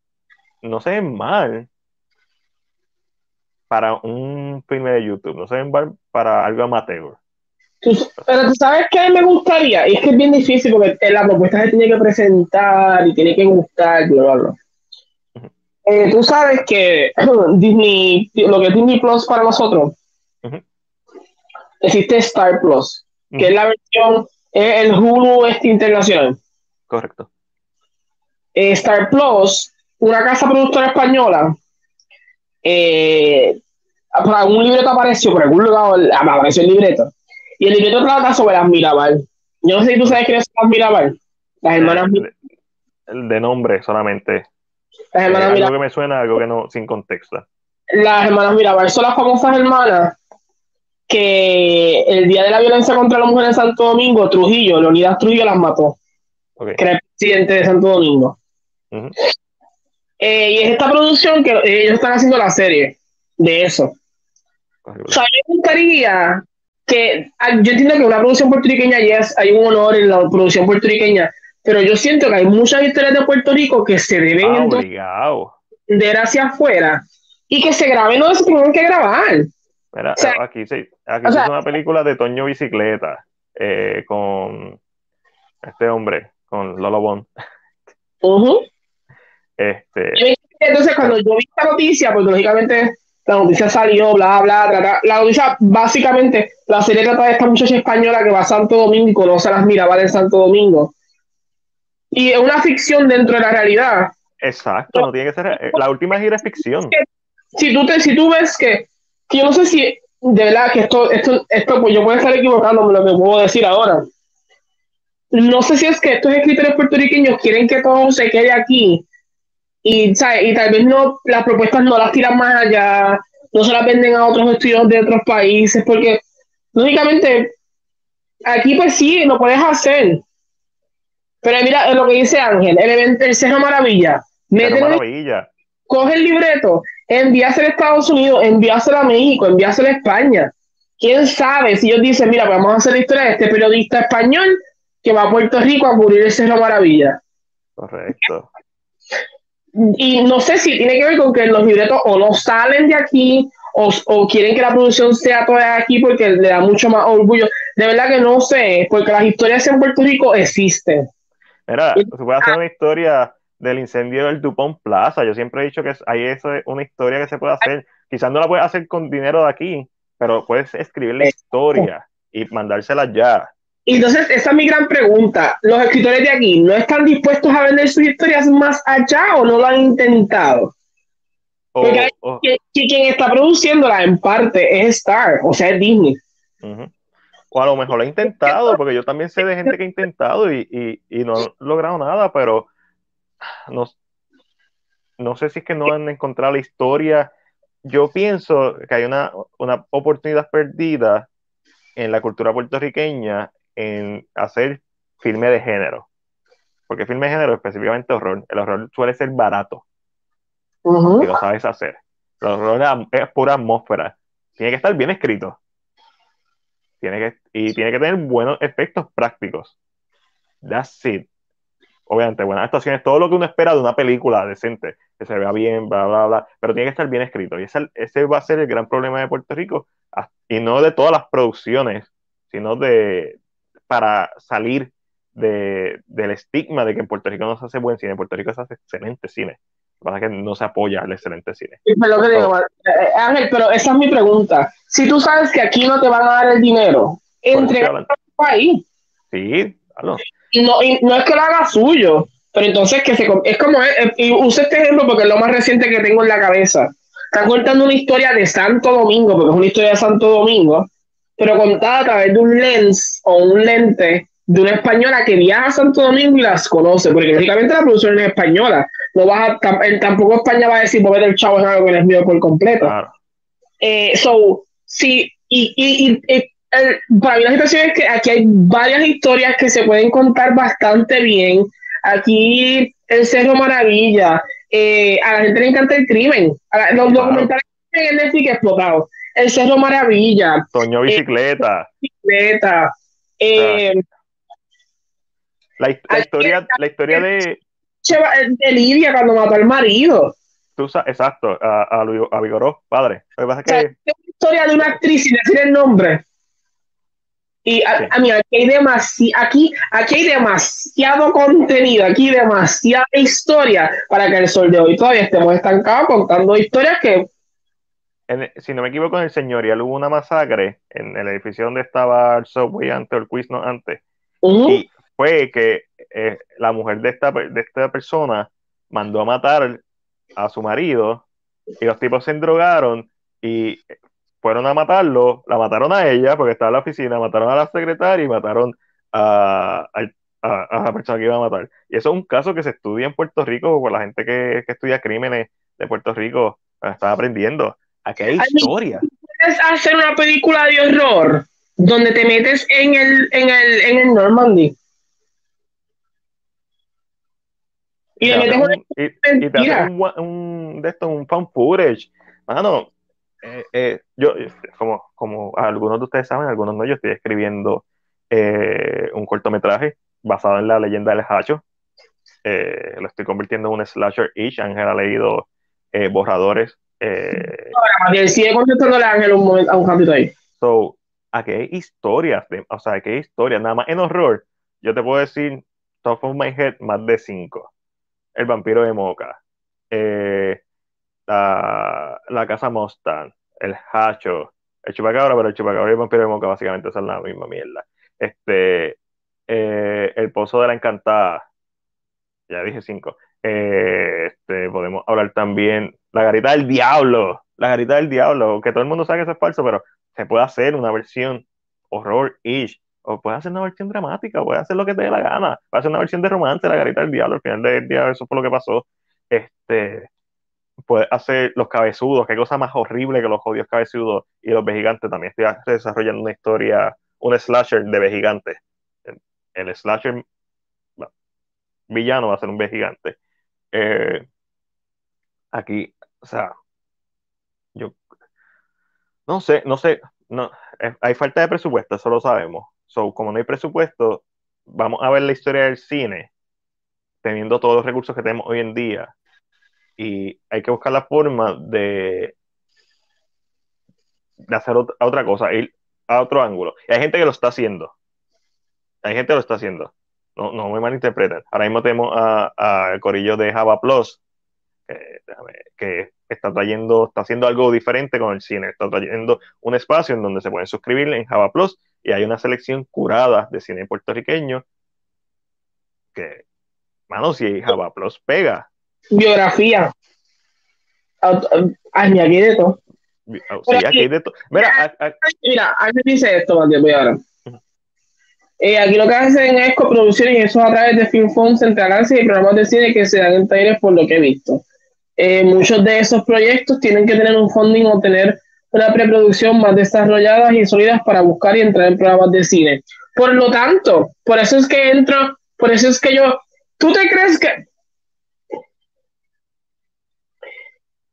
no se ven mal para un filme de YouTube, no se ven mal para algo amateur. Pero tú sabes que me gustaría, y es que es bien difícil porque la propuesta se tiene que presentar y tiene que gustar, bla, bla, eh, tú sabes que Disney, lo que es Disney Plus para nosotros, existe Star Plus, que es la versión, es el Hulu este internacional. Correcto. Eh, Star Plus, una casa productora española, eh, por algún libreto apareció, por algún lugar apareció el libreto, y el libreto trata sobre las Mirabal. Yo no sé si tú sabes quiénes son las Mirabal. Las hermanas El de nombre solamente. Las hermanas eh, algo que me suena, algo que no, sin contexto. Las hermanas Mirabal son las famosas hermanas que el día de la violencia contra la mujer en Santo Domingo, Trujillo, Leonidas Trujillo las mató. Okay. Que era el presidente de Santo Domingo. Eh, y es esta producción que ellos están haciendo la serie de eso. O sea, me gustaría que ah, yo entiendo que una producción puertorriqueña yes, hay un honor en la producción puertorriqueña, pero yo siento que hay muchas historias de Puerto Rico que se deben ah, de hacia afuera y que se graben no se tienen que grabar. Mira, aquí se, aquí es una película de Toño Bicicleta eh, con este hombre, con Lolo Bond. este, entonces, cuando yo vi esta noticia, pues lógicamente la noticia salió, bla, bla, La noticia, básicamente, la serie trata de esta muchacha española que va a Santo Domingo conoce a las Mirabal en Santo Domingo. Y es una ficción dentro de la realidad. Exacto, no tiene que ser. Eh, la última gira es ficción. Si tú, te, si tú ves que, que yo no sé si, de verdad, que esto, esto, esto, pues yo puedo estar equivocándome lo que puedo decir ahora. No sé si es que estos escritores puertorriqueños quieren que todo se quede aquí y, y tal vez no las propuestas no las tiran más allá, no se las venden a otros estudios de otros países, porque lógicamente aquí pues sí, lo puedes hacer. Pero mira lo que dice Ángel, el evento el Ceja Maravilla. Maravilla. Coge el libreto, envíaselo a Estados Unidos, envíaselo a México, envíaselo a España. ¿Quién sabe si ellos dicen, mira, vamos a hacer la historia de este periodista español que va a Puerto Rico a cubrir el Cerro Maravilla? Correcto y no sé si tiene que ver con que los libretos o no salen de aquí o, quieren que la producción sea toda aquí porque le da mucho más orgullo. De verdad que no sé, porque las historias en Puerto Rico existen. Mira, se puede hacer una historia del incendio del Dupont Plaza. Yo siempre he dicho que hay eso, una historia que se puede hacer. Quizás no la puedes hacer con dinero de aquí, pero puedes escribir la historia y mandársela ya. Entonces, esa es mi gran pregunta. ¿Los escritores de aquí no están dispuestos a vender sus historias más allá o no lo han intentado? Porque quien está produciéndola en parte es Star, o sea, es Disney. O a lo mejor lo ha intentado, porque yo también sé de gente que ha intentado y, no ha logrado nada, pero no, no sé si es que no han encontrado la historia. Yo pienso que hay una, una oportunidad perdida en la cultura puertorriqueña en hacer filme de género. Porque filme de género, específicamente horror, el horror suele ser barato. Y lo sabes hacer. El horror es pura atmósfera. Tiene que estar bien escrito. Tiene que, y tiene que tener buenos efectos prácticos. That's it. Obviamente, buenas actuaciones, todo lo que uno espera de una película decente, que se vea bien, bla, bla, bla, pero tiene que estar bien escrito. Y ese, ese va a ser el gran problema de Puerto Rico, y no de todas las producciones, sino de, para salir de, del estigma de que en Puerto Rico no se hace buen cine, en Puerto Rico se hace excelente cine. Lo que que no se apoya al excelente cine. Pero eh, eh, Ángel, pero esa es mi pregunta. Si tú sabes que aquí no te van a dar el dinero, entre el país. Sí, claro. No, y no es que lo haga suyo, pero entonces que se es como y use este ejemplo porque es lo más reciente que tengo en la cabeza. Están contando una historia de Santo Domingo, porque es una historia de Santo Domingo, pero contada a través de un lens o un lente de una española que viaja a Santo Domingo y las conoce, porque lógicamente la producción es española, no vas a, tampoco España va a decir mover el chavo es algo que es mío por completo. Eh, so, sí, y, y, para mí la situación es que aquí hay varias historias que se pueden contar bastante bien. Aquí el Cerro Maravilla, eh, a la gente le encanta el crimen. los documentales en Netflix explotados. El Cerro Maravilla. Toño Bicicleta. bicicleta. Eh, la, historia, la historia de. De Lidia cuando mató al marido. Tú, exacto, a, a, a Vigoró, padre. Lo que pasa es que. Es historia de una actriz sin decir el nombre. Y a, mí aquí hay, demasi aquí, aquí hay demasiado contenido, aquí demasiada historia para que el sol de hoy todavía estemos estancados contando historias que... si no me equivoco, en el señorial hubo una masacre en el edificio donde estaba el subway antes, el quiz no antes. Y fue que eh, la mujer de esta, de esta persona mandó a matar a su marido y los tipos se endrogaron y fueron a matarlo, la mataron a ella porque estaba en la oficina, mataron a la secretaria y mataron a, a, la persona que iba a matar. Y eso es un caso que se estudia en Puerto Rico por la gente que, estudia crímenes de Puerto Rico, está aprendiendo. Aquí hay historia. Puedes hacer una película de horror donde te metes en el, en el, en el Normandy. Y, te metes un, y, te haces un, un, de esto, un fan footage. Mano, eh, eh, yo, como, como algunos de ustedes saben, algunos no, yo estoy escribiendo eh, un cortometraje basado en la leyenda del Hacho. lo estoy convirtiendo en un slasher ish. Ángel ha leído borradores. sigue contestándole a Ángel un momento, a un ratito ahí. So, aquí hay historias, o sea, aquí hay historias, nada más en horror. Yo te puedo decir, top of my head, más de cinco. El vampiro de Moca. Eh, la, casa Mustang, el Hacho, el Chupacabra, pero el Chupacabra y el Vampiro de Moca básicamente son la misma mierda. Este, eh, el Pozo de la Encantada, ya dije cinco. Eh, este, podemos hablar también la garita del diablo, la garita del diablo, que todo el mundo sabe que eso es falso, pero se puede hacer una versión horror-ish, o puede hacer una versión dramática, puede hacer lo que te dé la gana, puede hacer una versión de romance, la garita del diablo, al final del día eso fue lo que pasó. Este, puede hacer los cabezudos, qué cosa más horrible que los jodidos cabezudos y los vejigantes. También estoy desarrollando una historia, un slasher de vejigantes. El, slasher villano va a ser un vejigante. Eh, aquí, o sea, yo no sé, no sé, no, eh, hay falta de presupuesto, eso lo sabemos. So, como no hay presupuesto, vamos a ver la historia del cine, teniendo todos los recursos que tenemos hoy en día y hay que buscar la forma de, de hacer otra, cosa, ir a otro ángulo. Y hay gente que lo está haciendo. Hay gente que lo está haciendo. No, no me malinterpreten. Ahora mismo tenemos a, el corillo de Java Plus, que, está trayendo, está haciendo algo diferente con el cine. Está trayendo un espacio en donde se pueden suscribir en Java Plus y hay una selección curada de cine puertorriqueño que, mano, si Java Plus pega, biografía. Añadir de todo. Sí, aquí, de todo. Mira, mira, aquí dice esto, voy ahora. Eh, aquí lo que hacen es coproducciones y eso a través de Film Fonds, Central y programas de cine que se dan en talleres por lo que he visto. Eh, muchos de esos proyectos tienen que tener un funding o tener una preproducción más desarrollada y sólidas para buscar y entrar en programas de cine. Por lo tanto, por eso es que entro, por eso es que yo, ¿tú te crees que,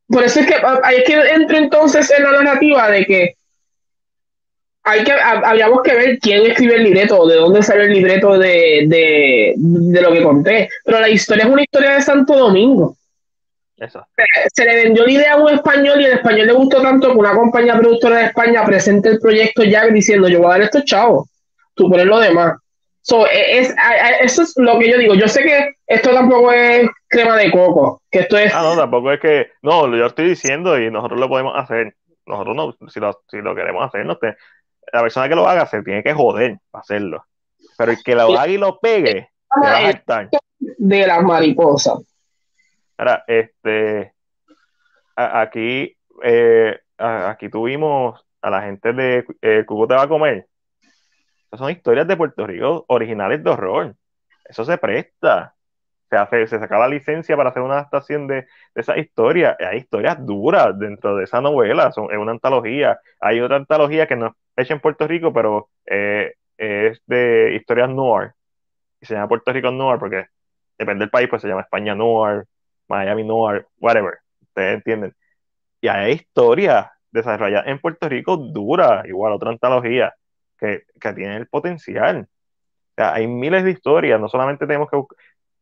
por eso es que hay que entrar entonces en la narrativa de que hay que habíamos que ver quién escribe el libreto, de dónde sale el libreto de, de, lo que conté. Pero la historia es una historia de Santo Domingo. Eso. Se, le vendió la idea a un español y el español le gustó tanto que una compañía productora de España presente el proyecto ya diciendo yo voy a dar esto chavo, tú pones lo demás. E, es, eso es lo que yo digo. Yo sé que esto tampoco es crema de coco, que esto es... Ah, no, tampoco es que... No, yo estoy diciendo y nosotros lo podemos hacer. Nosotros no, si lo, si lo queremos hacer, no te, la persona que lo haga se tiene que joder para hacerlo. Pero el que lo haga y lo pegue, se va a estar. De las mariposas. Ahora, este... aquí, eh, aquí tuvimos a la gente de eh, Cubo te va a comer son historias de Puerto Rico originales de horror. Eso se presta. se hace, se saca la licencia para hacer una adaptación de, de esa historia. Hay historias duras dentro de esa novela, son, es una antología. Hay otra antología que no es hecha en Puerto Rico, pero eh, es de historias noir. Y se llama Puerto Rico Noir porque depende del país, pues se llama España Noir, Miami Noir, whatever. Ustedes entienden. Y hay historias desarrolladas en Puerto Rico duras, igual otra antología, que, que tienen el potencial. O sea, hay miles de historias, no solamente tenemos que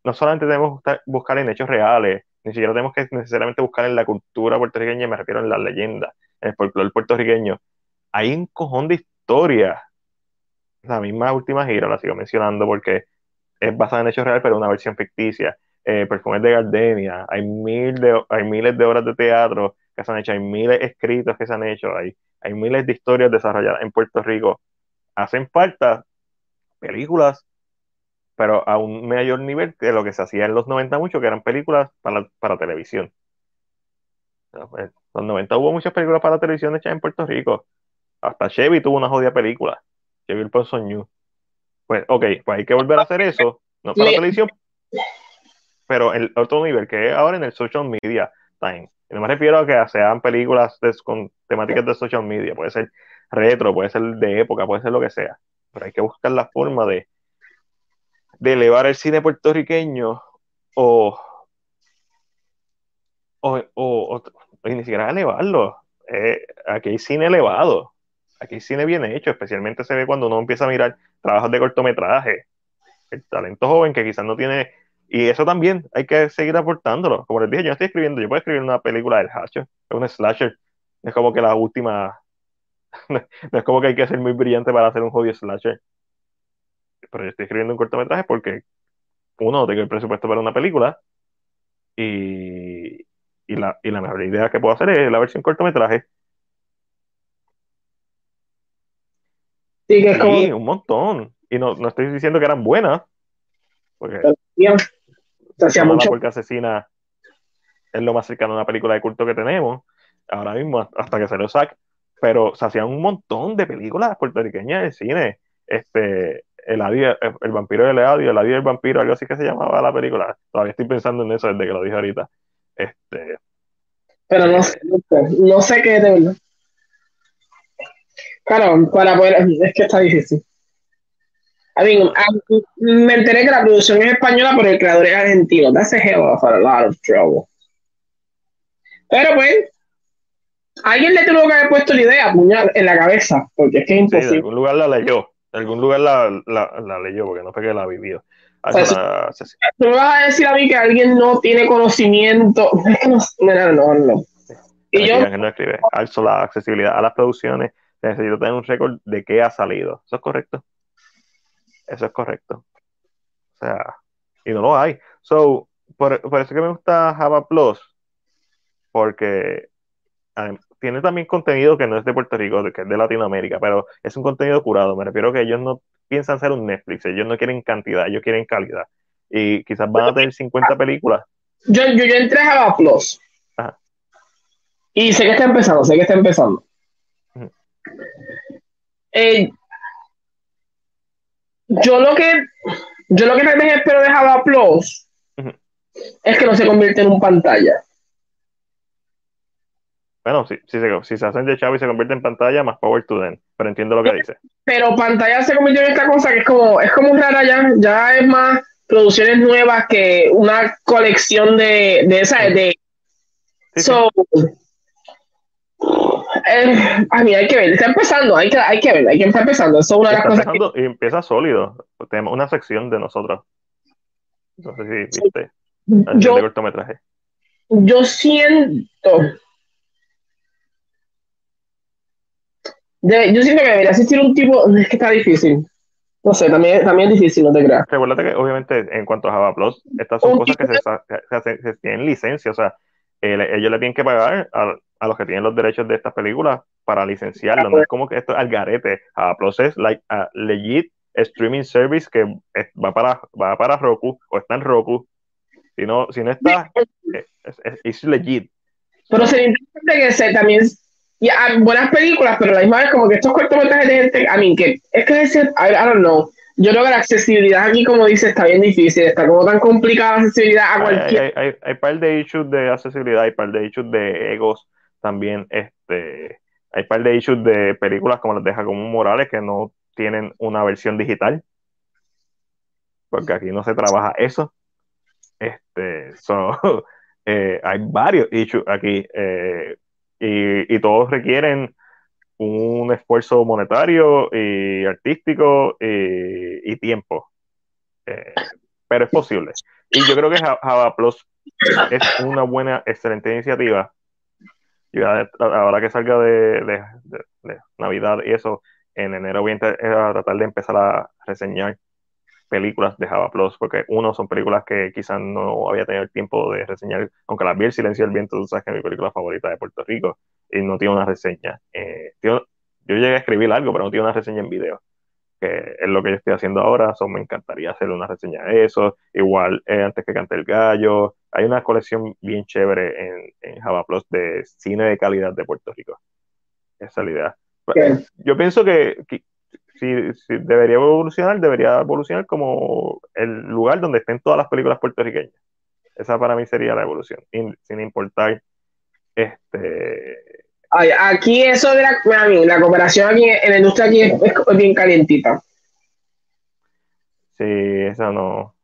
no solamente tenemos que buscar en hechos reales, ni siquiera tenemos que necesariamente buscar en la cultura puertorriqueña, me refiero en las leyendas, en el folclore puertorriqueño. Hay un cojón de historias. La misma última gira la sigo mencionando porque es basada en hechos reales, pero una versión ficticia. Eh, Perfumes de Gardenia, hay, mil de, hay miles de obras de teatro que se han hecho, hay miles de escritos que se han hecho, hay, hay miles de historias desarrolladas en Puerto Rico. Hacen falta películas pero a un mayor nivel que lo que se hacía en los 90 mucho, que eran películas para, para televisión. En los 90 hubo muchas películas para televisión hechas en Puerto Rico. Hasta Chevy tuvo una jodida película. Chevy el New. Pues, ok, pues hay que volver a hacer eso. No para televisión, pero el otro nivel, que es ahora en el social media time. No me refiero a que sean películas con temáticas de social media. Puede ser retro, puede ser de época, puede ser lo que sea. Pero hay que buscar la forma de de elevar el cine puertorriqueño o, o, o, ni siquiera elevarlo. Eh, aquí hay cine elevado, aquí hay cine bien hecho, especialmente se ve cuando uno empieza a mirar trabajos de cortometraje, el talento joven que quizás no tiene, y eso también hay que seguir aportándolo. Como les dije, yo no estoy escribiendo, yo puedo escribir una película del Hatcher, es un slasher, es como que la última, no es como que hay que ser muy brillante para hacer un jodido slasher pero yo estoy escribiendo un cortometraje porque, uno, tengo el presupuesto para una película y, y, la, y la mejor idea que puedo hacer es la versión cortometraje. Sí, que es como... un montón. Y no, no estoy diciendo que eran buenas, porque, se mucho. porque Asesina es lo más cercano a una película de culto que tenemos, ahora mismo, hasta que salió Zack, pero se hacían un montón de películas puertorriqueñas de cine. Este, el, el vampiro del Eladio, el Eladio del vampiro, algo así que se llamaba la película. Todavía estoy pensando en eso desde que lo dije ahorita. Este, Pero no sé, no sé, qué de verdad. Claro, para poder, es que está difícil. A mí, me enteré que la producción es española, pero el creador es argentino. That's a hell of a lot of trouble. Pero pues, alguien le tuvo que haber puesto la idea, puñal, en la cabeza, porque es que es imposible. en algún lugar la leyó en algún lugar la, la, leyó, porque no fue que la vivió. O me vas a decir a mí que alguien no tiene conocimiento. no, no, no. Y yo. No escribe. La accesibilidad a las producciones, necesito tener un récord de qué ha salido. ¿Eso es correcto? Eso es correcto. O sea, y no lo hay. So, por, por eso que me gusta Java Plus, porque tiene también contenido que no es de Puerto Rico, que es de Latinoamérica, pero es un contenido curado. Me refiero a que ellos no piensan ser un Netflix, ellos no quieren cantidad, ellos quieren calidad. Y quizás van a tener 50 películas. Yo, yo, yo entré a Java Plus. Y sé que está empezando, sé que está empezando. Eh, yo lo que yo lo que espero de Java Plus es que no se convierta en un pantalla. Bueno, si, si, se, si se hacen de chavo y se convierte en pantalla, más power to them. Pero entiendo lo que dice. Pero pantalla se convirtió en esta cosa que es como, es como rara ya, ya es más producciones nuevas que una colección de, de esa, de... so, eh, a mí hay que ver, está empezando, hay que, hay que ver, hay que estar empezando. Eso es una de las cosas que... Y empieza sólido. Tenemos una sección de nosotros. No sé si viste. Yo, de cortometraje. Yo siento yo siento que debería existir un tipo, es que está difícil. No sé, también, también es difícil, no te creas. Recuerda que obviamente en cuanto a Java Plus, estas son cosas que se, se, tienen licencia, o sea, ellos le tienen que pagar a, a, los que tienen los derechos de estas películas para licenciarlo, no es como que esto es al garete. Plus es like a legit streaming service que va para, va para Roku o está en Roku. Si no, si no está, es, es, legit. Pero sería interesante que se, también y buenas películas, pero a la misma vez como que estos cortometrajes de gente, a mí, que es que ese, I, I, don't know, yo creo que la accesibilidad aquí, como dice, está bien difícil, está como tan complicada la accesibilidad a cualquier... Hay, hay, hay, par de issues de accesibilidad, hay par de issues de egos también, este, hay par de issues de películas como las deja como Morales que no tienen una versión digital, porque aquí no se trabaja eso. Este, eh, hay varios issues aquí eh, y, y todos requieren un esfuerzo monetario y artístico y, tiempo. Eh, pero es posible. Y yo creo que Java Plus es una buena, excelente iniciativa. Y ahora que salga de, Navidad y eso, en enero voy a, tratar de empezar a reseñar películas de Java Plus, porque uno son películas que quizás no había tenido el tiempo de reseñar, aunque las vi El Silencio del Viento, tú sabes que es mi película favorita de Puerto Rico, y no tiene una reseña. Eh, yo llegué a escribir algo, pero no tiene una reseña en video, que es lo que yo estoy haciendo ahora, so me encantaría hacer una reseña de eso, igual eh, antes que cante el gallo, hay una colección bien chévere en, en Java Plus de cine de calidad de Puerto Rico. Esa es la idea. Yo pienso que, si, debería evolucionar, debería evolucionar como el lugar donde estén todas las películas puertorriqueñas. Esa para mí sería la evolución, sin importar este. Aquí eso de la, la cooperación aquí en la industria aquí es, bien calientita. Sí, eso no.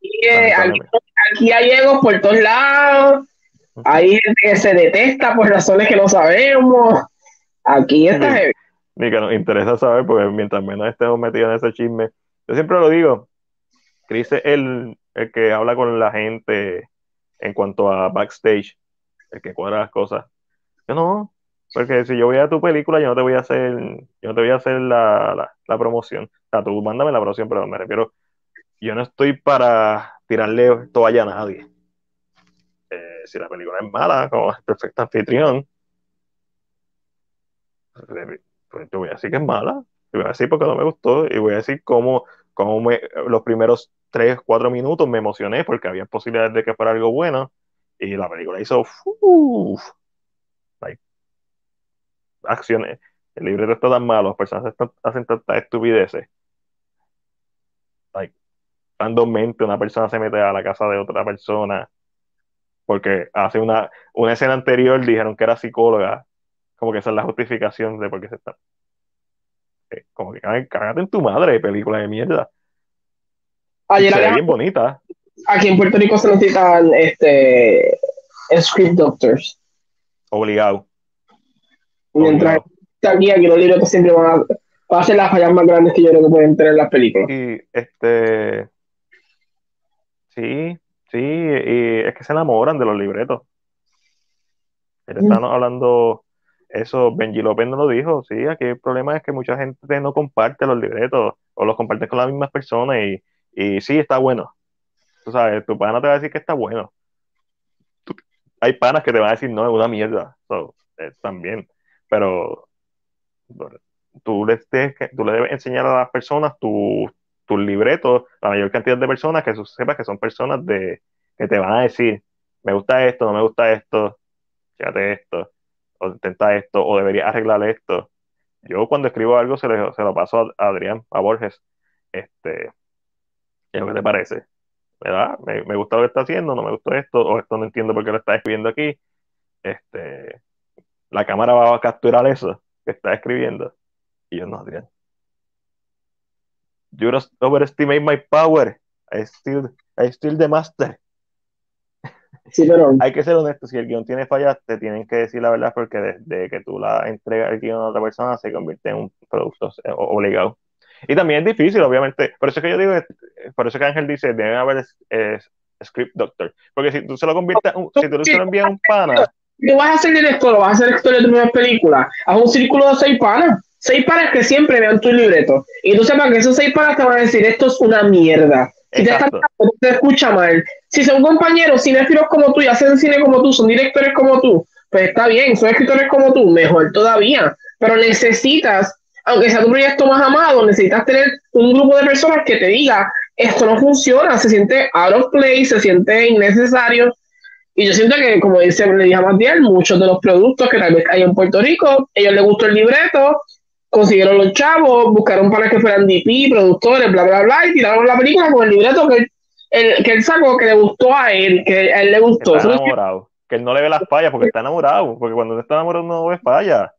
aquí, hay egos por todos lados. Hay gente que se detesta por razones que no sabemos. Aquí está Ni que nos interesa saber, porque mientras menos estemos metidos en ese chisme. Yo siempre lo digo. Chris es el, el que habla con la gente en cuanto a backstage, el que cuadra las cosas. Yo no, porque si yo voy a tu película, yo no te voy a hacer, yo no te voy a hacer la, la, promoción. O sea, tú mándame la promoción, pero me refiero, yo no estoy para tirarle toalla a nadie. Eh, si la película es mala, como es perfecto anfitrión, pues yo voy a decir que es mala, y voy a decir porque no me gustó, y voy a decir cómo, cómo me, los primeros tres, cuatro minutos me emocioné porque había posibilidades de que fuera algo bueno, y la película hizo, acciones. El libreto está tan malo, las personas hacen tantas estupideces. Like, randommente una persona se mete a la casa de otra persona porque hace una, una escena anterior dijeron que era psicóloga. Como que esa es la justificación de por qué se está. Eh, como que cágate en tu madre, película de mierda. Ayer se bien bonita. Aquí en Puerto Rico se necesitan este script doctors. Obligado. Mientras aquí, aquí los libros siempre van a, ser las fallas más grandes que yo creo que pueden tener las películas. Y este. Sí, sí, y es que se enamoran de los libretos. Están hablando eso, Benji López no lo dijo, sí, aquí el problema es que mucha gente no comparte los libretos o los comparte con las mismas personas y, y sí, está bueno. Tú sabes, tu pana te va a decir que está bueno. hay panas que te van a decir, no, es una mierda. Eh, también pero tú le, le debes enseñar a las personas tus tu libretos, la mayor cantidad de personas que sepas que son personas de, que te van a decir, me gusta esto, no me gusta esto, fíjate esto, o intenta esto, o debería arreglar esto. Yo cuando escribo algo se, se lo paso a, Adrián, a Borges, este, ¿qué es lo que te parece? ¿Verdad? Me, me, gusta lo que está haciendo, no me gusta esto, o esto no entiendo por qué lo está escribiendo aquí. Este, la cámara va a capturar eso que está escribiendo. Y yo no, Adrián. You overestimate my power. I still, I still the master. Sí, pero... Hay que ser honesto. Si el guion tiene fallas, te tienen que decir la verdad porque desde que tú la entregas el guion a otra persona se convierte en un producto obligado. Y también es difícil, obviamente. Por eso es que yo digo, por eso que Ángel dice, debe haber script doctor. Porque si tú se lo conviertes, si tú se lo envías a un pana tú vas a ser director, vas a ser director de tu nueva película, haz un círculo de seis panas. Seis panas que siempre vean tu libreto. Y tú sepas que esos seis panas te van a decir, esto es una mierda. Si te, están, te escucha mal. Si son compañeros cinéfilos como tú y hacen cine como tú, son directores como tú, pues está bien, son escritores como tú, mejor todavía. Pero necesitas, aunque sea tu proyecto más amado, necesitas tener un grupo de personas que te diga, esto no funciona, se siente out of place, se siente innecesario, y yo siento que, como dice, le dije a Matiel, muchos de los productos que tal vez hay en Puerto Rico, ellos les gustó el libreto, consiguieron los chavos, buscaron para que fueran DP, productores, bla, bla, bla, y tiraron la película con el libreto que él, que él sacó, que le gustó a él, que a él le gustó. Está enamorado. Que él no le ve las fallas porque está enamorado. Porque cuando está enamorado no ve fallas.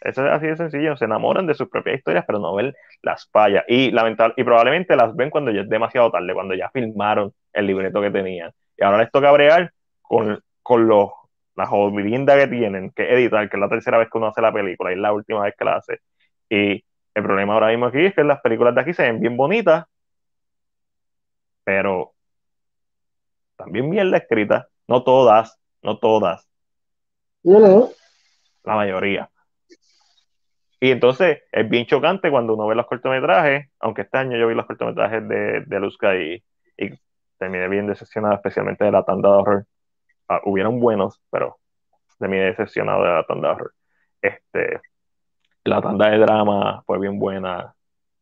Eso es así de sencillo. Se enamoran de sus propias historias, pero no ven las fallas. Y, lamentable, y probablemente las ven cuando ya es demasiado tarde, cuando ya filmaron el libreto que tenían. Y ahora les toca bregar con, con los, la jodienda que tienen, que editar, que es la tercera vez que uno hace la película y es la última vez que la hace. Y el problema ahora mismo aquí es que las películas de aquí se ven bien bonitas, pero también mierda escrita. No todas, no todas. No, La mayoría. Y entonces es bien chocante cuando uno ve los cortometrajes, aunque este año yo vi los cortometrajes de, de Luzca y, y terminé bien decepcionado, especialmente de la tanda de horror. Ah, hubieron buenos, pero terminé decepcionado de la tanda. Este, la tanda de drama fue bien buena,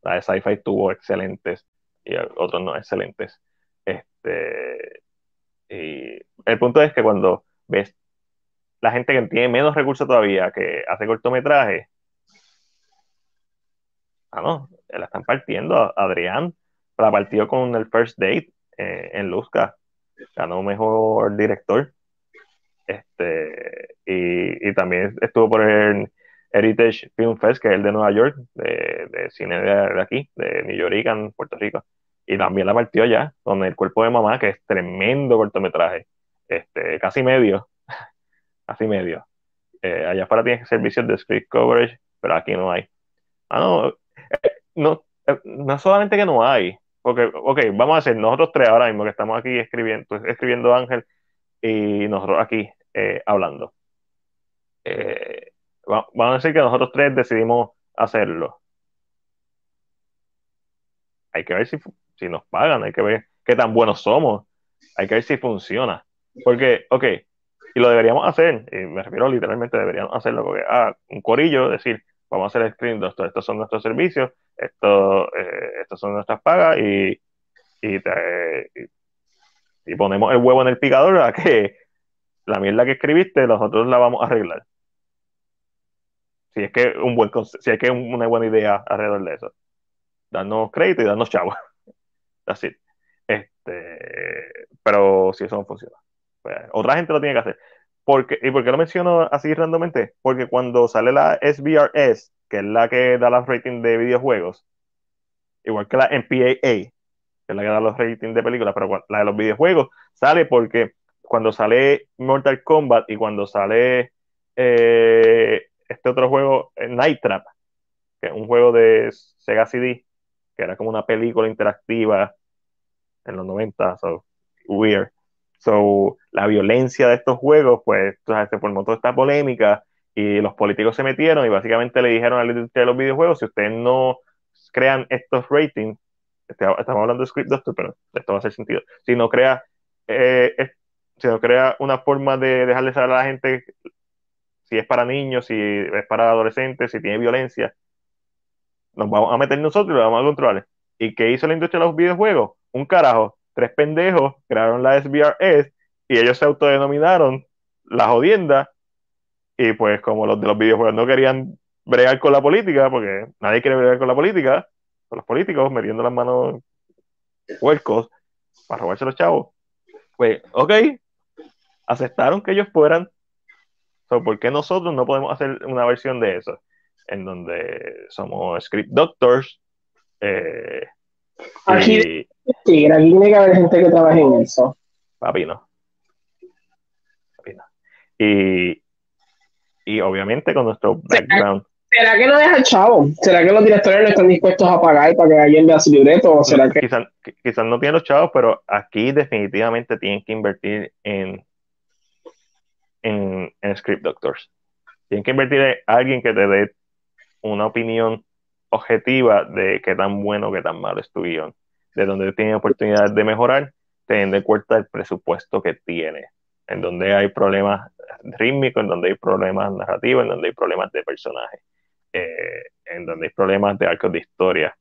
la de sci-fi tuvo excelentes y otros no excelentes. Este, y el punto es que cuando ves la gente que tiene menos recursos todavía, que hace cortometrajes, ah, no, la están partiendo. Adrián la partió con el First Date eh, en Luzca, ganó mejor director. Este, y, y también estuvo por el Heritage Film Fest, que es el de Nueva York, de, de cine de, aquí, de New York, en Puerto Rico. Y también la partió allá, con el cuerpo de mamá, que es tremendo cortometraje, este, casi medio, casi medio. Eh, allá afuera tienes servicios de script coverage, pero aquí no hay. Ah, no, eh, no, eh, no solamente que no hay, porque, ok, vamos a hacer nosotros tres ahora mismo que estamos aquí escribiendo, escribiendo Ángel y nosotros aquí hablando. vamos a decir que nosotros tres decidimos hacerlo. Hay que ver si, si nos pagan, hay que ver qué tan buenos somos, hay que ver si funciona. Porque, ok, y lo deberíamos hacer, y me refiero literalmente, deberíamos hacerlo, porque, ah, un corillo, decir, vamos a hacer screen, esto, estos son nuestros servicios, esto, eh, estas son nuestras pagas, y, y, y, ponemos el huevo en el picador a que la mierda que escribiste, nosotros la vamos a arreglar. Si es que un buen si es que una buena idea alrededor de eso. Darnos crédito y darnos chavos. Así. Este, pero si eso no funciona. Pues, otra gente lo tiene que hacer. Porque, ¿Y por qué lo menciono así randommente? Porque cuando sale la SBRS, que es la que da los ratings de videojuegos, igual que la MPAA, que es la que da los ratings de películas, pero la de los videojuegos sale porque cuando sale Mortal Kombat y cuando sale eh, este otro juego, eh, Night Trap, que es un juego de Sega CD, que era como una película interactiva en los 90, so weird. So, la violencia de estos juegos, pues, se formó toda esta polémica y los políticos se metieron y básicamente le dijeron a la industria de los videojuegos, si ustedes no crean estos ratings, este, estamos hablando de Script Doctor, pero esto va a hacer sentido, si no crea, eh, si no crea una forma de dejarle saber a la gente si es para niños, si es para adolescentes, si tiene violencia, nos vamos a meter nosotros y lo vamos a controlar. ¿Y qué hizo la industria de los videojuegos? Un carajo. Tres pendejos crearon la SBRS y ellos se autodenominaron la jodienda. Y pues como los de los videojuegos no querían bregar con la política, porque nadie quiere bregar con la política, con los políticos metiendo las manos huercos para robarse los chavos. Pues, ok, aceptaron que ellos fueran. ¿Por qué nosotros no podemos hacer una versión de eso? en donde somos script doctors. Eh, aquí, y, sí, aquí tiene que haber gente que trabaje en eso. Papi, no. Papi, no. Y, y obviamente con nuestro background. ¿Será que no deja chavo? ¿Será que los directores no están dispuestos a pagar para que alguien vea su libreto? ¿O será que... Quizás quizá no tienen los chavos, pero aquí definitivamente tienen que invertir en, en, en script doctors. Tienen que invertir en alguien que te dé una opinión objetiva de qué tan bueno qué tan malo estuvieron, de donde tiene oportunidad de mejorar, teniendo en cuenta el presupuesto que tiene, en donde hay problemas rítmicos, en donde hay problemas narrativos, en donde hay problemas de personaje, eh, en donde hay problemas de arcos de historia.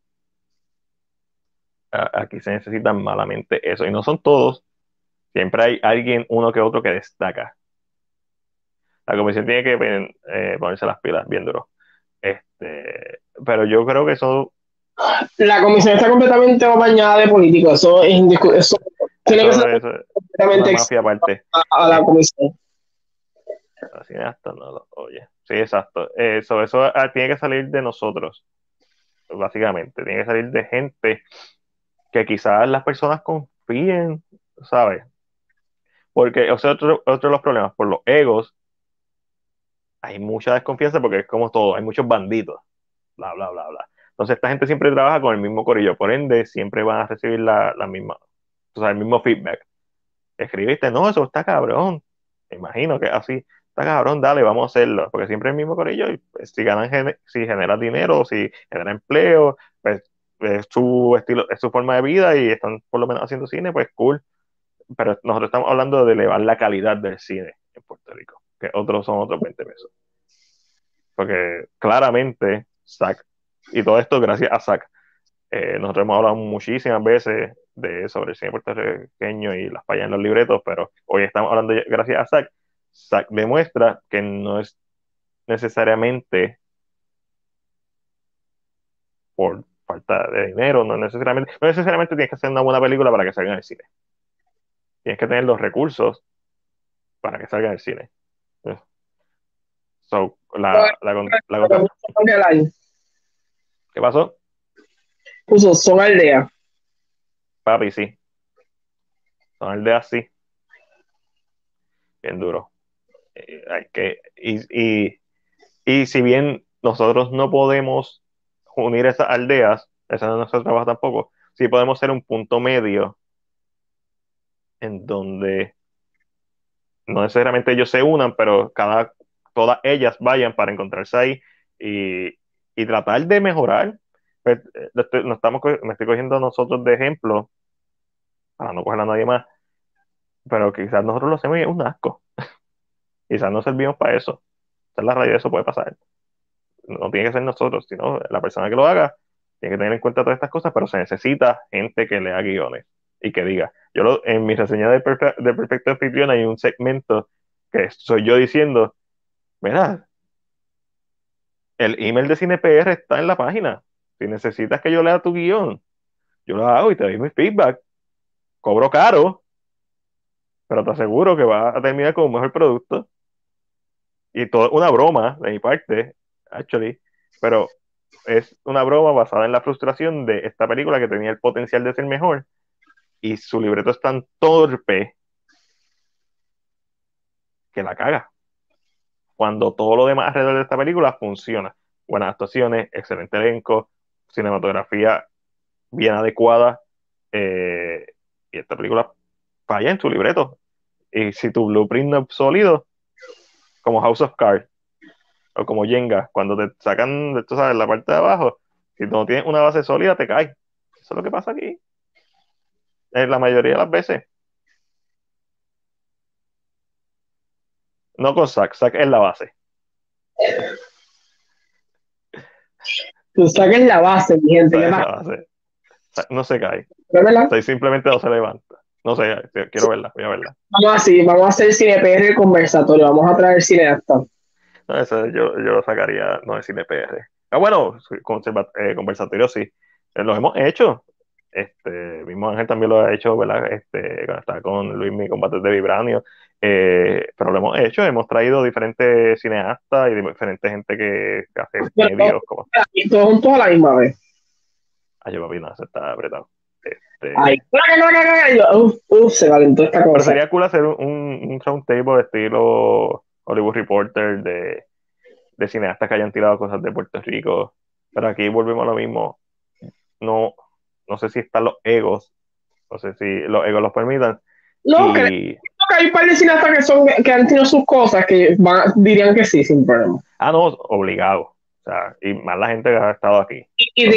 Aquí se necesitan malamente eso, y no son todos, siempre hay alguien, uno que otro que destaca. La comisión tiene que eh, ponerse las pilas bien duro Este, pero yo creo que eso. La comisión está completamente bañada de políticos. Eso es Eso tiene que ser completamente aparte. A, la comisión. Así hasta no lo oye. Sí, exacto. Eso, eso ah, tiene que salir de nosotros, básicamente. Tiene que salir de gente que quizás las personas confíen, ¿sabes? Porque, o sea, otro, otro de los problemas, por los egos, hay mucha desconfianza porque es como todo, hay muchos bandidos, bla, bla, bla, bla. Entonces, esta gente siempre trabaja con el mismo corillo, por ende, siempre van a recibir la, la misma, o sea, el mismo feedback. Escribiste, no, eso está cabrón. Me imagino que así, está cabrón, dale, vamos a hacerlo, porque siempre el mismo corillo, y pues, si ganan, si genera dinero, si genera empleo, pues es su estilo, es su forma de vida y están por lo menos haciendo cine, pues cool. Pero nosotros estamos hablando de elevar la calidad del cine en Puerto Rico, que otros son otros 20 pesos. Porque claramente, Zack, y todo esto gracias a Zack, eh, nosotros hemos hablado muchísimas veces de, sobre el cine puertorriqueño y las fallas en los libretos, pero hoy estamos hablando gracias a Zack. Zack demuestra que no es necesariamente por falta de dinero, no necesariamente, no necesariamente tienes que hacer una buena película para que salga en el cine. Tienes que tener los recursos para que salga en el cine. So, la, la, ¿Qué pasó? Puso son aldea. Papi, sí. Son aldeas, sí. Bien duro. Eh, hay que, y, y, y si bien nosotros no podemos unir esas aldeas, esa no es nuestro trabajo tampoco, sí podemos ser un punto medio en donde no necesariamente ellos se unan, pero cada, todas ellas vayan para encontrarse ahí y, tratar de mejorar. Pues, eh, no estamos, me estoy cogiendo nosotros de ejemplo para no coger a nadie más, pero quizás nosotros lo hacemos y es un asco. quizás no servimos para eso. Esa es la realidad, eso puede pasar no tiene que ser nosotros, sino la persona que lo haga tiene que tener en cuenta todas estas cosas, pero se necesita gente que lea guiones y que diga. Yo lo, en mi reseña de, de Perfecto Anfitrión hay un segmento que soy yo diciendo, mira, el email de CinePR está en la página. Si necesitas que yo lea tu guion, yo lo hago y te doy mi feedback. Cobro caro, pero te aseguro que va a terminar con un mejor producto. Y todo una broma de mi parte, actually, pero es una broma basada en la frustración de esta película que tenía el potencial de ser mejor y su libreto es tan torpe que la caga. Cuando todo lo demás alrededor de esta película funciona. Buenas actuaciones, excelente elenco, cinematografía bien adecuada. Eh, y esta película falla en su libreto. Y si tu blueprint no es sólido, como House of Cards, o como Jenga, cuando te sacan, tú sabes, la parte de abajo, si no tienes una base sólida, te caes. Eso es lo que pasa aquí. En la mayoría de las veces. No con sac, sac es la base. Tú sac es la base, mi gente. No se cae. simplemente no se levanta. No sé, quiero verla, voy a verla. Vamos así, vamos a hacer cine PR conversatorio, vamos a traer cineasta. No, eso yo, yo lo sacaría, no de cine PR. Ah, bueno, eh, conversatorio sí. Eh, los hemos hecho. Este, mismo Ángel también lo ha hecho, ¿verdad? Este, cuando estaba con Luis, mi combate de Vibranio. Eh, pero lo hemos hecho, hemos traído diferentes cineastas y diferentes gente que, hace medios. Como... Y todos juntos a la misma vez. Ay, yo papi, no, se está apretado. Este... Ay, uf, uf, se calentó esta cosa. Pero sería cool hacer un, un round table estilo Hollywood Reporter, de, de cineastas que hayan tirado cosas de Puerto Rico. Pero aquí volvemos a lo mismo. No, no sé si están los egos, no sé si los egos los permitan. No, que, hay un par de cineastas que, son, que han tenido sus cosas que dirían que sí, sin problema. Ah, no, obligado. O sea, y más la gente que ha estado aquí. Y,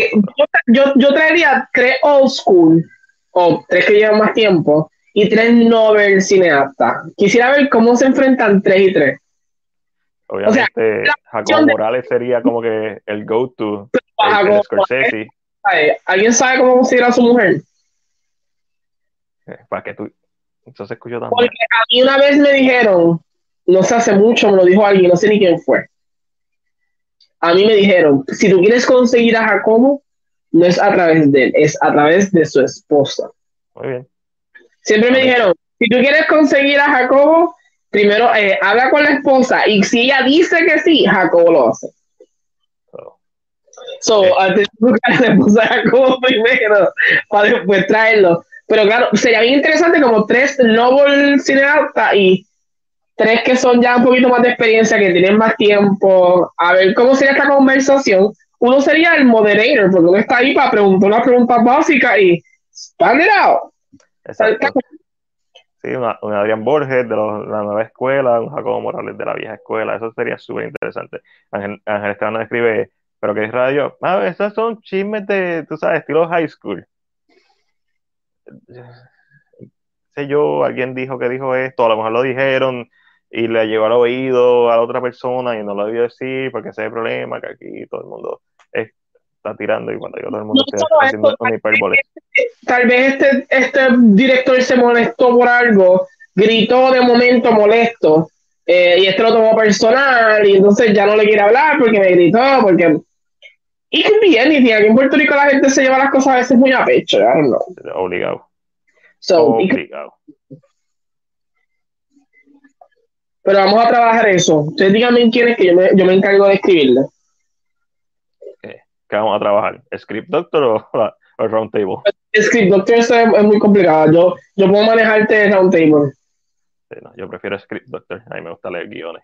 yo, yo, traería tres old school, o tres que llevan más tiempo, y tres novel cineastas. Quisiera ver cómo se enfrentan tres y tres. Obviamente, Jacobo Morales sería como que el go-to. Scorsese. ¿Alguien sabe cómo considera a su mujer? Eh, para que tú. Eso se escuchó también. Porque a mí una vez me dijeron, no sé, hace mucho me lo dijo alguien, no sé ni quién fue. a mí me dijeron, si tú quieres conseguir a Jacobo, no es a través de él, es a través de su esposa. Muy bien. Siempre me dijeron, si tú quieres conseguir a Jacobo, primero eh, habla con la esposa y si ella dice que sí, Jacobo lo hace. So, So, Eh. antes de buscar a la esposa de Jacobo primero, para después traerlo. Pero claro, sería bien interesante como tres novel cineastas y tres que son ya un poquito más de experiencia, que tienen más tiempo, a ver cómo sería esta conversación. Uno sería el moderator, porque uno está ahí para preguntar unas preguntas básicas y stand it out. Sí, una, un Adrián Borges de la nueva escuela, un Jacobo Morales de la vieja escuela, eso sería súper interesante. Ángel, Ángel Esteban nos escribe, pero que es radio, ah, esos son chismes de, tú sabes, estilo high school. Sé yo, alguien dijo que dijo esto, a lo mejor lo dijeron y le llegó al oído a la otra persona y no lo debió decir porque ese es el problema, que aquí todo el mundo está tirando y cuando yo todo el mundo No está haciendo esto, una hipérbole. Tal vez este, este director se molestó por algo, gritó de momento molesto, eh, y este lo tomó personal, y entonces ya no le quiere hablar porque me gritó, porque... Y que bien, y aquí en Puerto Rico la gente se lleva las cosas a veces muy a pecho, I don't know. Obligado, So, obligado. pero vamos a trabajar eso. Ustedes díganme quién es que yo me, yo me encargo de escribirle. ¿Qué vamos a trabajar? ¿Script Doctor o, o Round Table? Script Doctor eso es, es muy complicado. Yo, yo puedo manejarte Roundtable. Sí, no, yo prefiero Script Doctor. A mí me gusta leer guiones.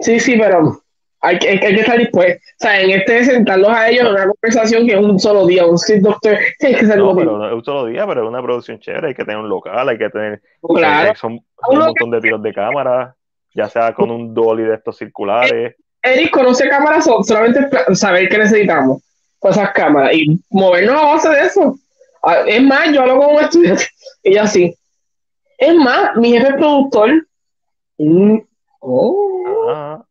Sí, sí, pero hay que, hay que estar dispuesto. O sea, en este de sentarlos a ellos en una conversación que es un solo día, un script doctor, que ser No, pero no es un solo día, pero es una producción chévere. Hay que tener un local, hay que tener. Claro. hay- son, un montón de tiros de cámara, ya sea con un dolly de estos circulares. Eric conoce cámaras, so- solamente es saber qué necesitamos con esas cámaras y movernos a base de eso. Ah, Es más, yo hablo con un estudiante y yo así. Es más, mi jefe es productor. Mm, oh, Ah, ah.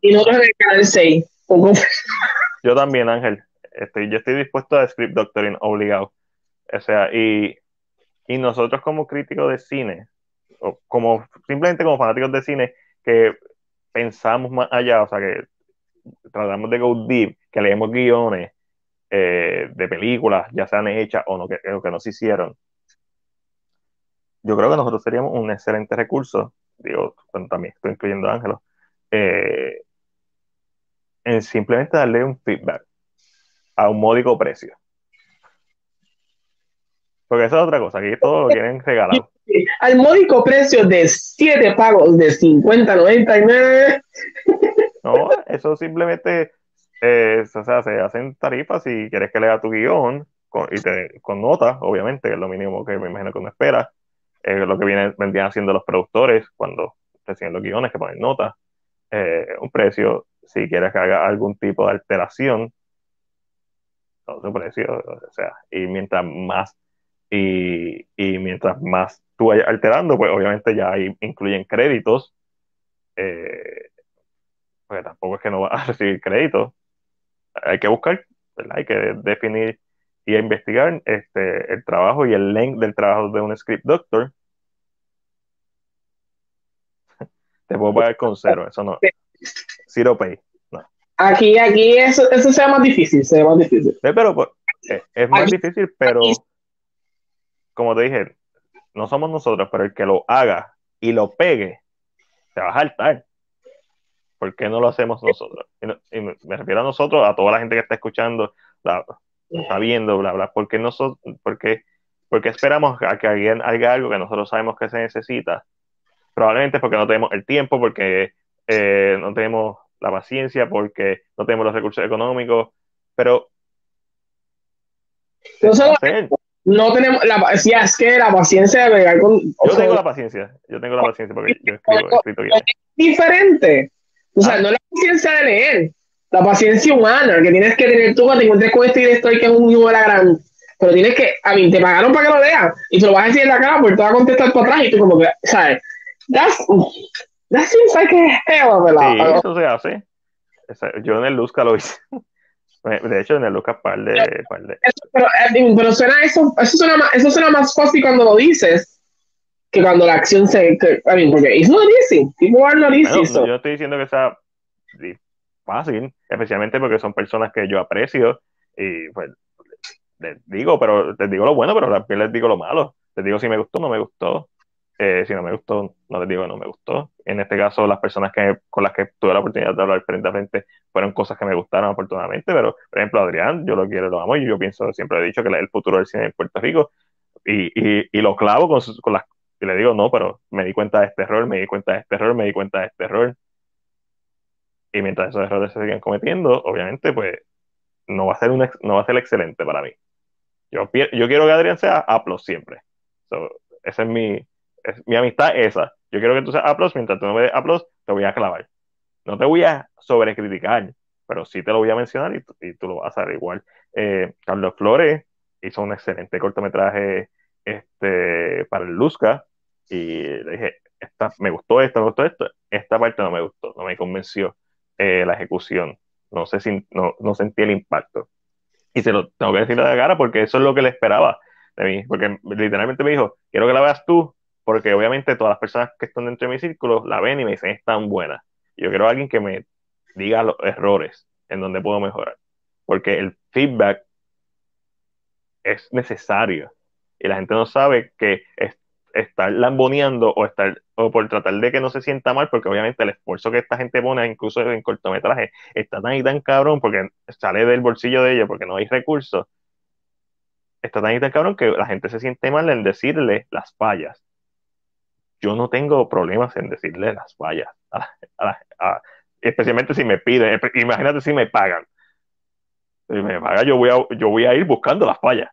Y nosotros en el canal 6. Como- Yo también, Ángel. Estoy, yo estoy dispuesto a Script Doctoring obligado. O sea, y, y nosotros como críticos de cine, o como simplemente como fanáticos de cine, que pensamos más allá, o sea, que tratamos de go deep, que leemos guiones eh, de películas, ya sean hechas o no, que, que no se hicieron. Yo creo que nosotros seríamos un excelente recurso, digo, bueno, también estoy incluyendo a Ángelo, eh, en simplemente darle un feedback a un módico precio. Porque esa es otra cosa, aquí todo lo quieren regalado. al módico precio de 7 pagos de 50.99. No, eso simplemente eh, o sea, se hacen tarifas si quieres que lea tu guion con, y te, con notas, obviamente, que es lo mínimo que me imagino que uno espera. Eh, lo que vienen, vendrían haciendo los productores cuando reciben los guiones, que ponen notas. Eh, un precio, si quieres que haga algún tipo de alteración, otro precio, o sea, y mientras más y, y mientras más tú vayas alterando, pues obviamente ya incluyen créditos, eh, porque tampoco es que no vas a recibir créditos. Hay que buscar. Hay que definir y investigar este, el trabajo y el length del trabajo de un script doctor. Te puedo pagar con cero, eso no. Zero pay. No. Aquí, aquí eso, eso sea más difícil, sea más difícil. Eh, Pero eh, es más Aquí- difícil, pero aquí- como te dije, no somos nosotros, pero el que lo haga y lo pegue, se va a saltar. ¿Por qué no lo hacemos nosotros? Y, no- y me refiero a nosotros, a toda la gente que está escuchando, la- está viendo, bla, bla. ¿Por qué, nosotros, por qué- por qué esperamos a que alguien haga algo que nosotros sabemos que se necesita? Probablemente porque no tenemos el tiempo, porque eh, no tenemos la paciencia, porque no tenemos los recursos económicos, pero No solo-. No tenemos la si es que la paciencia de bregar con. Yo sea, tengo la paciencia, yo tengo la paciencia porque yo escribo, escrito guiones. diferente. O sea, Ah. no la paciencia de leer, la paciencia humana que tienes que tener tú cuando te encuentres con este director que es un hijo de la gran. Pero tienes que, a mí, te pagaron para que lo leas y te lo vas a decir en la cara porque te va a contestar para atrás y tú, como que, ¿sabes? That's, that seems like a hell of a lot. Sí, eso se hace. Yo en el Luzca lo hice. De hecho, en el Luzca par de, par de Eso- pero, eh, pero suena eso, eso suena más, eso suena más fácil cuando lo dices que cuando la acción se, que, I mean, porque it's not easy. People are not easy. Bueno, so- yo estoy diciendo que sea fácil, especialmente porque son personas que yo aprecio y pues les digo, pero les digo lo bueno, pero también les digo lo malo. Les digo si me gustó o no me gustó. Eh, si no me gustó, no les digo que no me gustó. En este caso, las personas que, con las que tuve la oportunidad de hablar frente a frente fueron cosas que me gustaron afortunadamente, pero por ejemplo, Adrián, yo lo quiero, lo amo y yo pienso, siempre he dicho que el futuro del cine en Puerto Rico y, y, y lo clavo con, con las... Y le digo, no, pero me di cuenta de este error, me di cuenta de este error, me di cuenta de este error. Y mientras esos errores se siguen cometiendo, obviamente, pues no va a ser, un, no va a ser excelente para mí. Yo, yo quiero que Adrián sea A siempre. So, esa es mi, es, mi amistad esa. Yo quiero que tú seas A mientras tú no me des A te voy a clavar. No te voy a sobrecriticar, pero sí te lo voy a mencionar y, y tú lo vas a hacer igual. Eh, Carlos Flores hizo un excelente cortometraje este, para el Luzca y le dije, esta, me gustó esto, me gustó esto, esta parte no me gustó, no me convenció eh, la ejecución, no sé si no, no sentí el impacto. Y se lo tengo que decir a la cara porque eso es lo que le esperaba de mí, porque literalmente me dijo, quiero que la veas tú, porque obviamente todas las personas que están dentro de mi círculo la ven y me dicen, es tan buena. yo quiero a alguien que me diga los errores en donde puedo mejorar, porque el feedback es necesario y la gente no sabe que estar lamboneando o estar o por tratar de que no se sienta mal, porque obviamente el esfuerzo que esta gente pone, incluso en cortometraje, está tan y tan cabrón porque sale del bolsillo de ellos porque no hay recursos. Está tan y tan cabrón que la gente se siente mal en decirle las fallas. Yo no tengo problemas en decirle las fallas, especialmente si me piden, imagínate si me pagan. Si me pagan, yo voy a, yo voy a ir buscando las fallas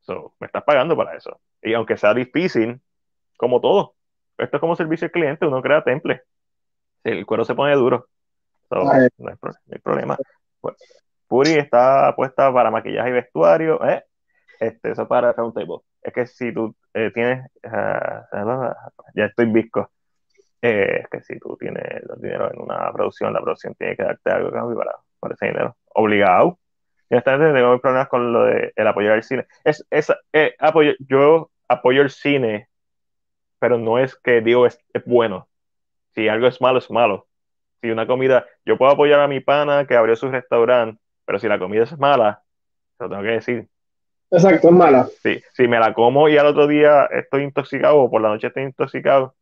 So, me estás pagando para eso. Y aunque sea difícil, como todo, esto es como servicio al cliente, uno crea temple. El cuero se pone duro. no, hay, problema. Pues, Puri está puesta para maquillaje y vestuario. ¿eh? Este, eso para Roundtable. Es que si tú eh, tienes. Uh, ya estoy visco. Eh, es que si tú tienes dinero en una producción, la producción tiene que darte algo para, para ese dinero. Obligado tengo problemas con lo de el apoyo al cine. Es, es eh, apoyo, yo apoyo el cine, pero no es que digo es, bueno. Si algo es malo, es malo. Si una comida, yo puedo apoyar a mi pana que abrió su restaurante, pero si la comida es mala, lo tengo que decir. Exacto, es mala. Sí, si me la como y al otro día estoy intoxicado o por la noche estoy intoxicado,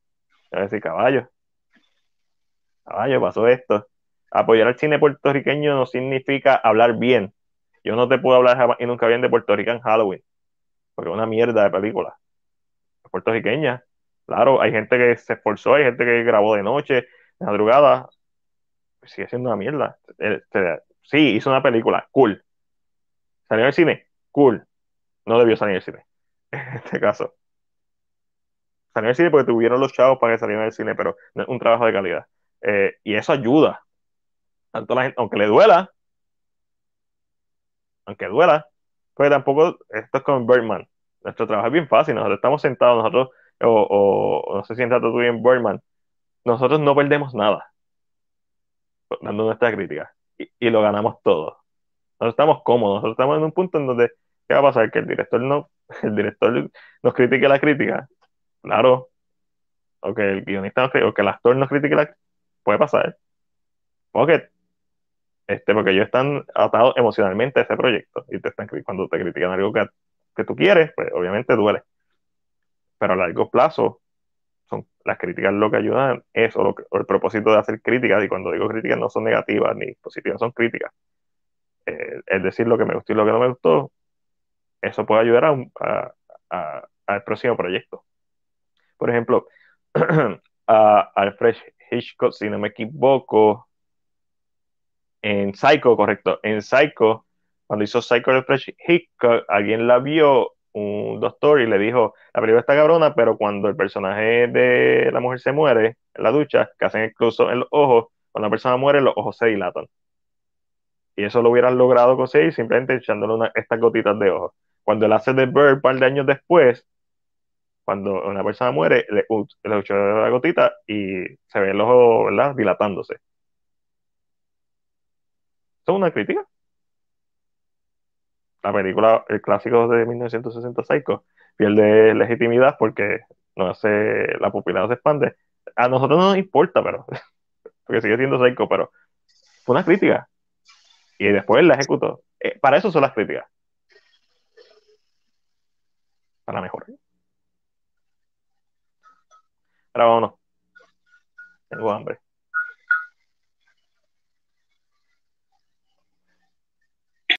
voy a decir caballo. Caballo, pasó esto. Apoyar al cine puertorriqueño no significa hablar bien. Yo no te puedo hablar y nunca bien de Puerto Rico en Halloween, porque es una mierda de película. Puertorriqueña, claro, hay gente que se esforzó, hay gente que grabó de noche, de madrugada, sigue siendo una mierda. Sí, hizo una película, cool. ¿Salió el cine? Cool. No debió salir en el cine, en este caso. Salió en el cine porque tuvieron los chavos para que salieran en el cine, pero no es un trabajo de calidad. Eh, y eso ayuda. Tanto la gente, aunque le duela, aunque duela, pues tampoco, esto es como Birdman. Nuestro trabajo es bien fácil, nosotros estamos sentados, nosotros, o, no sé si tú en Birdman, nosotros no perdemos nada dando nuestra crítica y, y, lo ganamos todo. Nosotros estamos cómodos, nosotros estamos en un punto en donde, ¿qué va a pasar? Que el director no, el director nos critique la crítica, claro, o que el guionista o que el actor nos critique la puede pasar. Porque este, porque ellos están atados emocionalmente a ese proyecto y te están cuando te critican algo que, que tú quieres, pues obviamente duele. Pero a largo plazo, son, las críticas lo que ayudan es o, el propósito de hacer críticas, y cuando digo críticas no son negativas ni positivas, son críticas. Eh, es decir, lo que me gustó y lo que no me gustó, eso puede ayudar a, a, próximo proyecto. Por ejemplo, a Alfred Hitchcock, si no me equivoco, en Psycho, correcto, en Psycho, cuando hizo Psycho Fresh Hitchcock, alguien la vio, un doctor, y le dijo, la película está cabrona, pero cuando el personaje de la mujer se muere en la ducha, que hacen incluso en los ojos, cuando la persona muere, los ojos se dilatan. Y eso lo hubieran logrado conseguir simplemente echándole una, estas gotitas de ojos. Cuando él hace The Bird, un par de años después, cuando una persona muere, le, le echó la gotita y se ve el ojo, ¿verdad? Dilatándose. ¿Son una crítica? La película, el clásico de 1960 Psycho, pierde legitimidad porque no hace, la popularidad se expande. A nosotros no nos importa, pero, porque sigue siendo Psycho, pero Fue una crítica. Y después la ejecutó. Eh, para eso son las críticas. Para mejor. Ahora vámonos. Tengo hambre.